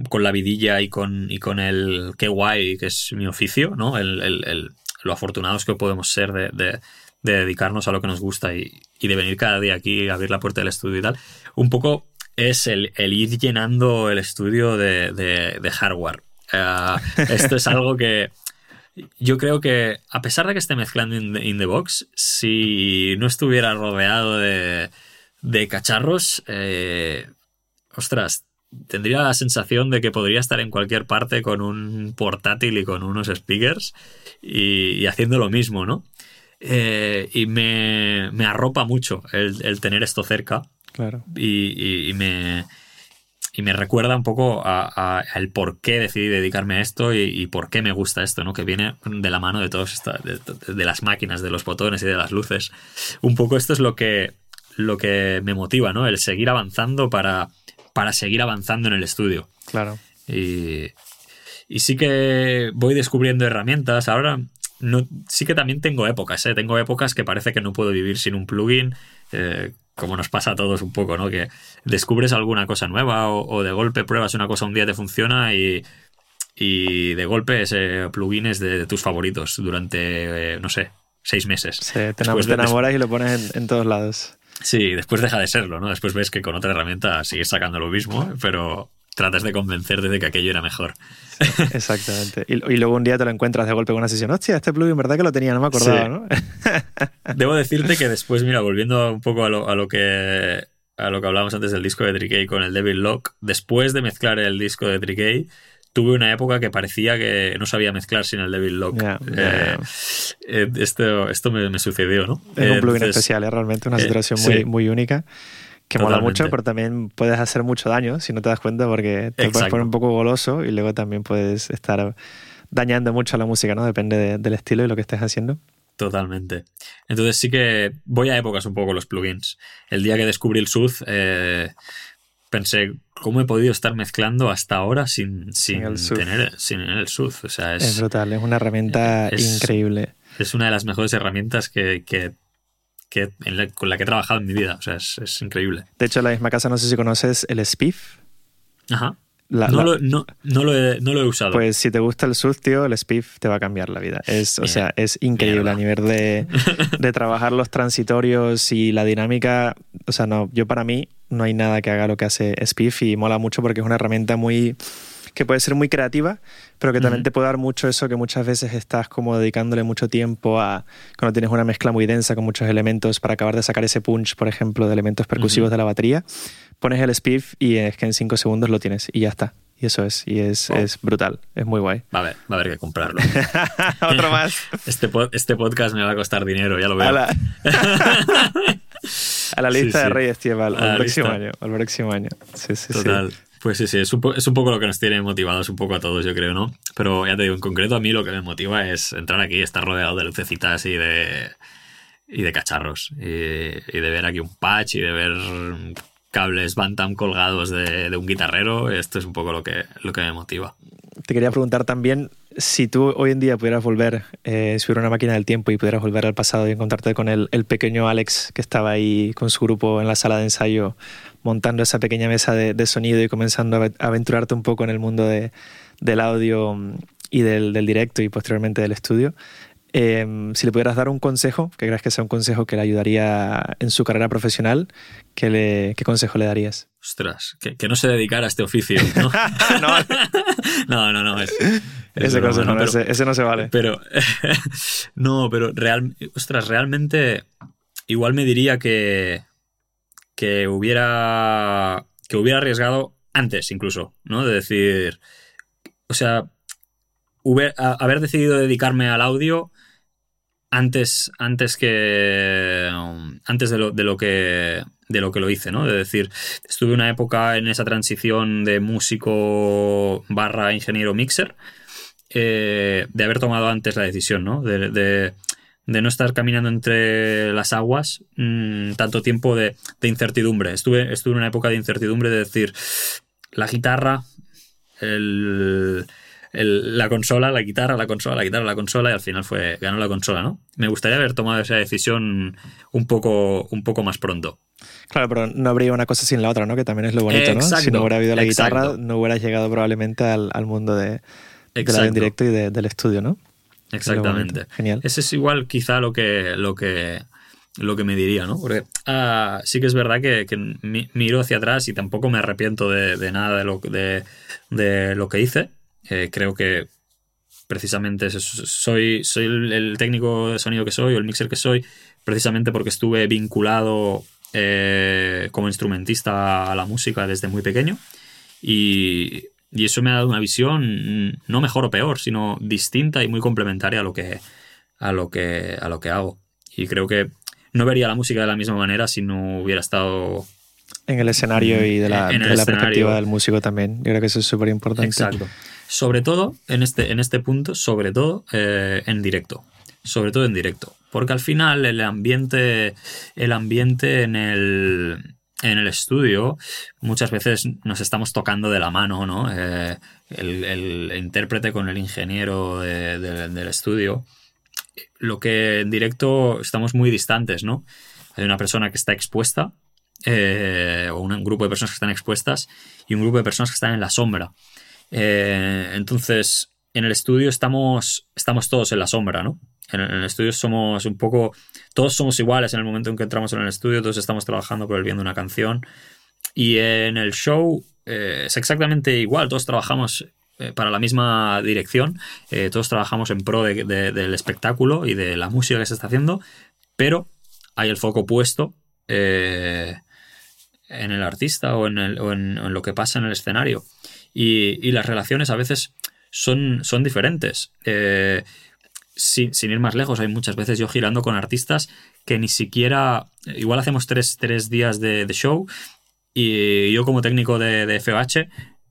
con la vidilla y con, y con el qué guay, que es mi oficio, ¿no? El, lo afortunados que podemos ser de, dedicarnos a lo que nos gusta y, de venir cada día aquí abrir la puerta del estudio y tal. Un poco es el, ir llenando el estudio de, hardware. Eh, esto es algo que yo creo que, a pesar de que esté mezclando in the, box, si no estuviera rodeado de, cacharros, eh, ostras, tendría la sensación de que podría estar en cualquier parte con un portátil y con unos speakers y, haciendo lo mismo, ¿no? Eh, y me, arropa mucho el, tener esto cerca. Claro. y me y me recuerda un poco al por qué decidí dedicarme a esto y, por qué me gusta esto, ¿no? Que viene de la mano de todos de, las máquinas, de los botones y de las luces. Un poco esto es lo que, lo que me motiva, ¿no? El seguir avanzando para, para seguir avanzando en el estudio. Claro. Y, y sí que voy descubriendo herramientas. Ahora no, sí que también tengo épocas, ¿eh? Tengo épocas que parece que no puedo vivir sin un plugin. Eh, como nos pasa a todos un poco, ¿no? Que descubres alguna cosa nueva o, de golpe pruebas una cosa un día te funciona y, y de golpe ese plugin es de, tus favoritos durante, eh, no sé, seis meses. Sí, te, enamoras y lo pones en, todos lados. Sí, después deja de serlo, ¿no? Después ves que con otra herramienta sigues sacando lo mismo, pero tratas de convencerte de que aquello era mejor. exactamente. Y, luego un día te lo encuentras de golpe con una sesión. Hostia, este plugin, ¿verdad que lo tenía? No me acordaba, ¿no? Debo decirte que después, mira, volviendo un poco a lo, a lo que a lo que hablábamos antes del disco de Trickey con el Devil Lock, después de mezclar el disco de Trickey, tuve una época que parecía que no sabía mezclar sin el Devil Lock. Eh, eh, esto, esto me, sucedió, ¿no? Es un plugin especial, es realmente una eh, situación muy, muy única que mola mucho, pero también puedes hacer mucho daño si no te das cuenta porque te puedes poner un poco goloso y luego también puedes estar dañando mucho a la música, ¿no? Depende del estilo y lo que estés haciendo. Totalmente. Entonces sí que voy a épocas un poco los plugins. El día que descubrí el Sooth, eh, pensé, ¿cómo he podido estar mezclando hasta ahora sin, sin, tener sin el Sooth? O sea, es, brutal, es una herramienta increíble. Es una de las mejores herramientas que, que con la que he trabajado en mi vida. O sea, es, increíble. De hecho, en la misma casa, no sé si conoces el Spiff. Ajá. no, Lo, no, lo he, usado. Pues si te gusta el SUZ, tío, el Spiff te va a cambiar la vida. Es, o sea, es increíble a nivel de, de, trabajar los transitorios y la dinámica. O sea, no, yo para mí no hay nada que haga lo que hace Spiff y mola mucho porque es una herramienta muy que puede ser muy creativa, pero que también te puede dar mucho eso que muchas veces estás como dedicándole mucho tiempo a cuando tienes una mezcla muy densa con muchos elementos para acabar de sacar ese punch, por ejemplo, de elementos percusivos de la batería, pones el spiff y es que en cinco segundos lo tienes y ya está. Y eso es, y es, es brutal, es muy guay. Va a haber, va a haber que comprarlo. Otro más. Este, este podcast me va a costar dinero, ya lo veo. A la, a la lista de Reyes, tío, al, próximo año, al próximo año. Sí, sí, Total. Pues sí, sí, es un, poco lo que nos tiene motivados un poco a todos, yo creo, ¿no? Pero ya te digo, en concreto a mí lo que me motiva es entrar aquí, estar rodeado de lucecitas y de, y de cacharros. Y, de ver aquí un patch y de ver cables Bantam colgados de, de, un guitarrero, esto es un poco lo que, lo que me motiva. Te quería preguntar también si tú hoy en día pudieras volver, eh, si hubiera una máquina del tiempo y pudieras volver al pasado y encontrarte con el, el, pequeño Alex que estaba ahí con su grupo en la sala de ensayo montando esa pequeña mesa de, de sonido y comenzando a aventurarte un poco en el mundo de, del audio y del, del, directo y posteriormente del estudio. Eh, si le pudieras dar un consejo, que creas que sea un consejo que le ayudaría en su carrera profesional, ¿qué, le, qué consejo le darías? Ostras, que, que, no se dedicara a este oficio, ¿no? no, no, no, es, ese, consejo, no, pero, ese, ese, no se vale. Pero, no, pero real, ostras, realmente igual me diría que, que hubiera, que hubiera arriesgado antes incluso, ¿no? De decir, o sea, haber decidido dedicarme al audio antes, antes que. antes de lo, de lo que. de lo que lo hice, ¿no? De decir, estuve una época en esa transición de músico barra ingeniero mixer. Eh, de haber tomado antes la decisión, ¿no? De, de, no estar caminando entre las aguas mmm, tanto tiempo de, de, incertidumbre. Estuve, estuve en una época de incertidumbre de decir, la guitarra, el, el, la consola, la guitarra, la consola, la guitarra, la consola, y al final fue ganó la consola, ¿no? Me gustaría haber tomado esa decisión un poco, un poco más pronto. Claro, pero no habría una cosa sin la otra, ¿no? Que también es lo bonito, exacto, ¿no? Si no hubiera habido la exacto. guitarra, no hubieras llegado probablemente al, al mundo de, de la en directo y de, del estudio, ¿no? Exactamente. Genial. Ese es igual quizá lo que, lo que, lo que me diría, ¿no? Porque uh, sí que es verdad que, que, miro hacia atrás y tampoco me arrepiento de, de nada de lo, de, de lo que hice. Eh, creo que precisamente soy, soy el técnico de sonido que soy o el mixer que soy precisamente porque estuve vinculado eh, como instrumentista a la música desde muy pequeño y, y, eso me ha dado una visión no mejor o peor sino distinta y muy complementaria a lo que a lo que a lo que hago y creo que no vería la música de la misma manera si no hubiera estado en el escenario y de la, de la perspectiva del músico también. Yo creo que eso es súper importante. Exacto. Sobre todo, en este, en este punto, sobre todo eh, en directo. Sobre todo en directo. Porque al final el ambiente, el ambiente en el, en el estudio muchas veces nos estamos tocando de la mano, ¿no? Eh, el, intérprete con el ingeniero de, de, del estudio. Lo que en directo estamos muy distantes, ¿no? Hay una persona que está expuesta eh, o un grupo de personas que están expuestas y un grupo de personas que están en la sombra. Eh, entonces, en el estudio estamos, estamos todos en la sombra, ¿no? En el, estudio somos un poco, todos somos iguales en el momento en que entramos en el estudio, todos estamos trabajando por el bien de una canción. Y en el show eh, es exactamente igual, todos trabajamos eh, para la misma dirección, eh, todos trabajamos en pro de, de, del espectáculo y de la música que se está haciendo, pero hay el foco puesto eh, en el artista o, en, el, o en, en, lo que pasa en el escenario. Y, y las relaciones a veces son, son diferentes. Eh, sin, sin, ir más lejos, hay muchas veces yo girando con artistas que ni siquiera, igual hacemos tres, tres días de, de, show y yo como técnico de, de, FOH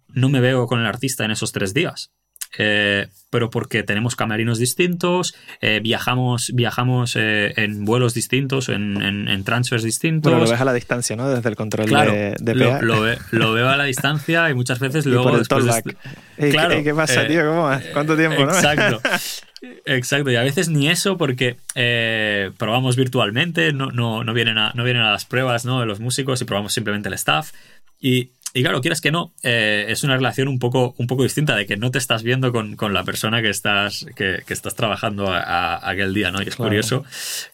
no me veo con el artista en esos tres días. Eh, pero porque tenemos camerinos distintos, eh, viajamos, viajamos eh, en vuelos distintos, en, en, en, transfers distintos. Bueno, lo ves a la distancia, ¿no? Desde el control claro, de, de lo, lo, ve, lo, veo a la distancia y muchas veces luego... Y por el después de... hey, claro, ¿qué, ¿qué, pasa, tío? ¿Cómo? ¿Cuánto tiempo, exacto. no? Exacto, y a veces ni eso porque eh, probamos virtualmente, no, no, no, vienen a, no vienen a las pruebas ¿no? de los músicos y probamos simplemente el staff. Y y claro, quieras que no, eh, es una relación un poco, un poco distinta de que no te estás viendo con, con la persona que estás, que, que estás trabajando a, a, aquel día, ¿no? Y es claro. curioso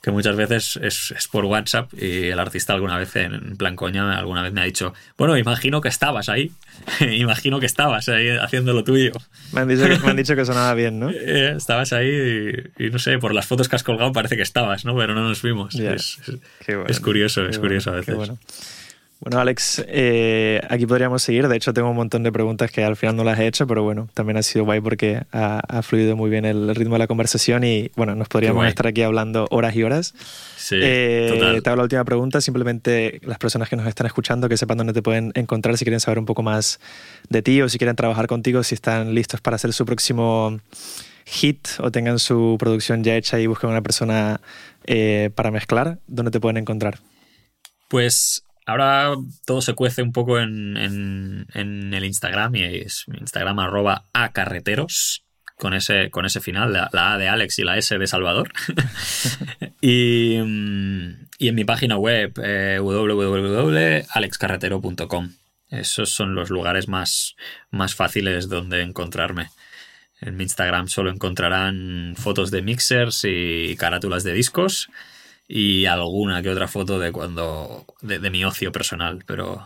que muchas veces es, es, por WhatsApp y el artista alguna vez en plan coña, alguna vez me ha dicho, bueno, imagino que estabas ahí, imagino que estabas ahí haciendo lo tuyo. Me han dicho que, me han dicho que sonaba bien, ¿no? Eh, estabas ahí y, y, no sé, por las fotos que has colgado parece que estabas, ¿no? Pero no nos vimos. Yeah. Es, bueno, es, curioso, es curioso a veces. Bueno. Alex, eh, aquí podríamos seguir. De hecho, tengo un montón de preguntas que al final no las he hecho, pero bueno, también ha sido guay porque ha, ha fluido muy bien el ritmo de la conversación y bueno, nos podríamos estar aquí hablando horas y horas. Sí, eh, total. Te hago la última pregunta. Simplemente las personas que nos están escuchando que sepan dónde te pueden encontrar si quieren saber un poco más de ti o si quieren trabajar contigo, si están listos para hacer su próximo hit o tengan su producción ya hecha y buscan una persona eh, para mezclar, ¿dónde te pueden encontrar? Pues ahora todo se cuece un poco en, el Instagram y es Instagram arroba a carreteros con ese, con ese final, la, A de Alex y la S de Salvador. y, y, en mi página web eh, www.alexcarretero.com. Esos son los lugares más, más fáciles donde encontrarme. En mi Instagram solo encontrarán fotos de mixers y carátulas de discos y alguna que otra foto de cuando de, mi ocio personal, pero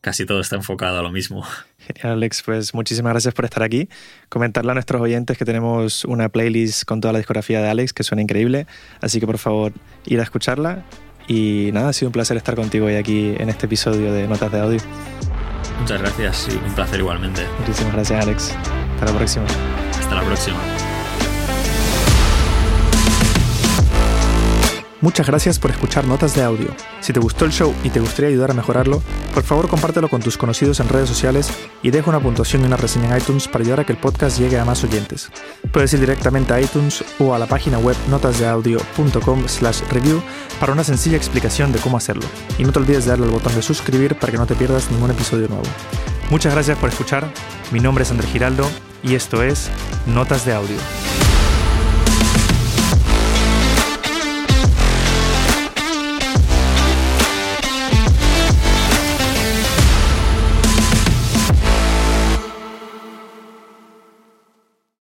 casi todo está enfocado a lo mismo. Genial, Alex. Pues muchísimas gracias por estar aquí. Comentarle a nuestros oyentes que tenemos una playlist con toda la discografía de Alex que suena increíble. Así que por favor, ir a escucharla. Y nada, ha sido un placer estar contigo hoy aquí en este episodio de Notas de Audio. Muchas gracias y un placer igualmente. Muchísimas gracias, Alex. Hasta la próxima. Hasta la próxima. Muchas gracias por escuchar Notas de Audio. Si te gustó el show y te gustaría ayudar a mejorarlo, por favor compártelo con tus conocidos en redes sociales y deja una puntuación y una reseña en iTunes para ayudar a que el podcast llegue a más oyentes. Puedes ir directamente a iTunes o a la página web notasdeaudio.com slash review para una sencilla explicación de cómo hacerlo. Y no te olvides de darle al botón de suscribir para que no te pierdas ningún episodio nuevo. Muchas gracias por escuchar, mi nombre es André Giraldo y esto es Notas de Audio.